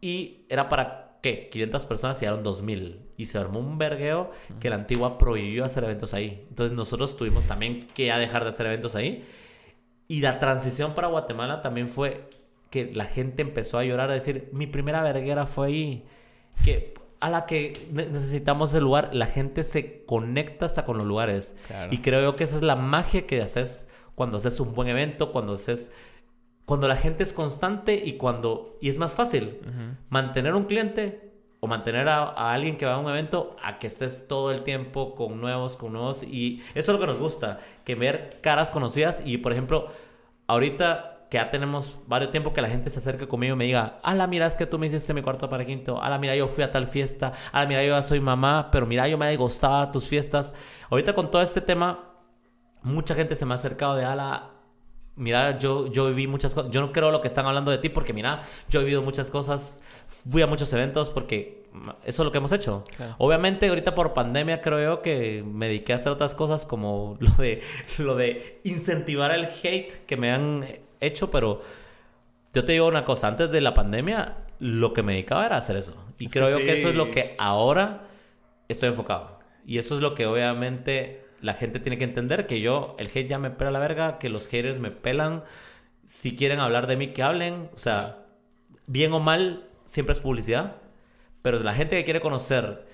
Y era para, ¿qué? 500 personas y eran 2000. Y se armó un vergueo que la antigua prohibió hacer eventos ahí. Entonces nosotros tuvimos también que ya dejar de hacer eventos ahí. Y la transición para Guatemala también fue que la gente empezó a llorar, a decir, mi primera verguera fue ahí, que a la que necesitamos el lugar, la gente se conecta hasta con los lugares. Y creo yo que esa es la magia que haces cuando haces un buen evento, cuando haces cuando la gente es constante y cuando y es más fácil mantener un cliente o mantener a, alguien que va a un evento a que estés todo el tiempo con nuevos, con nuevos. Y eso es lo que nos gusta, que ver caras conocidas. Y por ejemplo, ahorita que ya tenemos varios tiempo que la gente se acerque conmigo y me diga, la mira, es que tú me hiciste mi cuarto para quinto. la mira, yo fui a tal fiesta. la mira, yo ya soy mamá, pero mira, yo me gustado tus fiestas. Ahorita con todo este tema, mucha gente se me ha acercado de, ala, mira, yo, yo viví muchas cosas. Yo no creo lo que están hablando de ti porque, mira, yo he vivido muchas cosas, fui a muchos eventos porque eso es lo que hemos hecho. Obviamente, ahorita por pandemia creo yo que me dediqué a hacer otras cosas como <laughs> lo de, lo de incentivar el hate que me han hecho, pero yo te digo una cosa, antes de la pandemia, lo que me dedicaba era hacer eso. Y creo yo que eso es lo que ahora estoy enfocado. Y eso es lo que obviamente la gente tiene que entender que yo, el hate ya me pela la verga, que los haters me pelan. Si quieren hablar de mí, que hablen. O sea, bien o mal, siempre es publicidad. Pero la gente que quiere conocer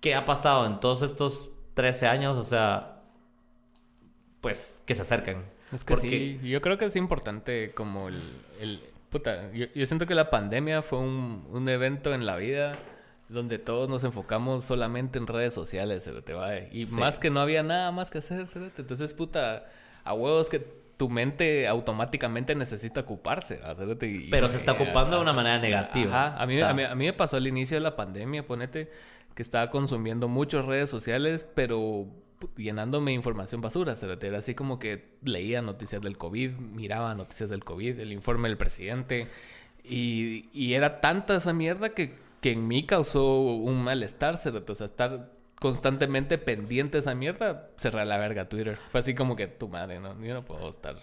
qué ha pasado en todos estos 13 años, o sea, pues que se acerquen. Es que sí, yo creo que es importante como el... el puta, yo, siento que la pandemia fue un, un evento en la vida donde todos nos enfocamos solamente en redes sociales, te va. Y más que no había nada más que hacer, Entonces, puta, a huevos que tu mente automáticamente necesita ocuparse. Pero se está ocupando de una manera negativa. Ajá. A mí, a, mí, me pasó al inicio de la pandemia, ponete, que estaba consumiendo muchas redes sociales, pero llenándome información basura, Era así como que leía noticias del COVID, miraba noticias del COVID, el informe del presidente. Y, y era tanta esa mierda que que en mí causó un malestar, o sea, estar constantemente pendiente de esa mierda, cerrar la verga Twitter. Fue así como que tu madre, no, yo no puedo estar.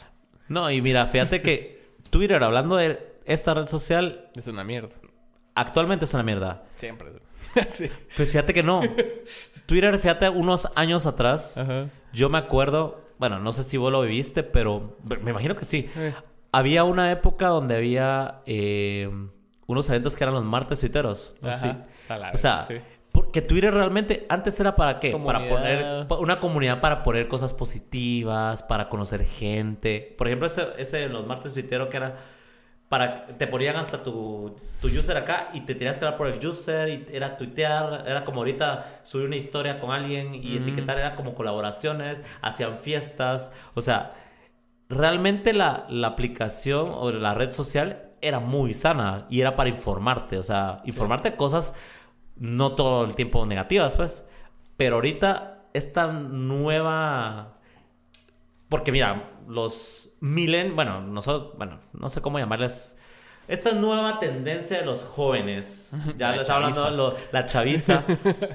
No, y mira, fíjate que Twitter, hablando de esta red social, es una mierda. Actualmente es una mierda. Siempre. <laughs> sí. Pues fíjate que no. Twitter, fíjate, unos años atrás, yo me acuerdo, bueno, no sé si vos lo viviste, pero me imagino que sí. Eh. Había una época donde había eh, unos eventos que eran los martes tuiteros. O sea, porque Twitter realmente antes era para qué? Para poner una comunidad para poner cosas positivas, para conocer gente. Por ejemplo, ese, ese de los martes tuiteros que era para te ponían hasta tu, tu user acá y te tenías que dar por el user y era tuitear, era como ahorita subir una historia con alguien y etiquetar, era como colaboraciones, hacían fiestas, o sea, realmente la, la aplicación o la red social era muy sana y era para informarte, o sea, informarte cosas no todo el tiempo negativas, pues. Pero ahorita esta nueva porque mira, los milen, bueno, nosotros, bueno, no sé cómo llamarles esta nueva tendencia de los jóvenes, <laughs> ya les hablando de la chaviza,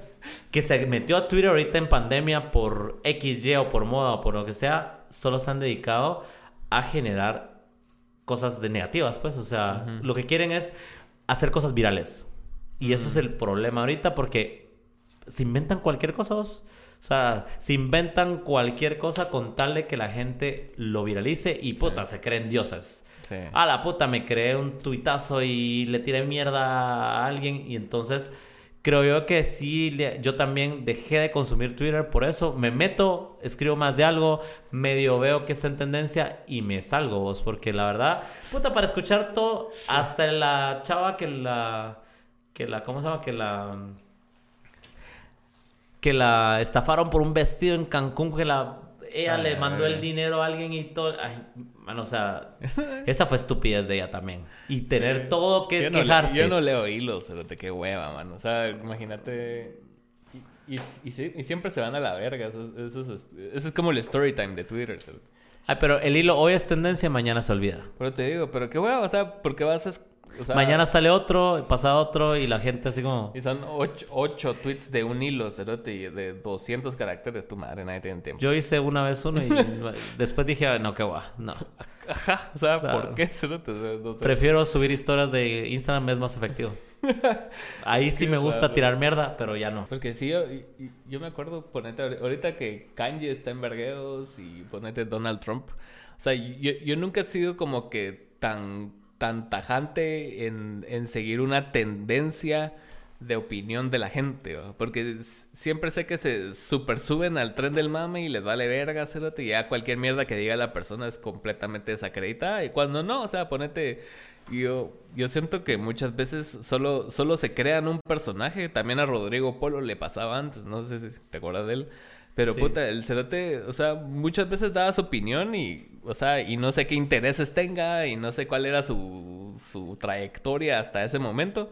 <laughs> que se metió a Twitter ahorita en pandemia por XY o por moda o por lo que sea, solo se han dedicado a generar cosas de negativas, pues. O sea, lo que quieren es hacer cosas virales. Y eso es el problema ahorita porque se inventan cualquier cosa. Vos. O sea, se inventan cualquier cosa con tal de que la gente lo viralice y puta, se creen dioses. Sí. A la puta, me creé un tuitazo y le tiré mierda a alguien y entonces creo yo que sí, yo también dejé de consumir Twitter por eso. Me meto, escribo más de algo, medio veo que está en tendencia y me salgo vos, porque la verdad, puta, para escuchar todo, hasta la chava que la, que la, ¿cómo se llama? Que la, que la estafaron por un vestido en Cancún, que la, ella le mandó el dinero a alguien y todo. Ay, Mano, o sea, <laughs> esa fue estupidez de ella también. Y tener todo que yo no quejarte. yo no leo hilos, pero te qué hueva, mano. O sea, imagínate. Y, y, siempre se van a la verga. Eso, es, eso es, como el story time de Twitter. Ay, pero el hilo hoy es tendencia, mañana se olvida. Pero te digo, pero qué hueva, o sea, porque vas a Mañana sale otro, pasa otro y la gente así como... Y son ocho, tweets de un hilo, cerote, de 200 caracteres. Tu madre, nadie tiene tiempo. Yo hice una vez uno y <laughs> después dije, no, qué va, no. Ajá, o sea, ¿por qué, cerote? Prefiero subir historias de Instagram, es más efectivo. <laughs> Ahí sí me gusta tirar mierda, pero ya no. Porque sí, yo, yo me acuerdo, ponete, ahorita que Kanye está en vergueos y ponete Donald Trump. O sea, yo, yo nunca he sido como que tan tan tajante en, en seguir una tendencia de opinión de la gente, porque siempre sé que se super suben al tren del mame y les vale verga, y ya cualquier mierda que diga la persona es completamente desacreditada, y cuando no, o sea, ponete, yo, yo siento que muchas veces solo, solo se crean un personaje, también a Rodrigo Polo le pasaba antes, no sé si te acuerdas de él, pero puta, el cerote, o sea, muchas veces daba su opinión y, o sea, y no sé qué intereses tenga y no sé cuál era su, su trayectoria hasta ese momento.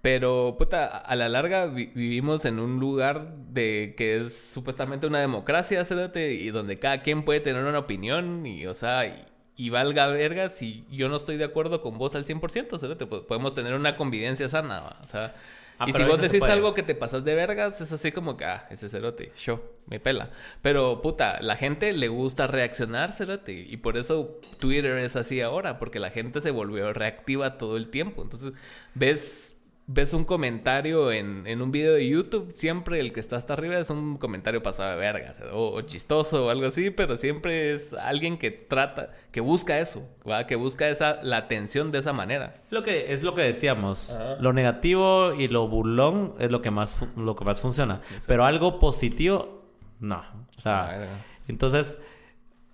Pero, puta, a la larga vivimos en un lugar de que es supuestamente una democracia, cerote, y donde cada quien puede tener una opinión y, o sea, y, valga verga si yo no estoy de acuerdo con vos al 100%, cerote, podemos tener una convivencia sana, o sea... Ah, y si vos decís algo que te pasas de vergas, es así como que, ah, ese cerote, yo, me pela. Pero, puta, la gente le gusta reaccionar, cerote. Y por eso Twitter es así ahora, porque la gente se volvió reactiva todo el tiempo. Entonces, ves ves un comentario en, en, un video de YouTube, siempre el que está hasta arriba es un comentario pasado de vergas o, chistoso o algo así, pero siempre es alguien que trata, que busca eso, que busca esa, la atención de esa manera. Lo que, es lo que decíamos, lo negativo y lo burlón es lo que más, lo que más funciona, pero algo positivo, no. O sea, entonces,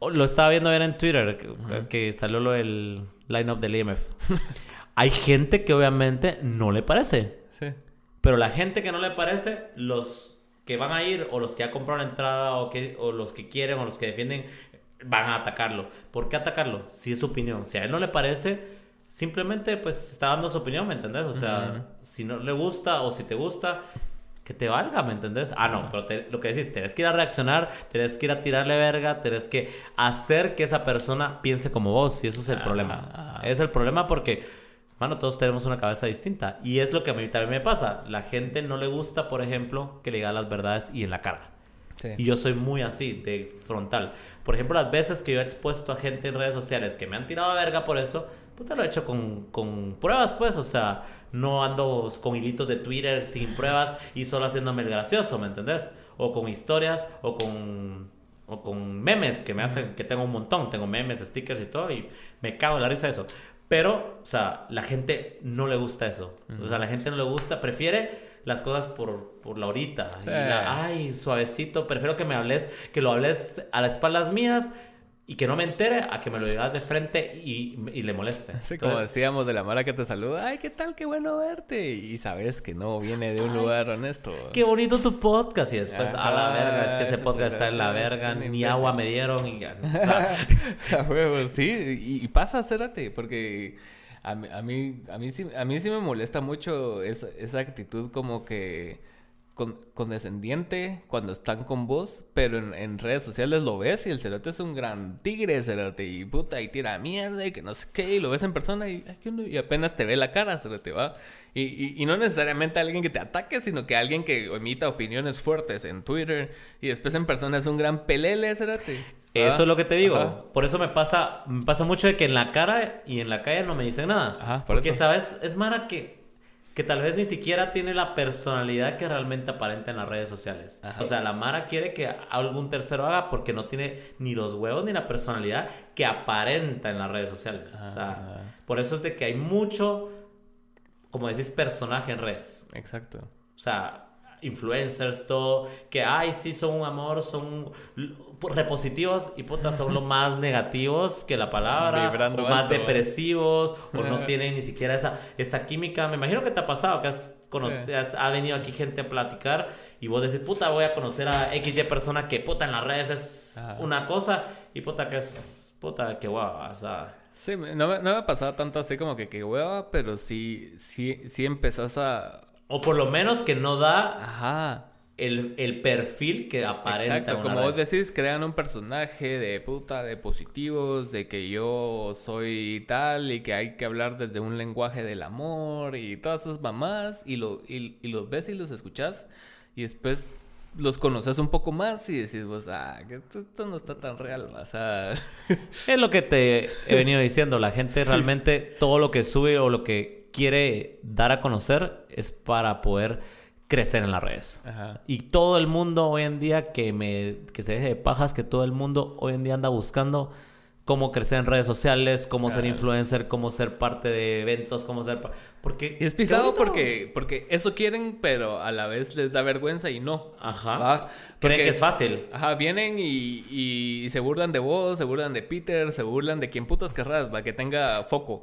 lo estaba viendo ver en Twitter, que, que salió lo del line-up del IMF. <laughs> Hay gente que obviamente no le parece. Sí. Pero la gente que no le parece, los que van a ir o los que ya compraron la entrada o, que, o los que quieren o los que defienden, van a atacarlo. ¿Por qué atacarlo? Si es su opinión. Si a él no le parece, simplemente pues está dando su opinión, ¿me entendés? O sea, si no le gusta o si te gusta, que te valga, ¿me entendés? Ah, no, pero lo que decís, tenés que ir a reaccionar, tenés que ir a tirarle verga, tenés que hacer que esa persona piense como vos, y eso es el problema. Es el problema porque Mano, todos tenemos una cabeza distinta. Y es lo que a mí también me pasa. La gente no le gusta, por ejemplo, que le diga las verdades y en la cara. Y yo soy muy así, de frontal. Por ejemplo, las veces que yo he expuesto a gente en redes sociales que me han tirado a verga por eso, puta, lo he hecho con, con pruebas, pues. O sea, no ando con hilitos de Twitter sin pruebas y solo haciéndome el gracioso, ¿me entendés? O con historias, o con o con memes que me hacen que tengo un montón, tengo memes, stickers y todo y me cago en la risa de eso. Pero, o sea, la gente no le gusta eso. O sea, la gente no le gusta, prefiere las cosas por, por la horita. ay, suavecito, prefiero que me hables, que lo hables a las espaldas mías y que no me entere a que me lo digas de frente y, y le moleste. <laughs> Sí, como decíamos de la mara que te saluda, ay, ¿qué tal? Qué bueno verte. Y sabes que no viene de un lugar honesto. Qué bonito tu podcast. Y después, a la verga, es que ese podcast está en la verga, ni agua me dieron y ya. <laughs> a huevo, sí. Y, pasa, cérate, porque a mí, a mí, a mí, sí, a mí sí me molesta mucho esa, esa actitud como que con, condescendiente cuando están con vos, pero en, redes sociales lo ves y el cerote es un gran tigre, cerote, y puta, y tira mierda y que no sé qué, y lo ves en persona y, y apenas te ve la cara, cerote, va. Y, y, no necesariamente alguien que te ataque, sino que alguien que emita opiniones fuertes en Twitter y después en persona es un gran pelele, cerote. Eso es lo que te digo. Por eso me pasa, me pasa mucho de que en la cara y en la calle no me dicen nada. Porque, ¿sabes? Es Mara que que tal vez ni siquiera tiene la personalidad que realmente aparenta en las redes sociales. O sea, la Mara quiere que algún tercero haga porque no tiene ni los huevos ni la personalidad que aparenta en las redes sociales. O sea, por eso es de que hay mucho, como decís, personaje en redes. Exacto. O sea, influencers, todo, que, ay, sí, son un amor, son repositivos y puta, son los más negativos que la palabra, o más depresivos, o no <laughs> tienen ni siquiera esa, esa química. Me imagino que te ha pasado, que has, ha venido aquí gente a platicar y vos decís, puta, voy a conocer a XY persona que, puta, en las redes es una cosa y puta, que es, puta, que guau, o sea... Sí, no me, no me ha pasado tanto así como que que hueva, pero sí, sí, sí empezás a o por lo menos que no da El, perfil que aparenta. Exacto, como vos decís, crean un personaje de puta, de positivos, de que yo soy tal y que hay que hablar desde un lenguaje del amor y todas esas mamás y, lo, y, los ves y los escuchas y después los conoces un poco más y decís, pues, ah, que esto no está tan real, o sea... <laughs> es lo que te he venido diciendo, la gente <laughs> realmente todo lo que sube o lo que quiere dar a conocer es para poder crecer en las redes. y todo el mundo hoy en día que me que se deje de pajas, que todo el mundo hoy en día anda buscando cómo crecer en redes sociales, cómo ser influencer, cómo ser parte de eventos, cómo ser porque es pisado porque porque eso quieren, pero a la vez les da vergüenza y no. Ajá. Creen que es fácil. Ajá, vienen y, y, se burlan de vos, se burlan de Peter, se burlan de quien putas querrás, para que tenga foco.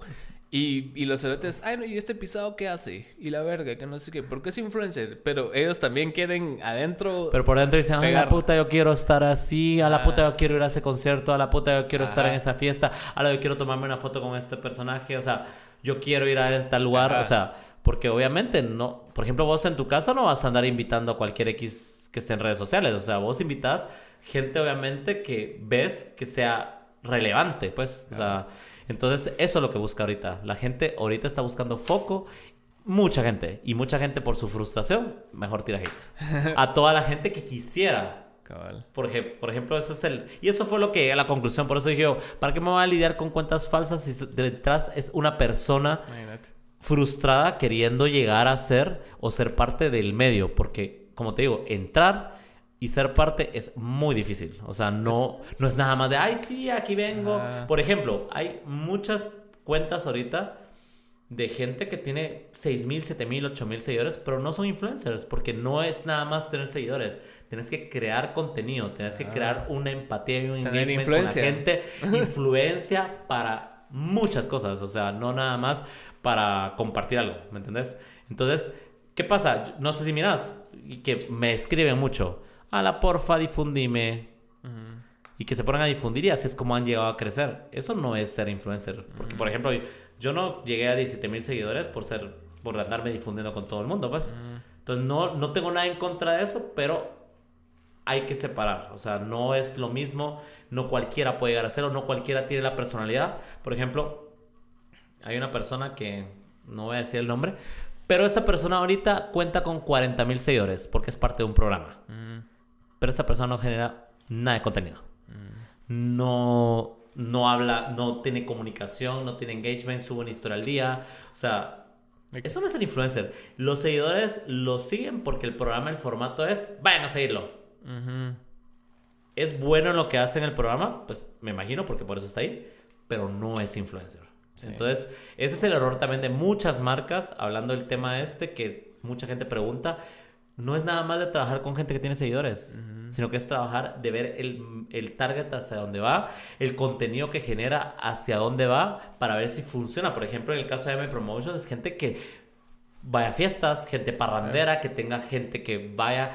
Y, y los cerotes, ay, no, ¿y este pisado qué hace? Y la verga, que no sé qué, porque es influencer. Pero ellos también quieren adentro. Pero por dentro dicen, a la puta yo quiero estar así, a la ah. puta yo quiero ir a ese concierto, a la puta yo quiero estar en esa fiesta, a la yo quiero tomarme una foto con este personaje, o sea, yo quiero ir a este lugar, o sea, porque obviamente no, por ejemplo, vos en tu casa no vas a andar invitando a cualquier X que esté en redes sociales, o sea, vos invitas gente obviamente que ves que sea relevante, pues, o sea. Entonces, eso es lo que busca ahorita. La gente ahorita está buscando foco. Mucha gente. Y mucha gente por su frustración, mejor tira hate. <laughs> A toda la gente que quisiera. Porque, por ejemplo, eso es el... Y eso fue lo que... La conclusión. Por eso dije yo, ¿para qué me voy a lidiar con cuentas falsas si detrás es una persona frustrada queriendo llegar a ser o ser parte del medio? Porque, como te digo, entrar y ser parte es muy difícil. O sea, no, no es nada más de, ay, sí, aquí vengo. Por ejemplo, hay muchas cuentas ahorita de gente que tiene 6 mil, 7 mil, 8 mil seguidores, pero no son influencers, porque no es nada más tener seguidores. Tienes que crear contenido, tienes que crear una empatía y un engagement con la gente, <laughs> influencia para muchas cosas, o sea, no nada más para compartir algo, ¿me entendés? Entonces, ¿qué pasa? No sé si miras, y que me escriben mucho la porfa, difundime. Y que se pongan a difundir y así es como han llegado a crecer. Eso no es ser influencer. Porque, por ejemplo, yo no llegué a 17 mil seguidores por ser, por andarme difundiendo con todo el mundo, pues. Entonces, no, no tengo nada en contra de eso, pero hay que separar. O sea, no es lo mismo. No cualquiera puede llegar a hacerlo. No cualquiera tiene la personalidad. Por ejemplo, hay una persona que, no voy a decir el nombre, pero esta persona ahorita cuenta con 40 mil seguidores porque es parte de un programa pero esa persona no genera nada de contenido. Mm. No, no habla, no tiene comunicación, no tiene engagement, sube una historia al día. O sea, eso no es el influencer. Los seguidores lo siguen porque el programa, el formato es, vayan a seguirlo. Es bueno en lo que hace en el programa, pues me imagino porque por eso está ahí, pero no es influencer. Entonces, ese es el error también de muchas marcas, hablando del tema este, que mucha gente pregunta, no es nada más de trabajar con gente que tiene seguidores, sino que es trabajar de ver el, el, target hacia dónde va, el contenido que genera hacia dónde va, para ver si funciona. Por ejemplo, en el caso de M Promotions, es gente que vaya a fiestas, gente parrandera, que tenga gente que vaya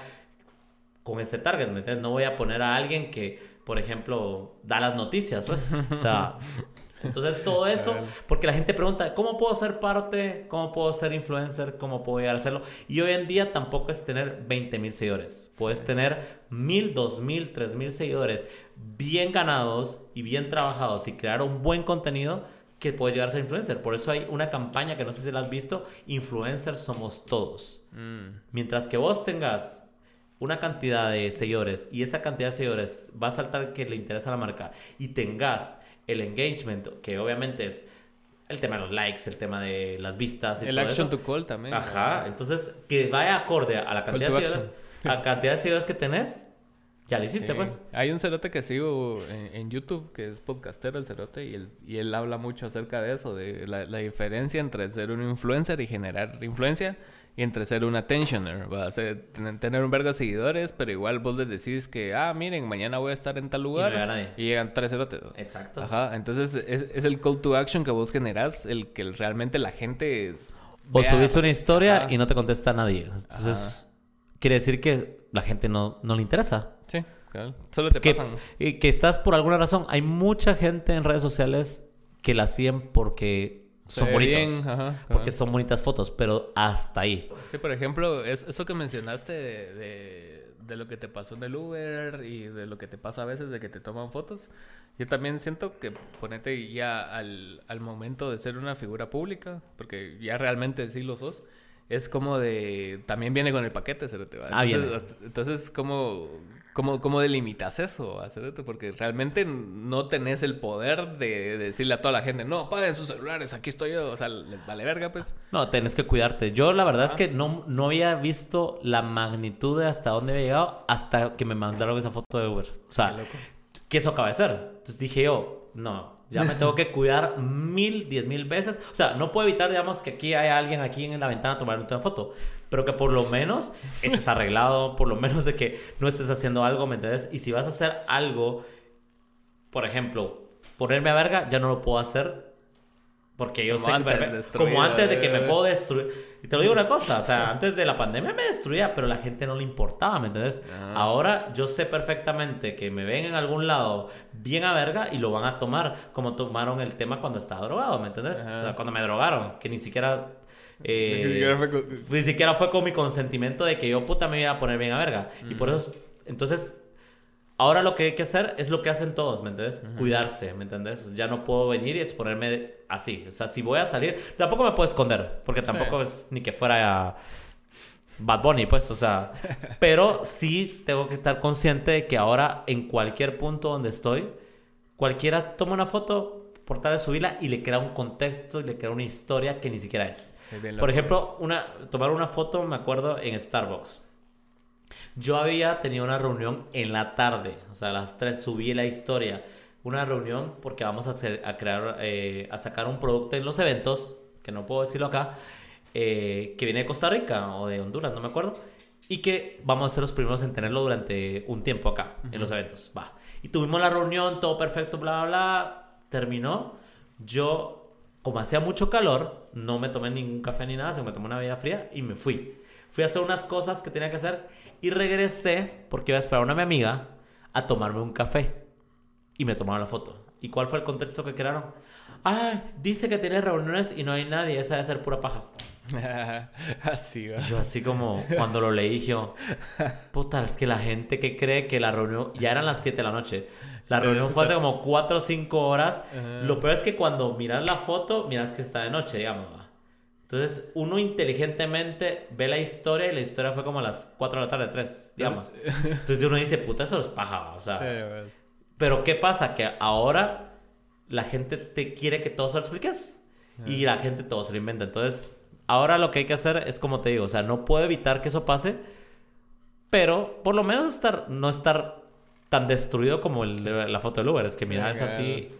con ese target, ¿me entiendes? No voy a poner a alguien que, por ejemplo, da las noticias, pues. O sea, <laughs> entonces todo eso, porque la gente pregunta, ¿cómo puedo ser parte? ¿Cómo puedo ser influencer? ¿Cómo puedo llegar a hacerlo? Y hoy en día tampoco es tener 20 mil seguidores. Puedes tener mil, dos mil, tres mil seguidores bien ganados y bien trabajados y crear un buen contenido que puedes llegar a ser influencer. Por eso hay una campaña que no sé si la has visto, influencers somos todos. Mm. Mientras que vos tengas una cantidad de seguidores y esa cantidad de seguidores va a saltar que le interesa a la marca y tengas el engagement, que obviamente es el tema de los likes, el tema de las vistas. Y el action to call también. Ajá. Entonces, que vaya acorde a la cantidad de seguidores, a cantidad de seguidores que tenés, ya lo hiciste, pues. Hay un cerote que sigo en, YouTube, que es podcastero el cerote, y él, y él habla mucho acerca de eso, de la, la diferencia entre ser un influencer y generar influencia y entre ser un attentioner, va a ser, tener un vergo de seguidores, pero igual vos les decís que, ah, miren, mañana voy a estar en tal lugar. Y, llegan tres cerotes. Exacto. Ajá, entonces es, es, el call to action que vos generás, el que realmente la gente es... O subís una historia y no te contesta nadie. Entonces, quiere decir que la gente no, no le interesa. Sí, claro. Solo te pasan. Y que estás por alguna razón. Hay mucha gente en redes sociales que la siguen porque son bonitos. porque son bonitas fotos, pero hasta ahí. Sí, por ejemplo, es, eso que mencionaste de, de, lo que te pasó en el Uber y de lo que te pasa a veces de que te toman fotos. Yo también siento que ponete ya al, al momento de ser una figura pública, porque ya realmente sí lo sos, es como de... También viene con el paquete, se te va. Ah, entonces, entonces, como ¿Cómo, ¿Cómo delimitas eso, Porque realmente no tenés el poder de, decirle a toda la gente, no, paguen sus celulares, aquí estoy yo. O sea, les vale verga, pues. No, tenés que cuidarte. Yo la verdad es que no, no había visto la magnitud de hasta dónde había llegado hasta que me mandaron esa foto de Uber. O sea, que eso acaba de ser. Entonces dije yo, no, ya me tengo que <laughs> cuidar mil, diez mil veces. O sea, no puedo evitar, digamos, que aquí haya alguien aquí en la ventana tomar una foto. Pero que por lo menos estés arreglado, por lo menos de que no estés haciendo algo, ¿me entiendes? Y si vas a hacer algo, por ejemplo, ponerme a verga, ya no lo puedo hacer porque yo sé que como antes de que me puedo destruir. Y te lo digo una cosa, o sea, <laughs> antes de la pandemia me destruía, pero la gente no le importaba, ¿me entiendes? Ah. Ahora yo sé perfectamente que me ven en algún lado bien a verga y lo van a tomar como tomaron el tema cuando estaba drogado, ¿me entiendes? O sea, cuando me drogaron, que ni siquiera... Eh, ni, siquiera fue con... mi consentimiento de que yo puta me iba a poner bien a verga. Y por eso, entonces Ahora lo que hay que hacer es lo que hacen todos, ¿me entiendes? Cuidarse, ¿me entiendes? Ya no puedo venir y exponerme así. O sea, si voy a salir, tampoco me puedo esconder, porque tampoco es ni que fuera Bad Bunny, pues, o sea. <laughs> pero sí tengo que estar consciente de que ahora en cualquier punto donde estoy, cualquiera toma una foto, por tal de subirla y le crea un contexto y le crea una historia que ni siquiera es. Por ejemplo, una, tomar una foto, me acuerdo, en Starbucks. Yo había tenido una reunión en la tarde, o sea, a las 3 subí la historia. Una reunión porque vamos a, hacer, a crear, eh, a sacar un producto en los eventos, que no puedo decirlo acá, eh, que viene de Costa Rica o de Honduras, no me acuerdo, y que vamos a ser los primeros en tenerlo durante un tiempo acá, en los eventos. Va. Y tuvimos la reunión, todo perfecto, bla, bla, bla. Terminó. Yo, como hacía mucho calor, no me tomé ningún café ni nada, se me tomé una bebida fría y me fui. Fui a hacer unas cosas que tenía que hacer y regresé porque iba a esperar a una mi amiga a tomarme un café. Y me tomaron la foto. ¿Y cuál fue el contexto que crearon? Ah, dice que tiene reuniones y no hay nadie. Esa debe ser pura paja. <laughs> así, Yo así como cuando lo leí, yo, puta, es que la gente que cree que la reunión, ya eran las 7 de la noche, la <laughs> reunión fue hace como <laughs> 4 o 5 horas. Lo peor es que cuando miras la foto, miras que está de noche, digamos. Entonces, uno inteligentemente ve la historia y la historia fue como a las 4 de la tarde, 3, digamos. <laughs> Entonces uno dice, puta, eso es paja, o sea. Pero ¿qué pasa? Que ahora la gente te quiere que todo se lo expliques y la gente todo se lo inventa. Entonces, ahora lo que hay que hacer es como te digo, o sea, no puedo evitar que eso pase, pero por lo menos estar, no estar tan destruido como la foto del Uber. Es que mira, es así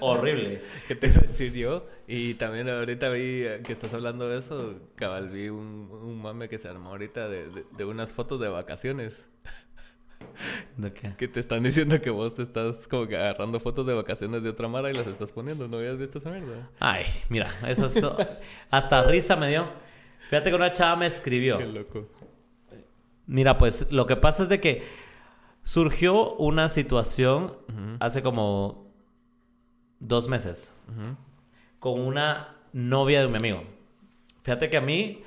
horrible. <laughs> ¿Qué te decidió? Y también ahorita vi que estás hablando de eso, cabal, vi un, un mame que se armó ahorita de, de, unas fotos de vacaciones. ¿De qué? Que te están diciendo que vos te estás como que agarrando fotos de vacaciones de otra mara y las estás poniendo. ¿No habías visto esa mierda? Ay, mira, eso es... hasta risa me dio. Fíjate que una chava me escribió. Qué loco. Mira, pues lo que pasa es de que surgió una situación hace como dos meses con una novia de mi amigo. Fíjate que a mí,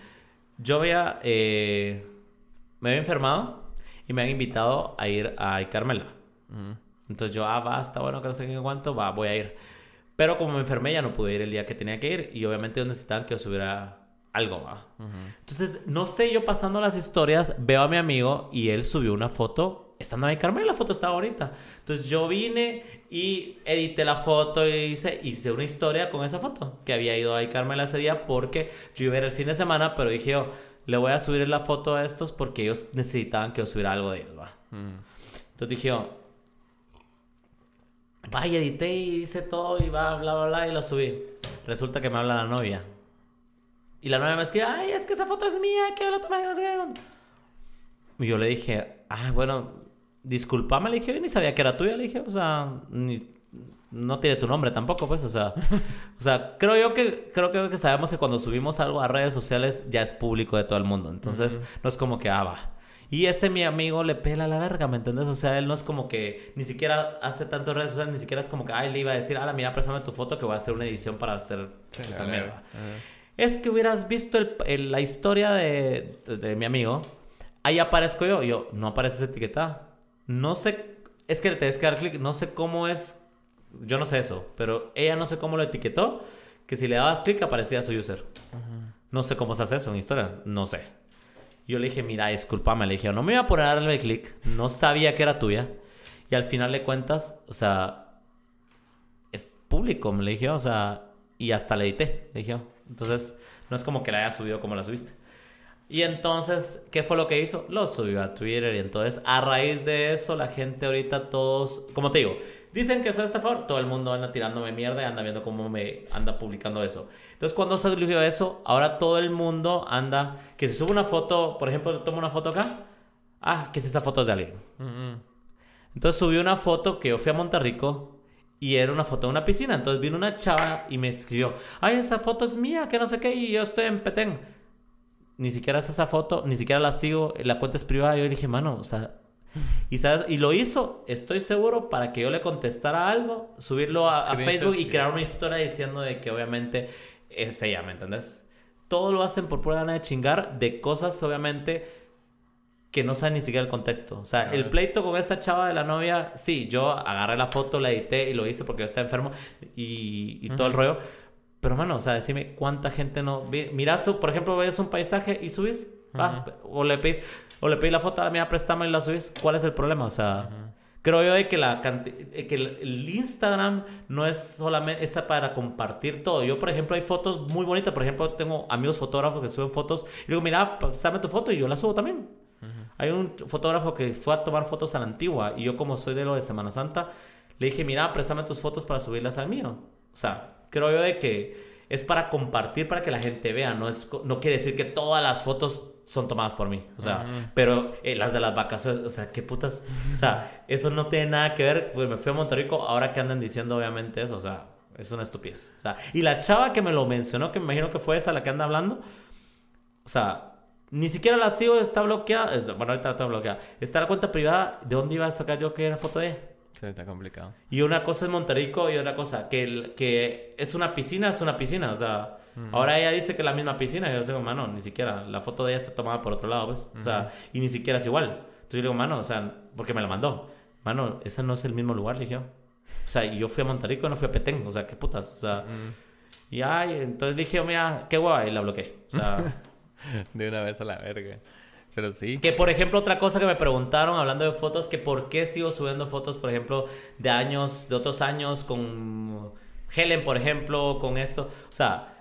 yo había, eh, me había enfermado y me habían invitado a ir a Carmela. Entonces yo, ah, basta, bueno, que no sé qué cuánto, va, voy a ir. Pero como me enfermé, ya no pude ir el día que tenía que ir y obviamente necesitaban que yo subiera algo, va. Entonces, no sé, yo pasando las historias, veo a mi amigo y él subió una foto estando ahí Carmela, la foto estaba bonita. Entonces yo vine y edité la foto y hice, hice una historia con esa foto. Que había ido ahí Carmela ese día porque yo iba a ir el fin de semana, pero dije yo, le voy a subir la foto a estos porque ellos necesitaban que yo subiera algo de ellos, ¿va? Mm. Entonces dije yo, vaya, edité y hice todo y va, bla, bla, bla, y lo subí. Resulta que me habla la novia. Y la novia me escribe, ay, es que esa foto es mía, que yo la tomé. Y yo le dije, ay, bueno, disculpame, le dije, yo ni sabía que era tuya, le dije, o sea, ni, no tiene tu nombre tampoco, pues, o sea, <laughs> o sea, creo yo que, creo que sabemos que cuando subimos algo a redes sociales ya es público de todo el mundo, entonces no es como que, ah, va. Y ese mi amigo le pela la verga, ¿me entiendes? O sea, él no es como que ni siquiera hace tanto redes sociales, ni siquiera es como que, ay, le iba a decir, ah, mira, préstame tu foto que voy a hacer una edición para hacer esa mierda. Es que hubieras visto el, la historia de, de, mi amigo, ahí aparezco yo, yo, no aparece etiquetada. No sé, es que le tienes que dar clic, no sé cómo es yo no sé eso, pero ella no sé cómo lo etiquetó, que si le dabas clic aparecía su user. No sé cómo se hace eso en historia, no sé. Yo le dije, mira, discúlpame, le dije, no me iba a poner a darle clic, no sabía que era tuya. Y al final le cuentas, o sea, es público, me le dije, o sea, y hasta le edité, le dije. Entonces, no es como que la haya subido como la subiste. Y entonces, ¿qué fue lo que hizo? Lo subió a Twitter y entonces a raíz de eso la gente ahorita todos, como te digo, Dicen que soy estafador, todo el mundo anda tirándome mierda y anda viendo cómo me anda publicando eso. Entonces, cuando se surgió eso, ahora todo el mundo anda, que se sube una foto, por ejemplo, tomo una foto acá, ah, que es esa foto de alguien. Entonces subí una foto que yo fui a Monterrico y era una foto de una piscina. Entonces vino una chava y me escribió, ay, esa foto es mía, que no sé qué, y yo estoy en Petén. Ni siquiera es esa foto, ni siquiera la sigo, la cuenta es privada. Yo dije, mano, o sea, y, ¿sabes? y lo hizo, estoy seguro, para que yo le contestara algo, subirlo a, Facebook y crear una historia diciendo de que obviamente es ella, ¿me entendés? Todo lo hacen por pura gana de chingar de cosas, obviamente, que no saben ni siquiera el contexto. O sea, el pleito con esta chava de la novia, sí, yo agarré la foto, la edité y lo hice porque yo estaba enfermo y, todo el rollo. Pero, mano, o sea, decime cuánta gente no... Miras, por ejemplo, ves un paisaje y subís, o le pedís o le pedí la foto, ah, mira, préstame y la subís. ¿Cuál es el problema? O sea, creo yo de que, la que el Instagram no es solamente esa para compartir todo. Yo, por ejemplo, hay fotos muy bonitas. Por ejemplo, tengo amigos fotógrafos que suben fotos y digo, mira, pásame tu foto y yo la subo también. Hay un fotógrafo que fue a tomar fotos a la antigua y yo como soy de lo de Semana Santa, le dije, mira, préstame tus fotos para subirlas al mío. O sea, creo yo de que es para compartir, para que la gente vea. No, es, no quiere decir que todas las fotos son tomadas por mí. O sea, pero eh, las de las vacas, o sea, qué putas. O sea, eso no tiene nada que ver. Pues me fui a Monterrico, ahora que andan diciendo obviamente eso, o sea, es una estupidez. O sea, y la chava que me lo mencionó, que me imagino que fue esa la que anda hablando, o sea, ni siquiera la sigo, está bloqueada. Bueno, ahorita está bloqueada. Está la cuenta privada. ¿De dónde iba a sacar yo que era foto de ella? Sí, está complicado. Y una cosa es Monterrico y otra cosa, que, que es una piscina, es una piscina, o sea Ahora ella dice que la misma piscina. Y yo digo, mano, ni siquiera. La foto de ella está tomada por otro lado, pues. O sea, y ni siquiera es igual. Entonces yo digo, mano, o sea, porque me la mandó. Mano, ese no es el mismo lugar, le dije. O sea, y yo fui a Monterrico y no fui a Petén. O sea, qué putas. O sea, y ay, entonces dije, mira, qué guay. Y la bloqueé. O sea, <laughs> de una vez a la verga. Pero sí. Que por ejemplo, otra cosa que me preguntaron hablando de fotos, que por qué sigo subiendo fotos, por ejemplo, de años, de otros años con Helen, por ejemplo, con esto. O sea,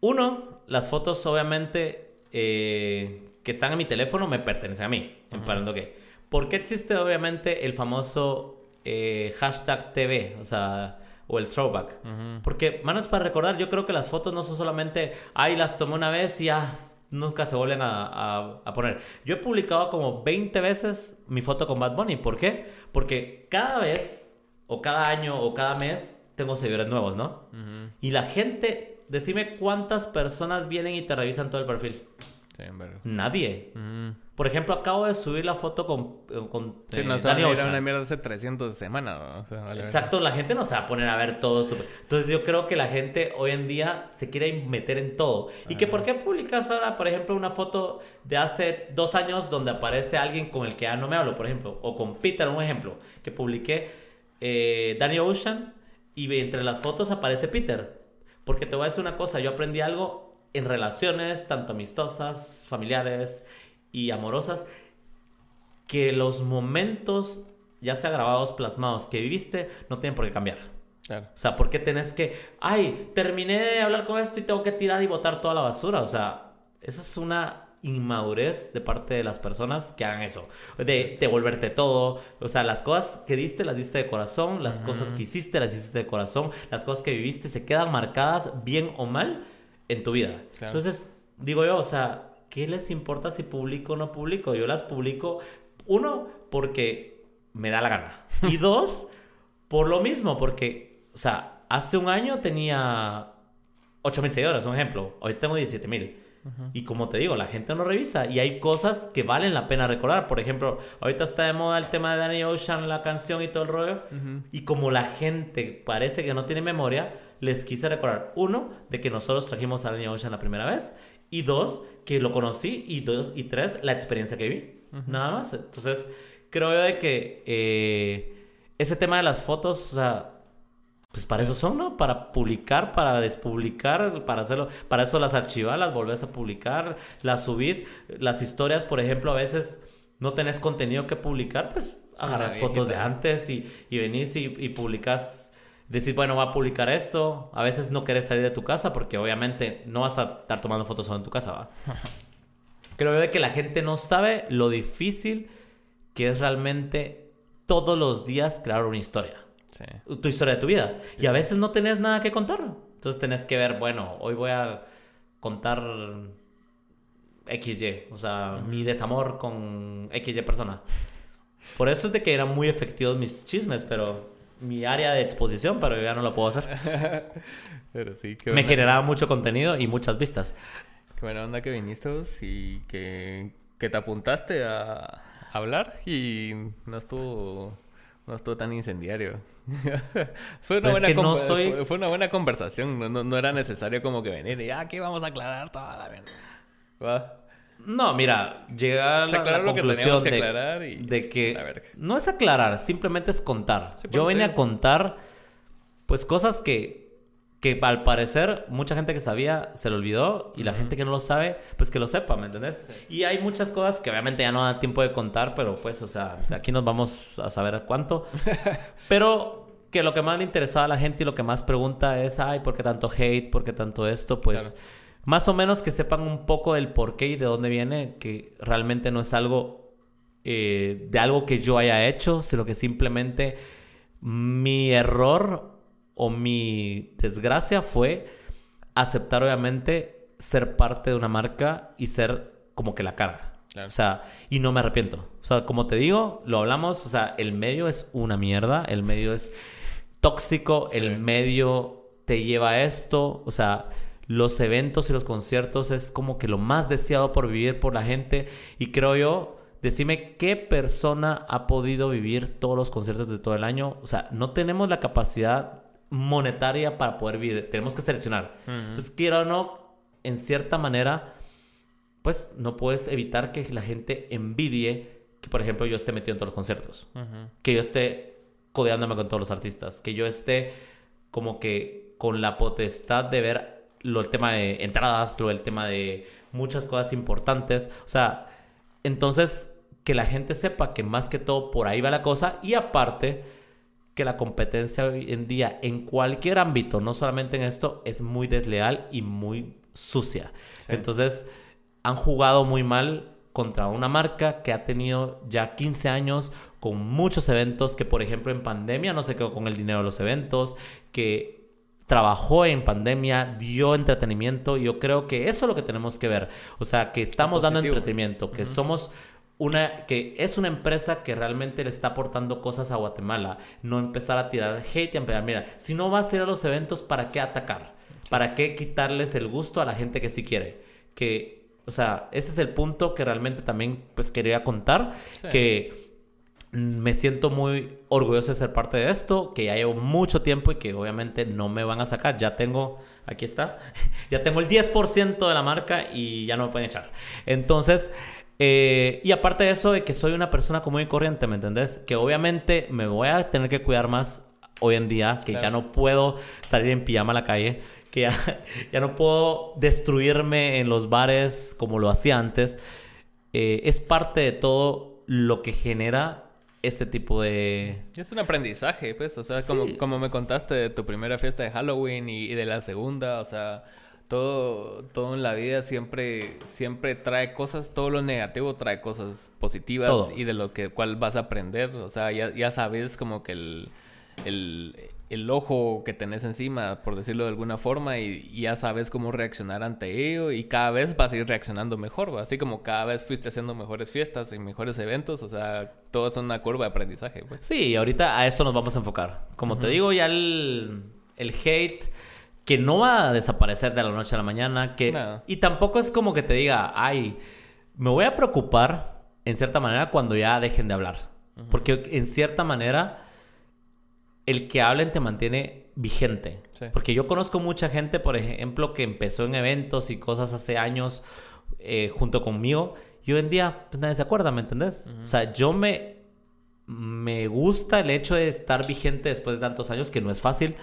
uno, las fotos obviamente eh, que están en mi teléfono me pertenecen a mí. Uh que. ¿Por qué existe obviamente el famoso eh, hashtag TV? O sea, o el throwback. Porque, manos, para recordar, yo creo que las fotos no son solamente, ay, las tomé una vez y ya nunca se vuelven a, a, poner. Yo he publicado como 20 veces mi foto con Bad Bunny. ¿Por qué? Porque cada vez, o cada año, o cada mes, tengo seguidores nuevos, ¿no? Y la gente Decime cuántas personas vienen y te revisan todo el perfil. Sí, Nadie. Por ejemplo, acabo de subir la foto con, eh, con sí, eh, no, Dani Ocean. una mierda hace 300 semanas. Exacto, la gente no se va a poner a ver todo. Entonces yo creo que la gente hoy en día se quiere meter en todo. ¿Y que por qué publicas ahora, por ejemplo, una foto de hace dos años donde aparece alguien con el que ya no me hablo, por ejemplo? O con Peter, un ejemplo, que publiqué eh, Danny Ocean y entre las fotos aparece Peter. Porque te voy a decir una cosa, yo aprendí algo en relaciones, tanto amistosas, familiares y amorosas. que los momentos, ya sea grabados, plasmados, que viviste, no tienen por qué cambiar. Claro. O sea, ¿por qué tenés que, ay, terminé de hablar con esto y tengo que tirar y botar toda la basura? O sea, eso es una inmadurez de parte de las personas que hagan eso. De devolverte todo. O sea, las cosas que diste, las diste de corazón. Las cosas que hiciste, las hiciste de corazón. Las cosas que viviste se quedan marcadas, bien o mal, en tu vida. Entonces, digo yo, o sea, ¿qué les importa si publico o no publico? Yo las publico, uno, porque me da la gana. <laughs> Y dos, por lo mismo, porque, o sea, hace un año tenía 8 mil seguidores, un ejemplo. Hoy tengo 17 mil. Y como te digo, la gente no revisa y hay cosas que valen la pena recordar. Por ejemplo, ahorita está de moda el tema de Danny Ocean, la canción y todo el rollo. Y como la gente parece que no tiene memoria, les quise recordar, uno, de que nosotros trajimos a Danny Ocean la primera vez. Y dos, que lo conocí. Y, dos, y tres, la experiencia que vi. Nada más. Entonces, creo yo de que eh, ese tema de las fotos, o sea, pues para eso son, ¿no? Para publicar, para despublicar, para hacerlo. Para eso las archivas, las volvés a publicar, las subís. Las historias, por ejemplo, a veces no tenés contenido que publicar, pues agarras fotos de antes y, y venís y, y publicas. Decir, bueno, voy a publicar esto. A veces no querés salir de tu casa porque obviamente no vas a estar tomando fotos solo en tu casa, ¿va? <laughs> Creo que la gente no sabe lo difícil que es realmente todos los días crear una historia tu historia de tu vida. Y a veces no tenés nada que contar. Entonces tenés que ver, bueno, hoy voy a contar XY, o sea, mi desamor con XY persona. Por eso es de que eran muy efectivos mis chismes, pero mi área de exposición, pero ya no lo puedo hacer. <laughs> pero sí, Me generaba mucho contenido y muchas vistas. Qué buena onda que viniste y que, que te apuntaste a hablar y no estuvo no estuvo tan incendiario. <laughs> fue, una buena fue, una buena conversación. No, no, era necesario como que venir y ah, aquí vamos a aclarar toda la vida. No, mira, llegar a la, conclusión de, de, que no es aclarar, simplemente es contar. Yo venía a contar pues cosas que que al parecer mucha gente que sabía se lo olvidó y la gente que no lo sabe, pues que lo sepa, ¿me entendés? Y hay muchas cosas que obviamente ya no da tiempo de contar, pero pues, o sea, aquí nos vamos a saber cuánto. <laughs> pero que lo que más le interesaba a la gente y lo que más pregunta es, ay, ¿por qué tanto hate? ¿Por qué tanto esto? Pues más o menos que sepan un poco del por qué y de dónde viene, que realmente no es algo eh, de algo que yo haya hecho, sino que simplemente mi error o mi desgracia fue aceptar obviamente ser parte de una marca y ser como que la cara. O sea, y no me arrepiento. O sea, como te digo, lo hablamos, o sea, el medio es una mierda, el medio es tóxico, el medio te lleva a esto, o sea, los eventos y los conciertos es como que lo más deseado por vivir por la gente y creo yo, decime qué persona ha podido vivir todos los conciertos de todo el año, o sea, no tenemos la capacidad monetaria para poder vivir. Tenemos que seleccionar. Entonces, quiero o no, en cierta manera, pues no puedes evitar que la gente envidie que, por ejemplo, yo esté metido en todos los conciertos. Que yo esté codeándome con todos los artistas. Que yo esté como que con la potestad de ver lo, el tema de entradas, lo el tema de muchas cosas importantes. O sea, entonces que la gente sepa que más que todo por ahí va la cosa y aparte que la competencia hoy en día en cualquier ámbito, no solamente en esto, es muy desleal y muy sucia. Entonces, han jugado muy mal contra una marca que ha tenido ya 15 años con muchos eventos, que por ejemplo en pandemia no se quedó con el dinero de los eventos, que trabajó en pandemia, dio entretenimiento, y yo creo que eso es lo que tenemos que ver. O sea, que estamos dando entretenimiento, que somos una, que es una empresa que realmente le está aportando cosas a Guatemala. No empezar a tirar hate y empezar, mira, si no vas a ir a los eventos, ¿para qué atacar? ¿Para qué quitarles el gusto a la gente que sí quiere? Que, o sea, ese es el punto que realmente también pues quería contar, que me siento muy orgulloso de ser parte de esto, que ya llevo mucho tiempo y que obviamente no me van a sacar. Ya tengo, aquí está, <laughs> ya tengo el 10% de la marca y ya no me pueden echar. Entonces, eh, y aparte de eso, de que soy una persona común y corriente, ¿me entendés? Que obviamente me voy a tener que cuidar más hoy en día, que ya no puedo salir en pijama a la calle, que <laughs> ya, no puedo destruirme en los bares como lo hacía antes. Eh, es parte de todo lo que genera este tipo de... Es un aprendizaje, pues, o sea, como, como me contaste de tu primera fiesta de Halloween y, de la segunda, o sea, todo, todo en la vida siempre, siempre trae cosas, todo lo negativo trae cosas positivas y de lo que cual vas a aprender, o sea, ya, ya sabes como que el, el, el ojo que tenés encima, por decirlo de alguna forma, y, ya sabes cómo reaccionar ante ello y cada vez vas a ir reaccionando mejor, así como cada vez fuiste haciendo mejores fiestas y mejores eventos, o sea, todo es una curva de aprendizaje. Pues. Sí, ahorita a eso nos vamos a enfocar. Como te digo, ya el, el hate que no va a desaparecer de la noche a la mañana, que y tampoco es como que te diga, ay, me voy a preocupar en cierta manera cuando ya dejen de hablar, porque en cierta manera el que hablen te mantiene vigente. Porque yo conozco mucha gente, por ejemplo, que empezó en eventos y cosas hace años eh, junto conmigo y hoy en día pues nadie se acuerda, ¿me entendés? O sea, yo me, me gusta el hecho de estar vigente después de tantos años, que no es fácil.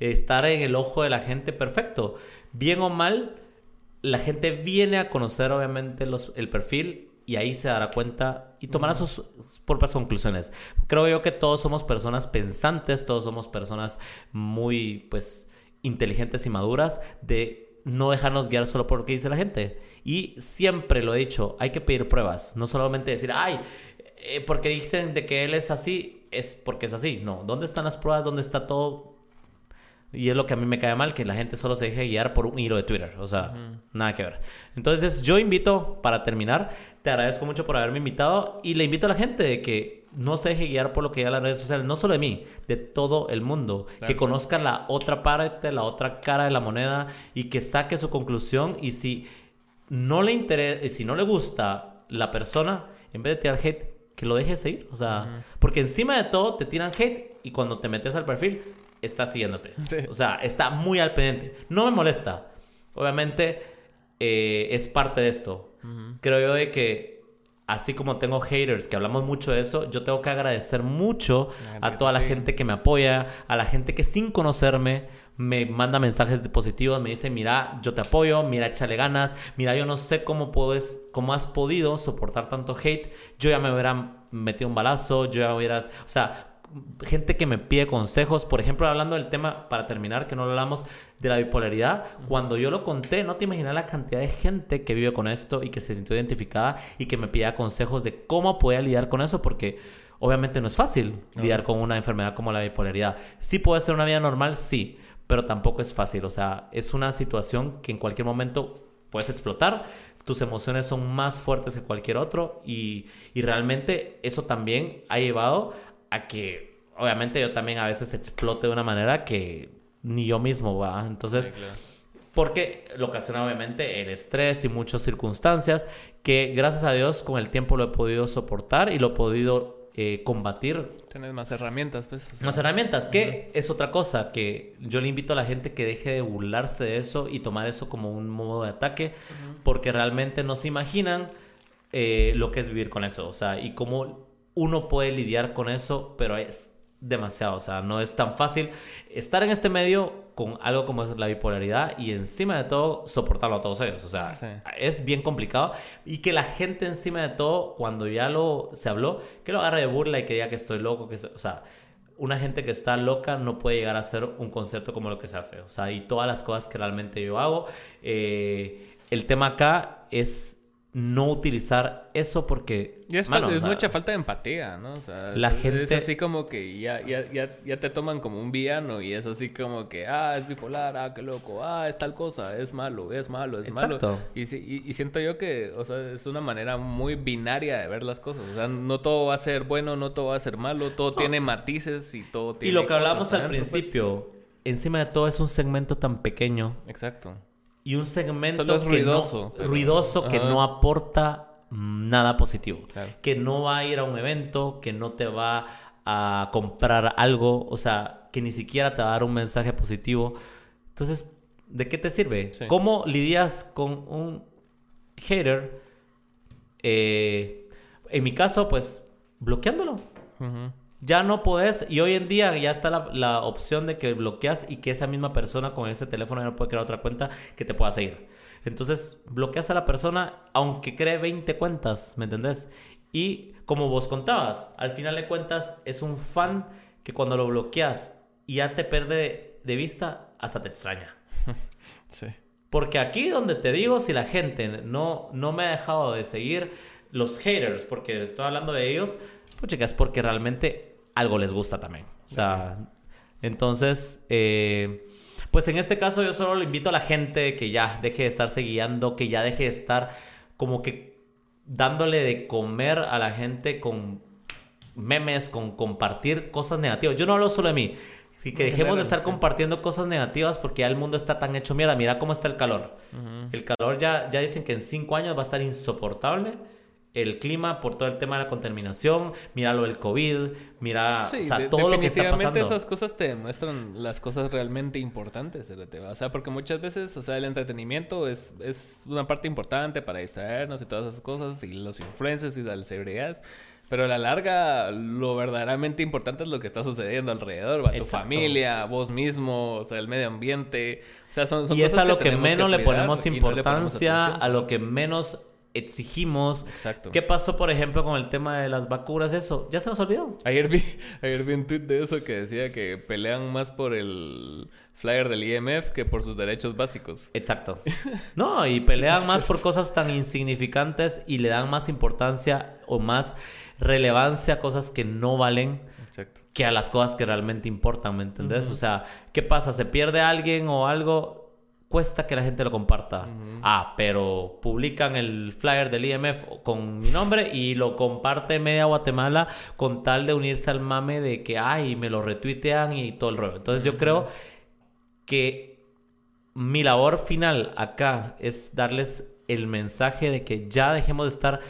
Estar en el ojo de la gente, perfecto. Bien o mal, la gente viene a conocer obviamente los, el perfil y ahí se dará cuenta y tomará sus propias conclusiones. Creo yo que todos somos personas pensantes, todos somos personas muy, pues, inteligentes y maduras de no dejarnos guiar solo por lo que dice la gente. Y siempre lo he dicho, hay que pedir pruebas, no solamente decir, ay, eh, porque dicen de que él es así, es porque es así. No, ¿dónde están las pruebas? ¿Dónde está todo? Y es lo que a mí me cae mal, que la gente solo se deje guiar por un hilo de Twitter. O sea, nada que ver. Entonces, yo invito, para terminar, te agradezco mucho por haberme invitado y le invito a la gente de que no se deje guiar por lo que ya las redes sociales, no solo de mí, de todo el mundo. Que conozca la otra parte, la otra cara de la moneda y que saque su conclusión. Y si no le interesa, si no le gusta la persona, en vez de tirar hate, que lo deje seguir. O sea, porque encima de todo te tiran hate y cuando te metes al perfil está siguiéndote. O sea, está muy al pendiente. No me molesta. Obviamente eh, es parte de esto. Creo yo de que así como tengo haters, que hablamos mucho de eso, yo tengo que agradecer mucho a toda la gente que me apoya, a la gente que sin conocerme me manda mensajes positivos, me dice, mira, yo te apoyo, mira, échale ganas, mira, yo no sé cómo puedes, cómo has podido soportar tanto hate, yo ya me hubiera metido un balazo, yo ya hubieras, o sea, gente que me pide consejos. Por ejemplo, hablando del tema, para terminar, que no hablamos de la bipolaridad, cuando yo lo conté, no te imaginas la cantidad de gente que vive con esto y que se sintió identificada y que me pide consejos de cómo podía lidiar con eso, porque obviamente no es fácil lidiar con una enfermedad como la bipolaridad. Sí puede ser una vida normal, sí, pero tampoco es fácil. O sea, es una situación que en cualquier momento puedes explotar. Tus emociones son más fuertes que cualquier otro y, y realmente eso también ha llevado a que obviamente yo también a veces explote de una manera que ni yo mismo va. Entonces, porque lo ocasiona obviamente el estrés y muchas circunstancias que gracias a Dios con el tiempo lo he podido soportar y lo he podido eh, combatir. Tienes más herramientas, pues. Más herramientas, que es otra cosa que yo le invito a la gente que deje de burlarse de eso y tomar eso como un modo de ataque, porque realmente no se imaginan eh, lo que es vivir con eso, o sea, y cómo uno puede lidiar con eso, pero es demasiado, o sea, no es tan fácil estar en este medio con algo como es la bipolaridad y encima de todo soportarlo a todos ellos, o sea, es bien complicado y que la gente encima de todo cuando ya lo se habló, que lo agarre de burla y que diga que estoy loco, que o sea, una gente que está loca no puede llegar a hacer un concepto como lo que se hace, o sea, y todas las cosas que realmente yo hago, eh, el tema acá es no utilizar eso porque... es, mucha falta de empatía, ¿no? O sea, la es, gente... Es así como que ya, ya, ya, ya, te toman como un villano y es así como que, ah, es bipolar, ah, qué loco, ah, es tal cosa, es malo, es malo, es malo. Y, y, y, siento yo que, o sea, es una manera muy binaria de ver las cosas. O sea, no todo va a ser bueno, no todo va a ser malo, todo tiene matices y todo tiene... Y lo que hablamos al pues. principio, encima de todo es un segmento tan pequeño. Exacto y un segmento ruidoso, que no, ruidoso que no aporta nada positivo. Que no va a ir a un evento, que no te va a comprar algo, o sea, que ni siquiera te va a dar un mensaje positivo. Entonces, ¿de qué te sirve? ¿Cómo lidias con un hater? Eh, en mi caso, pues, bloqueándolo. Ya no podés, y hoy en día ya está la, opción de que bloqueas y que esa misma persona con ese teléfono ya no puede crear otra cuenta que te pueda seguir. Entonces, bloqueas a la persona aunque cree 20 cuentas, ¿me entendés? Y como vos contabas, al final de cuentas es un fan que cuando lo bloqueas y ya te pierde de vista, hasta te extraña. <laughs> sí. Porque aquí donde te digo, si la gente no, no me ha dejado de seguir, los haters, porque estoy hablando de ellos, pues chicas, porque realmente algo les gusta también. O sea, entonces, eh, pues en este caso yo solo le invito a la gente que ya deje de estarse guiando, que ya deje de estar como que dándole de comer a la gente con memes, con compartir cosas negativas. Yo no hablo solo de mí. Sí, que dejemos de estar compartiendo cosas negativas porque ya el mundo está tan hecho mierda. Mira cómo está el calor. El calor ya, ya dicen que en cinco años va a estar insoportable el clima por todo el tema de la contaminación, mira lo del COVID, mira o sea, todo lo que está pasando. esas cosas te demuestran las cosas realmente importantes, o sea, porque muchas veces, o sea, el entretenimiento es, es una parte importante para distraernos y todas esas cosas, y los influencers y las celebridades, pero a la larga, lo verdaderamente importante es lo que está sucediendo alrededor, tu familia, vos mismo, o sea, el medio ambiente. O sea, son, y es a lo que, menos le ponemos importancia, a lo que menos exigimos. Exacto. ¿Qué pasó, por ejemplo, con el tema de las vacunas? Eso, ya se nos olvidó. Ayer vi, <laughs> ayer vi un tweet de eso que decía que pelean más por el flyer del IMF que por sus derechos básicos. Exacto. <laughs> No, y pelean más por cosas tan insignificantes y le dan más importancia o más relevancia a cosas que no valen. que a las cosas que realmente importan, ¿me entendés? O sea, ¿qué pasa? ¿Se pierde alguien o algo? Cuesta que la gente lo comparta. Ah, pero publican el flyer del IMF con mi nombre y lo comparte media Guatemala con tal de unirse al mame de que, ay, me lo retuitean y todo el rollo. Entonces yo creo que mi labor final acá es darles el mensaje de que ya dejemos de estar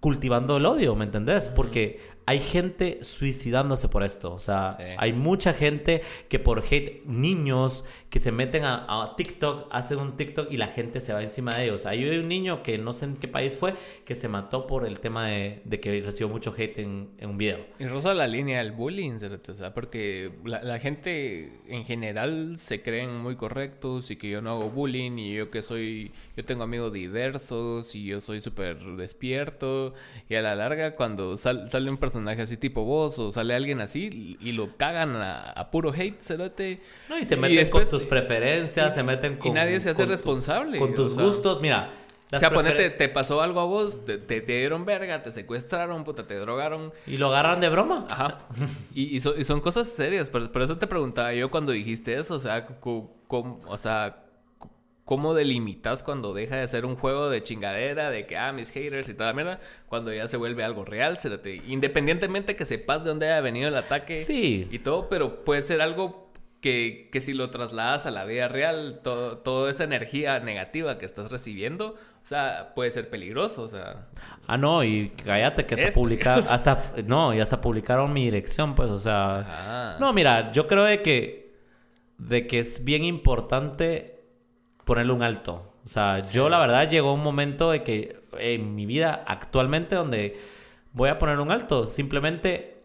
cultivando el odio, ¿me entendés? Porque hay gente suicidándose por esto. O sea, hay mucha gente que por hate, niños que se meten a, TikTok, hacen un TikTok y la gente se va encima de ellos. Hay un niño que no sé en qué país fue, que se mató por el tema de, que recibió mucho hate en, un video. Y rosa la línea del bullying, o sea, porque la, gente en general se creen muy correctos y que yo no hago bullying y yo que soy, yo tengo amigos diversos y yo soy súper despierto y a la larga cuando sale un personaje así tipo vos o sale alguien así y lo cagan a, puro hate, cerote. No, y se meten con tus preferencias, se meten con... Y nadie se hace responsable. con tus gustos, mira... O sea, ponete, te pasó algo a vos, te, dieron verga, te secuestraron, puta, te drogaron. ¿Y lo agarran de broma? Ajá. y, y, son cosas serias, por, por, eso te preguntaba yo cuando dijiste eso, o sea, o sea, ¿Cómo delimitas cuando deja de ser un juego de chingadera, de que, ah, mis haters y toda la mierda, cuando ya se vuelve algo real? Independientemente que sepas de dónde haya venido el ataque sí. y todo, pero puede ser algo que, que si lo trasladas a la vida real, toda esa energía negativa que estás recibiendo, o sea, puede ser peligroso, o sea... Ah, no, y cállate que hasta publicar, hasta, no, y hasta publicaron mi dirección, pues, o sea... No, mira, yo creo de que, de que es bien importante ponerle un alto. O sea, yo la verdad llegó un momento de que en mi vida actualmente donde voy a poner un alto, simplemente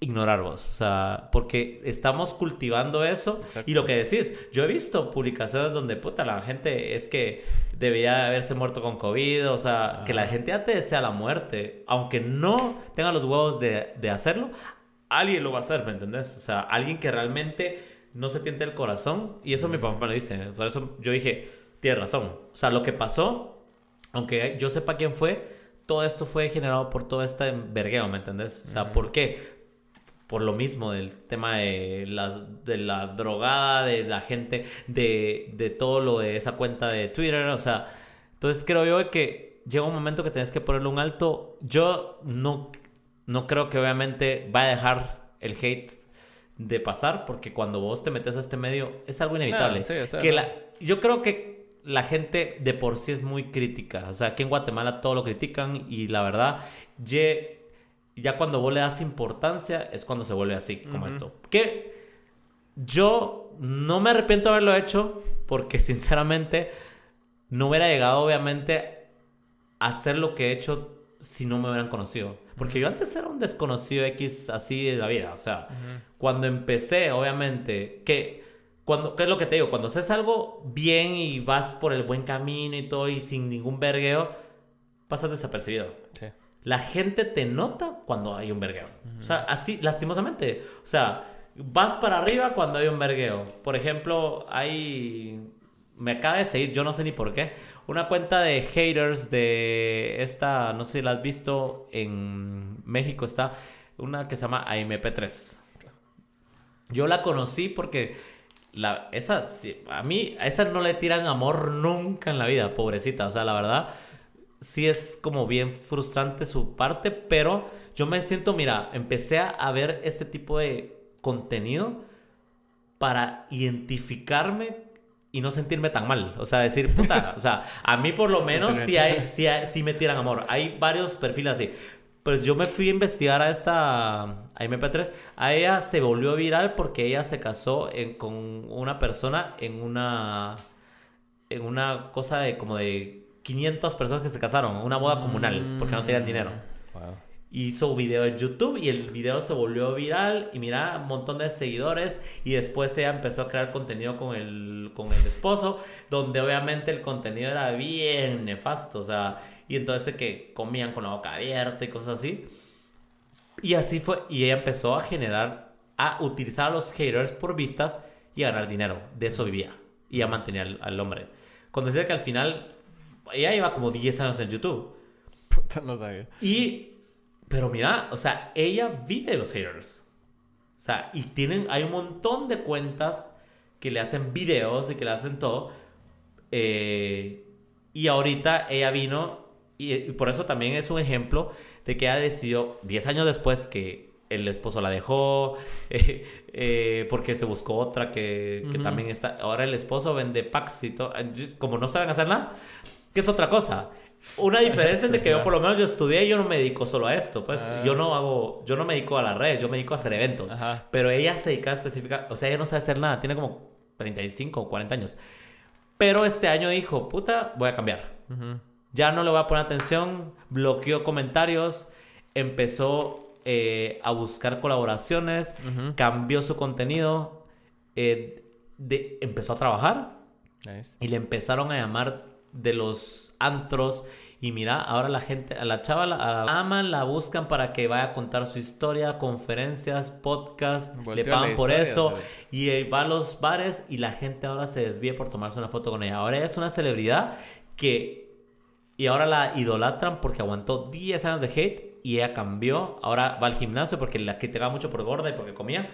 ignorar vos. O sea, porque estamos cultivando eso. Y lo que decís, yo he visto publicaciones donde, puta, la gente es que debería haberse muerto con COVID. O sea, que la gente ya te desea la muerte. Aunque no tenga los huevos de, de hacerlo, alguien lo va a hacer, ¿me entendés? O sea, alguien que realmente no se tiente el corazón. Y eso mi papá me lo dice. Por eso yo dije, tiene razón. O sea, lo que pasó, aunque yo sepa quién fue, todo esto fue generado por todo este vergueo, ¿me entendés? O sea, ¿por qué? Por lo mismo del tema de, las, de la drogada, de la gente, de, de todo lo de esa cuenta de Twitter. O sea, entonces creo yo que llega un momento que tienes que ponerle un alto. Yo no, no creo que obviamente va a dejar el hate de pasar, porque cuando vos te metes a este medio es algo inevitable. Ah, que la, yo creo que la gente de por sí es muy crítica. O sea, aquí en Guatemala todo lo critican y la verdad, ya cuando vos le das importancia es cuando se vuelve así, como esto. Que yo no me arrepiento de haberlo hecho, porque <laughs> sinceramente no hubiera llegado obviamente a hacer lo que he hecho si no me hubieran conocido. Porque yo antes era un desconocido X así de la vida. O sea, cuando empecé, obviamente, que cuando, ¿qué es lo que te digo? Cuando haces algo bien y vas por el buen camino y todo y sin ningún vergueo, pasas desapercibido. Sí. la gente te nota cuando hay un vergueo. O sea, así, lastimosamente. O sea, vas para arriba cuando hay un vergueo. Por ejemplo, hay... Me acaba de seguir, yo no sé ni por qué, una cuenta de haters de esta, no sé si la has visto, en México está una que se llama AMP3. Yo la conocí porque la, esa, a mí, a esa no le tiran amor nunca en la vida, pobrecita. O sea, la verdad, sí es como bien frustrante su parte, pero yo me siento, mira, empecé a ver este tipo de contenido para identificarme y no sentirme tan mal. O sea, decir, puta, <laughs> o sea, a mí por lo menos sí, hay, sí, me tiran amor. Hay varios perfiles así. Pues yo me fui a investigar a esta a MP3. A ella se volvió viral porque ella se casó con una persona en una en una cosa de como de 500 personas que se casaron, una boda comunal, porque no tenían dinero. Wow hizo video en YouTube y el video se volvió viral y mira, un montón de seguidores y después ella empezó a crear contenido con el, con el esposo, donde obviamente el contenido era bien nefasto, o sea, y entonces que comían con la boca abierta y cosas así. Y así fue, y ella empezó a generar, a utilizar a los haters por vistas y a ganar dinero, de eso vivía y a mantener al, hombre. Cuando decía que al final, ella iba como 10 años en YouTube. Puta, no sabía. Y pero mira, o sea, ella vive de los haters. O sea, y tienen, hay un montón de cuentas que le hacen videos y que le hacen todo. Eh, y ahorita ella vino, y, por eso también es un ejemplo de que ella decidió, 10 años después que el esposo la dejó, <laughs> eh, eh, porque se buscó otra que, que también está. Ahora el esposo vende packs y todo. Como no saben hacer nada, que es otra cosa. Una diferencia es de que yo por lo menos yo estudié y yo no me dedico solo a esto, pues ah. yo no hago, yo no me dedico a las redes, yo me dedico a hacer eventos. Pero ella se dedica específica, o sea, ella no sabe hacer nada, tiene como 35 o 40 años. Pero este año dijo, puta, voy a cambiar. Ya no le voy a poner atención, bloqueó comentarios, empezó eh, a buscar colaboraciones, cambió su contenido, eh, de, empezó a trabajar y le empezaron a llamar de los antros. Y mira, ahora la gente, a la chava la, aman, la buscan para que vaya a contar su historia, conferencias, podcast, le pagan por eso. Y va a los bares y la gente ahora se desvía por tomarse una foto con ella. Ahora es una celebridad que... Y ahora la idolatran porque aguantó 10 años de hate y ella cambió. Ahora va al gimnasio porque la va mucho por gorda y porque comía.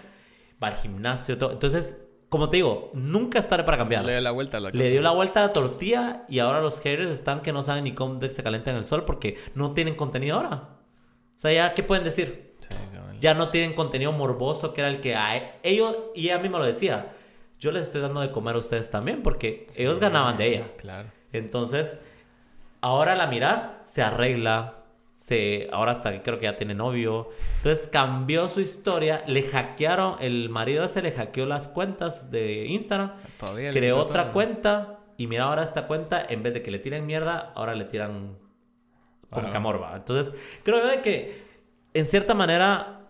Va al gimnasio, todo. Entonces como te digo, nunca es tarde para cambiar. Le dio la vuelta a la Le dio la vuelta a la tortilla y ahora los haters están que no saben ni cómo se calienta en el sol porque no tienen contenido ahora. O sea, ya, ¿qué pueden decir? ya no tienen contenido morboso que era el que hay. ellos, y ella misma lo decía, yo les estoy dando de comer a ustedes también porque ellos ganaban de ella. Claro. Entonces, ahora la miras, se arregla, se, ahora hasta creo que ya tiene novio. Entonces cambió su historia, le hackearon, el marido ese le hackeó las cuentas de Instagram, creó otra cuenta y mira ahora esta cuenta, en vez de que le tiren mierda, ahora le tiran con camorba. Entonces creo que en cierta manera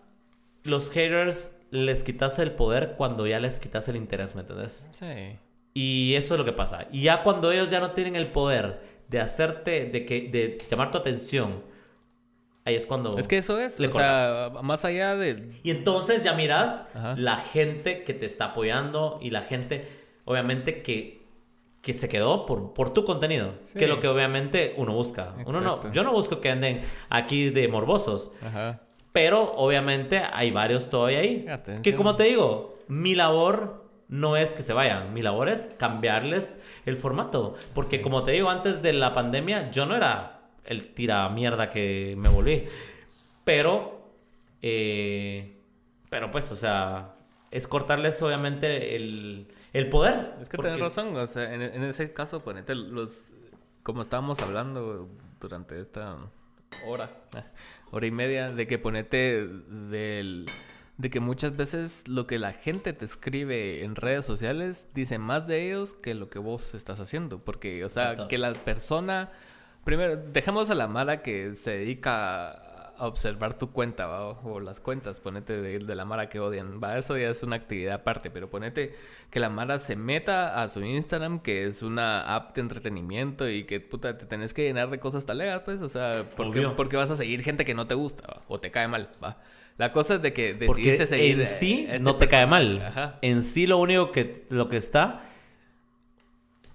los haters les quitas el poder cuando ya les quitas el interés, ¿me entiendes? Sí. Y eso es lo que pasa. Y ya cuando ellos ya no tienen el poder de hacerte, de, que, de llamar tu atención, Ahí es cuando. Es que eso es. o sea, más allá de. Y entonces ya miras la gente que te está apoyando y la gente, obviamente, que, que se quedó por, por tu contenido. Que es lo que obviamente uno busca. Uno no, yo no busco que anden aquí de morbosos. Ajá. Pero obviamente hay varios todavía ahí. Que como te digo, mi labor no es que se vayan. Mi labor es cambiarles el formato. Porque como te digo, antes de la pandemia, yo no era el tira mierda que me volví. Pero, eh, pero pues, o sea, es cortarles obviamente el, el poder. Es que tienes razón, o sea, en, ese caso, ponete los, como estábamos hablando durante esta hora, <laughs> hora y media, de que ponete del de que muchas veces lo que la gente te escribe en redes sociales dice más de ellos que lo que vos estás haciendo. Porque, o sea, que la persona Primero, dejemos a la Mara que se dedica observar tu cuenta ¿va? O, las cuentas, ponete de, de, la Mara que odian. Va, eso ya es una actividad aparte, pero ponete que la Mara se meta a su Instagram, que es una app de entretenimiento y que puta, te tenés que llenar de cosas talegas, pues, o sea, porque, porque vas a seguir gente que no te gusta o te cae mal, va. La cosa es de que decidiste seguir. En sí este no te cae mal. En sí lo único que lo que está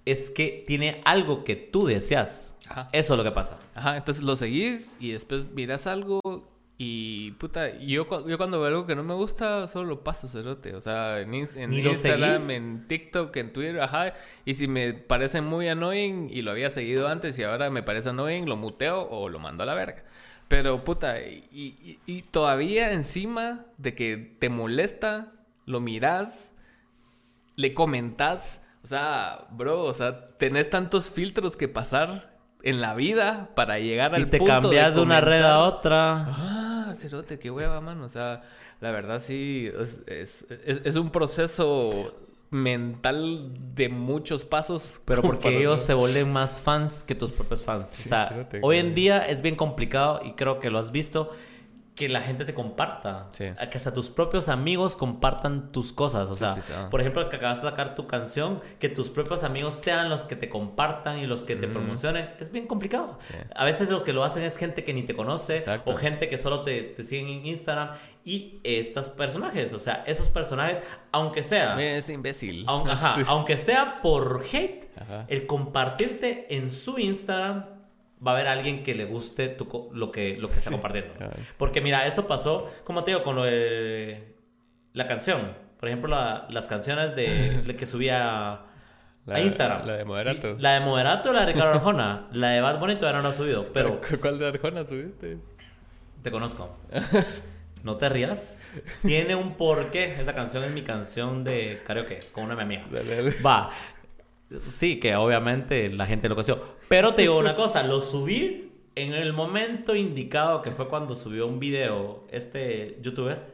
es que tiene algo que tú deseas. Eso es lo que pasa. Ajá, entonces lo seguís y después miras algo y puta, yo, yo cuando veo algo que no me gusta, solo lo paso, cerote. O sea, en, Instagram, en TikTok, en Twitter, ajá. Y si me parece muy annoying y lo había seguido antes y ahora me parece annoying, lo muteo o lo mando a la verga. Pero puta, y, y todavía encima de que te molesta, lo miras, le comentas. O sea, bro, o sea, tenés tantos filtros que pasar en la vida para llegar al y te cambias de, una red a otra. Ah, cerote, qué hueva, mano. O sea, la verdad sí, es, es, un proceso mental de muchos pasos. <laughs> Pero porque ellos se vuelven más fans que tus propios fans. o sea, hoy en día es bien complicado y creo que lo has visto que la gente te comparta. Que hasta tus propios amigos compartan tus cosas. O sea, por ejemplo, que acabas de sacar tu canción, que tus propios amigos sean los que te compartan y los que te promocionen, es bien complicado. A veces lo que lo hacen es gente que ni te conoce o gente que solo te, te siguen en Instagram y estos personajes, o sea, esos personajes, aunque sea... Es imbécil. <laughs> aunque sea por hate, el compartirte en su Instagram va a haber alguien que le guste lo que, lo que está compartiendo. Porque mira, eso pasó, como te digo, con lo de la canción. Por ejemplo, las canciones de, <laughs> que subía a Instagram. La de Moderato. la de Moderato, la de Ricardo Arjona. la de Bad Bunny todavía no la ha subido, pero... ¿Cuál de Arjona subiste? Te conozco. <laughs> No te rías. Tiene un porqué. Esa canción es mi canción de karaoke con una amiga. Va. Sí, que obviamente la gente lo conoció. Pero te digo una cosa, lo subí en el momento indicado que fue cuando subió un video este youtuber.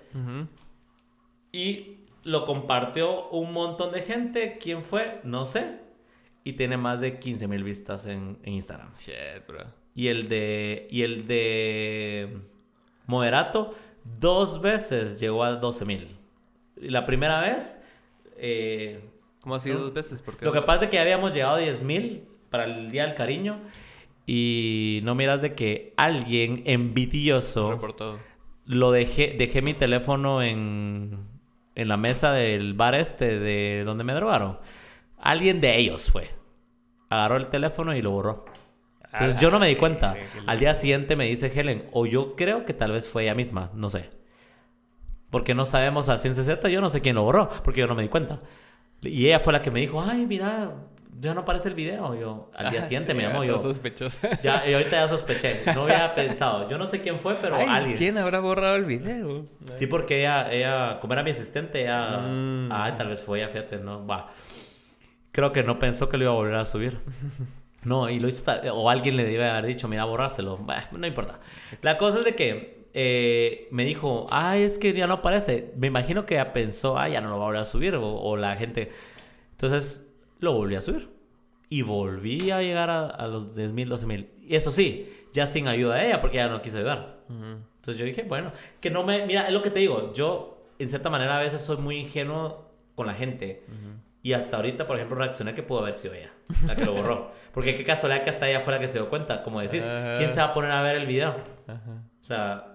Y lo compartió un montón de gente. ¿Quién fue? No sé. Y tiene más de 15 mil vistas en, Instagram. Shit, bro. Y el de. Y el de. Moderato, dos veces llegó a 12 mil. La primera vez. Eh, ¿Cómo ha sido dos veces? Lo que pasa es que ya habíamos llegado a 10 mil para el Día del Cariño. Y no miras de que alguien envidioso. Lo dejé, dejé mi teléfono en, en la mesa del bar este de donde me drogaron. Alguien de ellos fue. Agarró el teléfono y lo borró. Entonces yo no me di cuenta. Al día siguiente me dice Helen, o yo creo que tal vez fue ella misma, no sé. Porque no sabemos a ciencia cierta, yo no sé quién lo borró, porque yo no me di cuenta. Y ella fue la que me dijo, ay, mira, ya no aparece el video. Yo, al día ah, siguiente me llamó yo. sospechosa. Ya, y <laughs> ahorita ya sospeché. No había pensado. Yo no sé quién fue, pero alguien. ¿Quién habrá borrado el video? Sí, porque ella, ella como era mi asistente, ella. Mm. Ay, tal vez fue ella, fíjate, no. Va. Creo que no pensó que lo iba a volver a subir. <laughs> No, y lo hizo tal, o alguien le debe haber dicho, mira, borrárselo. Bah, no importa. La cosa es de que eh, me dijo, ay, es que ya no aparece. Me imagino que ella pensó, ay, ya no lo va a volver a subir, o, la gente. Entonces lo volví a subir. Y volví a llegar a, los 10.000, 12.000. Y eso sí, ya sin ayuda de ella, porque ella no quiso ayudar. Entonces yo dije, bueno, que no me. Mira, es lo que te digo. Yo, en cierta manera, a veces soy muy ingenuo con la gente. Y hasta ahorita, por ejemplo, reaccioné que pudo haber sido ella, la que lo borró. <laughs> Porque qué casualidad que hasta ella fuera que se dio cuenta. Como decís, ¿quién se va a poner a ver el video? O sea,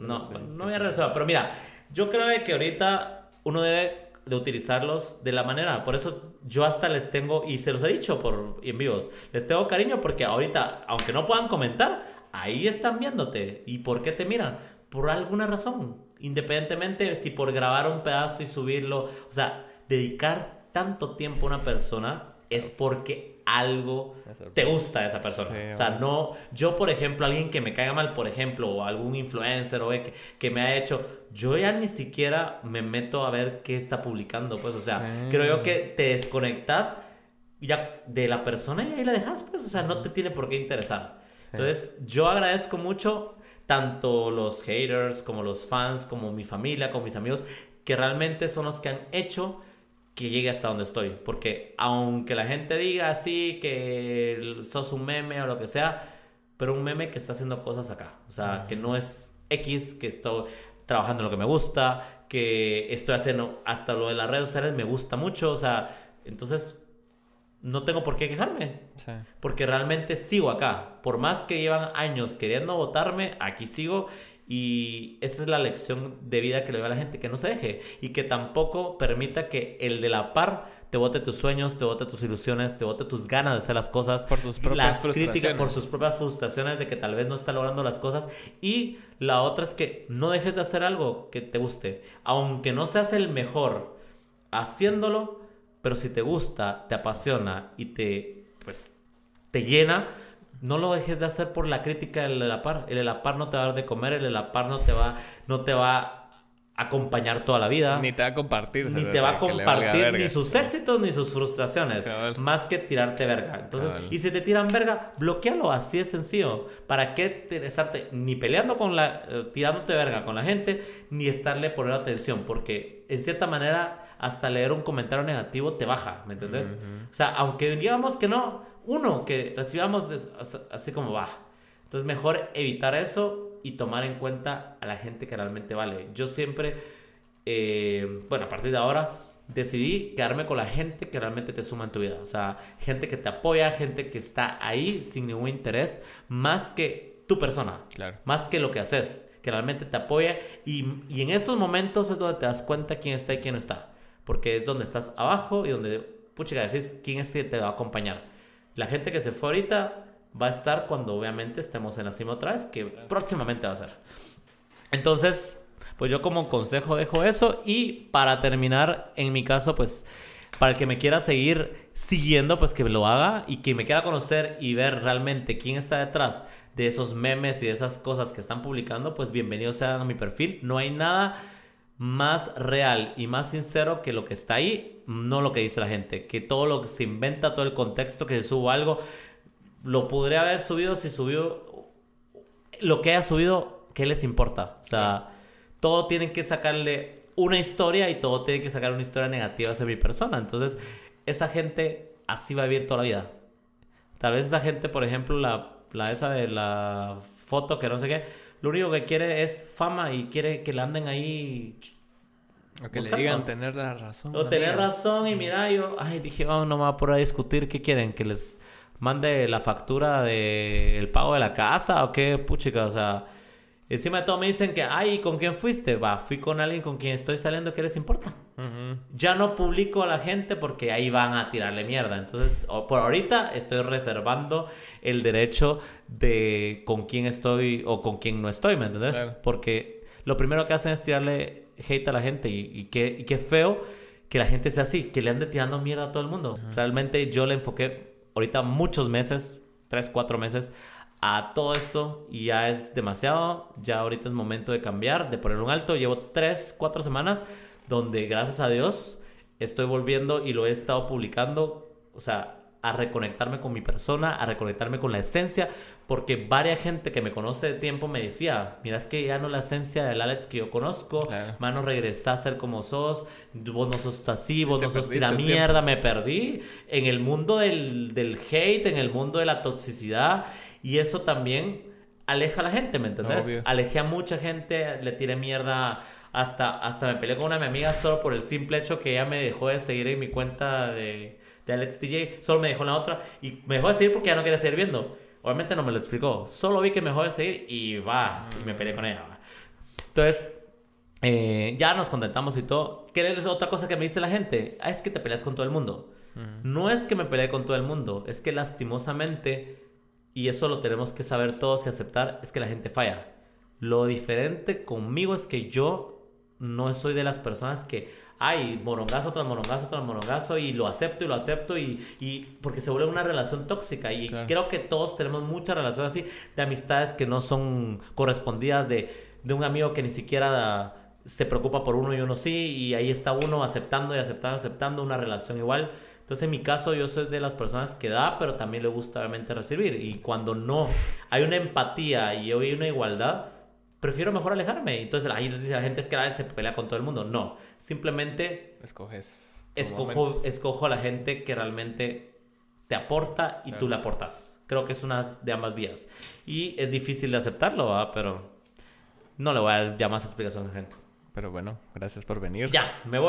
no, no voy a reaccionar. Pero mira, yo creo que ahorita uno debe de utilizarlos de la manera. Por eso yo hasta les tengo, y se los he dicho por en vivos, les tengo cariño porque ahorita, aunque no puedan comentar, ahí están viéndote. ¿Y por qué te miran? Por alguna razón. Independientemente si por grabar un pedazo y subirlo, o sea, dedicar tanto tiempo a una persona es porque algo te gusta de esa persona. o sea, no, yo por ejemplo, alguien que me caiga mal, por ejemplo, o algún influencer o que, que me ha hecho, yo ya ni siquiera me meto a ver qué está publicando, pues, o sea, creo yo que te desconectas ya de la persona y ahí la dejas, pues, o sea, no te tiene por qué interesar. Entonces, yo agradezco mucho tanto los haters como los fans, como mi familia, como mis amigos, que realmente son los que han hecho que llegue hasta donde estoy. Porque aunque la gente diga así, que sos un meme o lo que sea, pero un meme que está haciendo cosas acá. O sea, que no es X, que estoy trabajando en lo que me gusta, que estoy haciendo hasta lo de las redes sociales me gusta mucho. O sea, entonces no tengo por qué quejarme. Porque realmente sigo acá. Por más que llevan años queriendo votarme, aquí sigo y esa es la lección de vida que le doy a la gente, que no se deje y que tampoco permita que el de la par te vote tus sueños, te vote tus ilusiones, te vote tus ganas de hacer las cosas. Por sus propias frustraciones. por sus propias frustraciones de que tal vez no está logrando las cosas. Y la otra es que no dejes de hacer algo que te guste. Aunque no seas el mejor haciéndolo, pero si te gusta, te apasiona y te, pues, te llena, no lo dejes de hacer por la crítica del de la par. El de la par no te va a dar de comer, el de la par no te va, no te va a acompañar toda la vida. Ni te va a compartir. Ni te va a compartir ni sus éxitos ni sus frustraciones. Más que tirarte verga. Entonces, y si te tiran verga, bloquealo. Así es sencillo. ¿Para qué estarte ni peleando con la... Eh, tirándote verga con la gente, ni estarle poniendo atención? Porque, en cierta manera, hasta leer un comentario negativo te baja. ¿Me entendés? O sea, aunque digamos que no uno que recibamos así como va. Entonces mejor evitar eso y tomar en cuenta a la gente que realmente vale. Yo siempre, eh, bueno, a partir de ahora decidí quedarme con la gente que realmente te suma en tu vida. O sea, gente que te apoya, gente que está ahí sin ningún interés, más que tu persona. Claro. Más que lo que haces, que realmente te apoya. Y, y en esos momentos es donde te das cuenta quién está y quién no está. Porque es donde estás abajo y donde, pucha, decís quién es que te va a acompañar. La gente que se fue ahorita va a estar cuando obviamente estemos en la cima otra vez, que próximamente va a ser. Entonces, pues yo como consejo dejo eso y para terminar, en mi caso, pues para el que me quiera seguir siguiendo, pues que lo haga y que me quiera conocer y ver realmente quién está detrás de esos memes y de esas cosas que están publicando, pues bienvenidos sean a mi perfil. No hay nada más real y más sincero que lo que está ahí, no lo que dice la gente. Que todo lo que se inventa, todo el contexto que se subo algo, lo podría haber subido si subió lo que haya subido, ¿qué les importa? O sea, todo tienen que sacarle una historia y todo tiene que sacar una historia negativa hacia mi persona. Entonces, esa gente así va a vivir toda la vida. Tal vez esa gente, por ejemplo, la, la esa de la foto que no sé qué, lo único que quiere es fama y quiere que le anden ahí. O que le digan tener la razón. O tener razón y mira, yo, ay, dije, vamos, no me va por ahí a discutir, ¿qué quieren? ¿Que les mande la factura del pago de la casa o qué? Puchica, o sea, Encima de todo me dicen que, ay, ¿con quién fuiste? Va, fui con alguien con quien estoy saliendo, ¿qué les importa? Ya no publico a la gente porque ahí van a tirarle mierda. Entonces, por ahorita estoy reservando el derecho de con quién estoy o con quién no estoy, ¿me entiendes? Porque lo primero que hacen es tirarle hate a la gente y, qué, qué feo que la gente sea así, que le ande tirando mierda a todo el mundo. Realmente yo le enfoqué ahorita muchos meses, tres, cuatro meses, a todo esto y ya es demasiado. Ya ahorita es momento de cambiar, de poner un alto. Llevo tres, cuatro semanas donde gracias a Dios estoy volviendo y lo he estado publicando. O sea, a reconectarme con mi persona, a reconectarme con la esencia, porque varias gente que me conoce de tiempo me decía, mira, es que ya no la esencia del Alex que yo conozco, mano, regresá a ser como sos, vos no sos así, vos no sos tira mierda, me perdí en el mundo del, del hate, en el mundo de la toxicidad, y eso también aleja a la gente, ¿me entendés? Alejé a mucha gente, le tiré mierda. Hasta, hasta me peleé con una de mi amiga solo por el simple hecho que ella me dejó de seguir en mi cuenta de, de Alex DJ. Solo me dejó en la otra. Y me dejó de seguir porque ya no quería seguir viendo. Obviamente no me lo explicó. Solo vi que me dejó de seguir y va. Y me peleé con ella. Entonces, eh, ya nos contentamos y todo. ¿Qué es otra cosa que me dice la gente? Ah, es que te peleas con todo el mundo. No es que me peleé con todo el mundo. Es que lastimosamente y eso lo tenemos que saber todos y aceptar, es que la gente falla. Lo diferente conmigo es que yo no soy de las personas que, ay, morongazo tras morongazo tras morongazo y lo acepto y lo acepto y, y porque se vuelve una relación tóxica y creo que todos tenemos muchas relaciones así de amistades que no son correspondidas de, de un amigo que ni siquiera se preocupa por uno y uno sí y ahí está uno aceptando y aceptando, aceptando una relación igual. Entonces, en mi caso, yo soy de las personas que da, pero también le gusta obviamente recibir. Y cuando no hay una empatía y hay una igualdad, prefiero mejor alejarme. Entonces, ahí les dice la gente es que la se pelea con todo el mundo. No, simplemente escoges. Escojo, escojo a la gente que realmente te aporta y tú le aportas. creo que es una de ambas vías. Y es difícil de aceptarlo, ¿va? Pero no le voy a dar ya más explicaciones a la gente. Pero bueno, gracias por venir. Ya, me voy.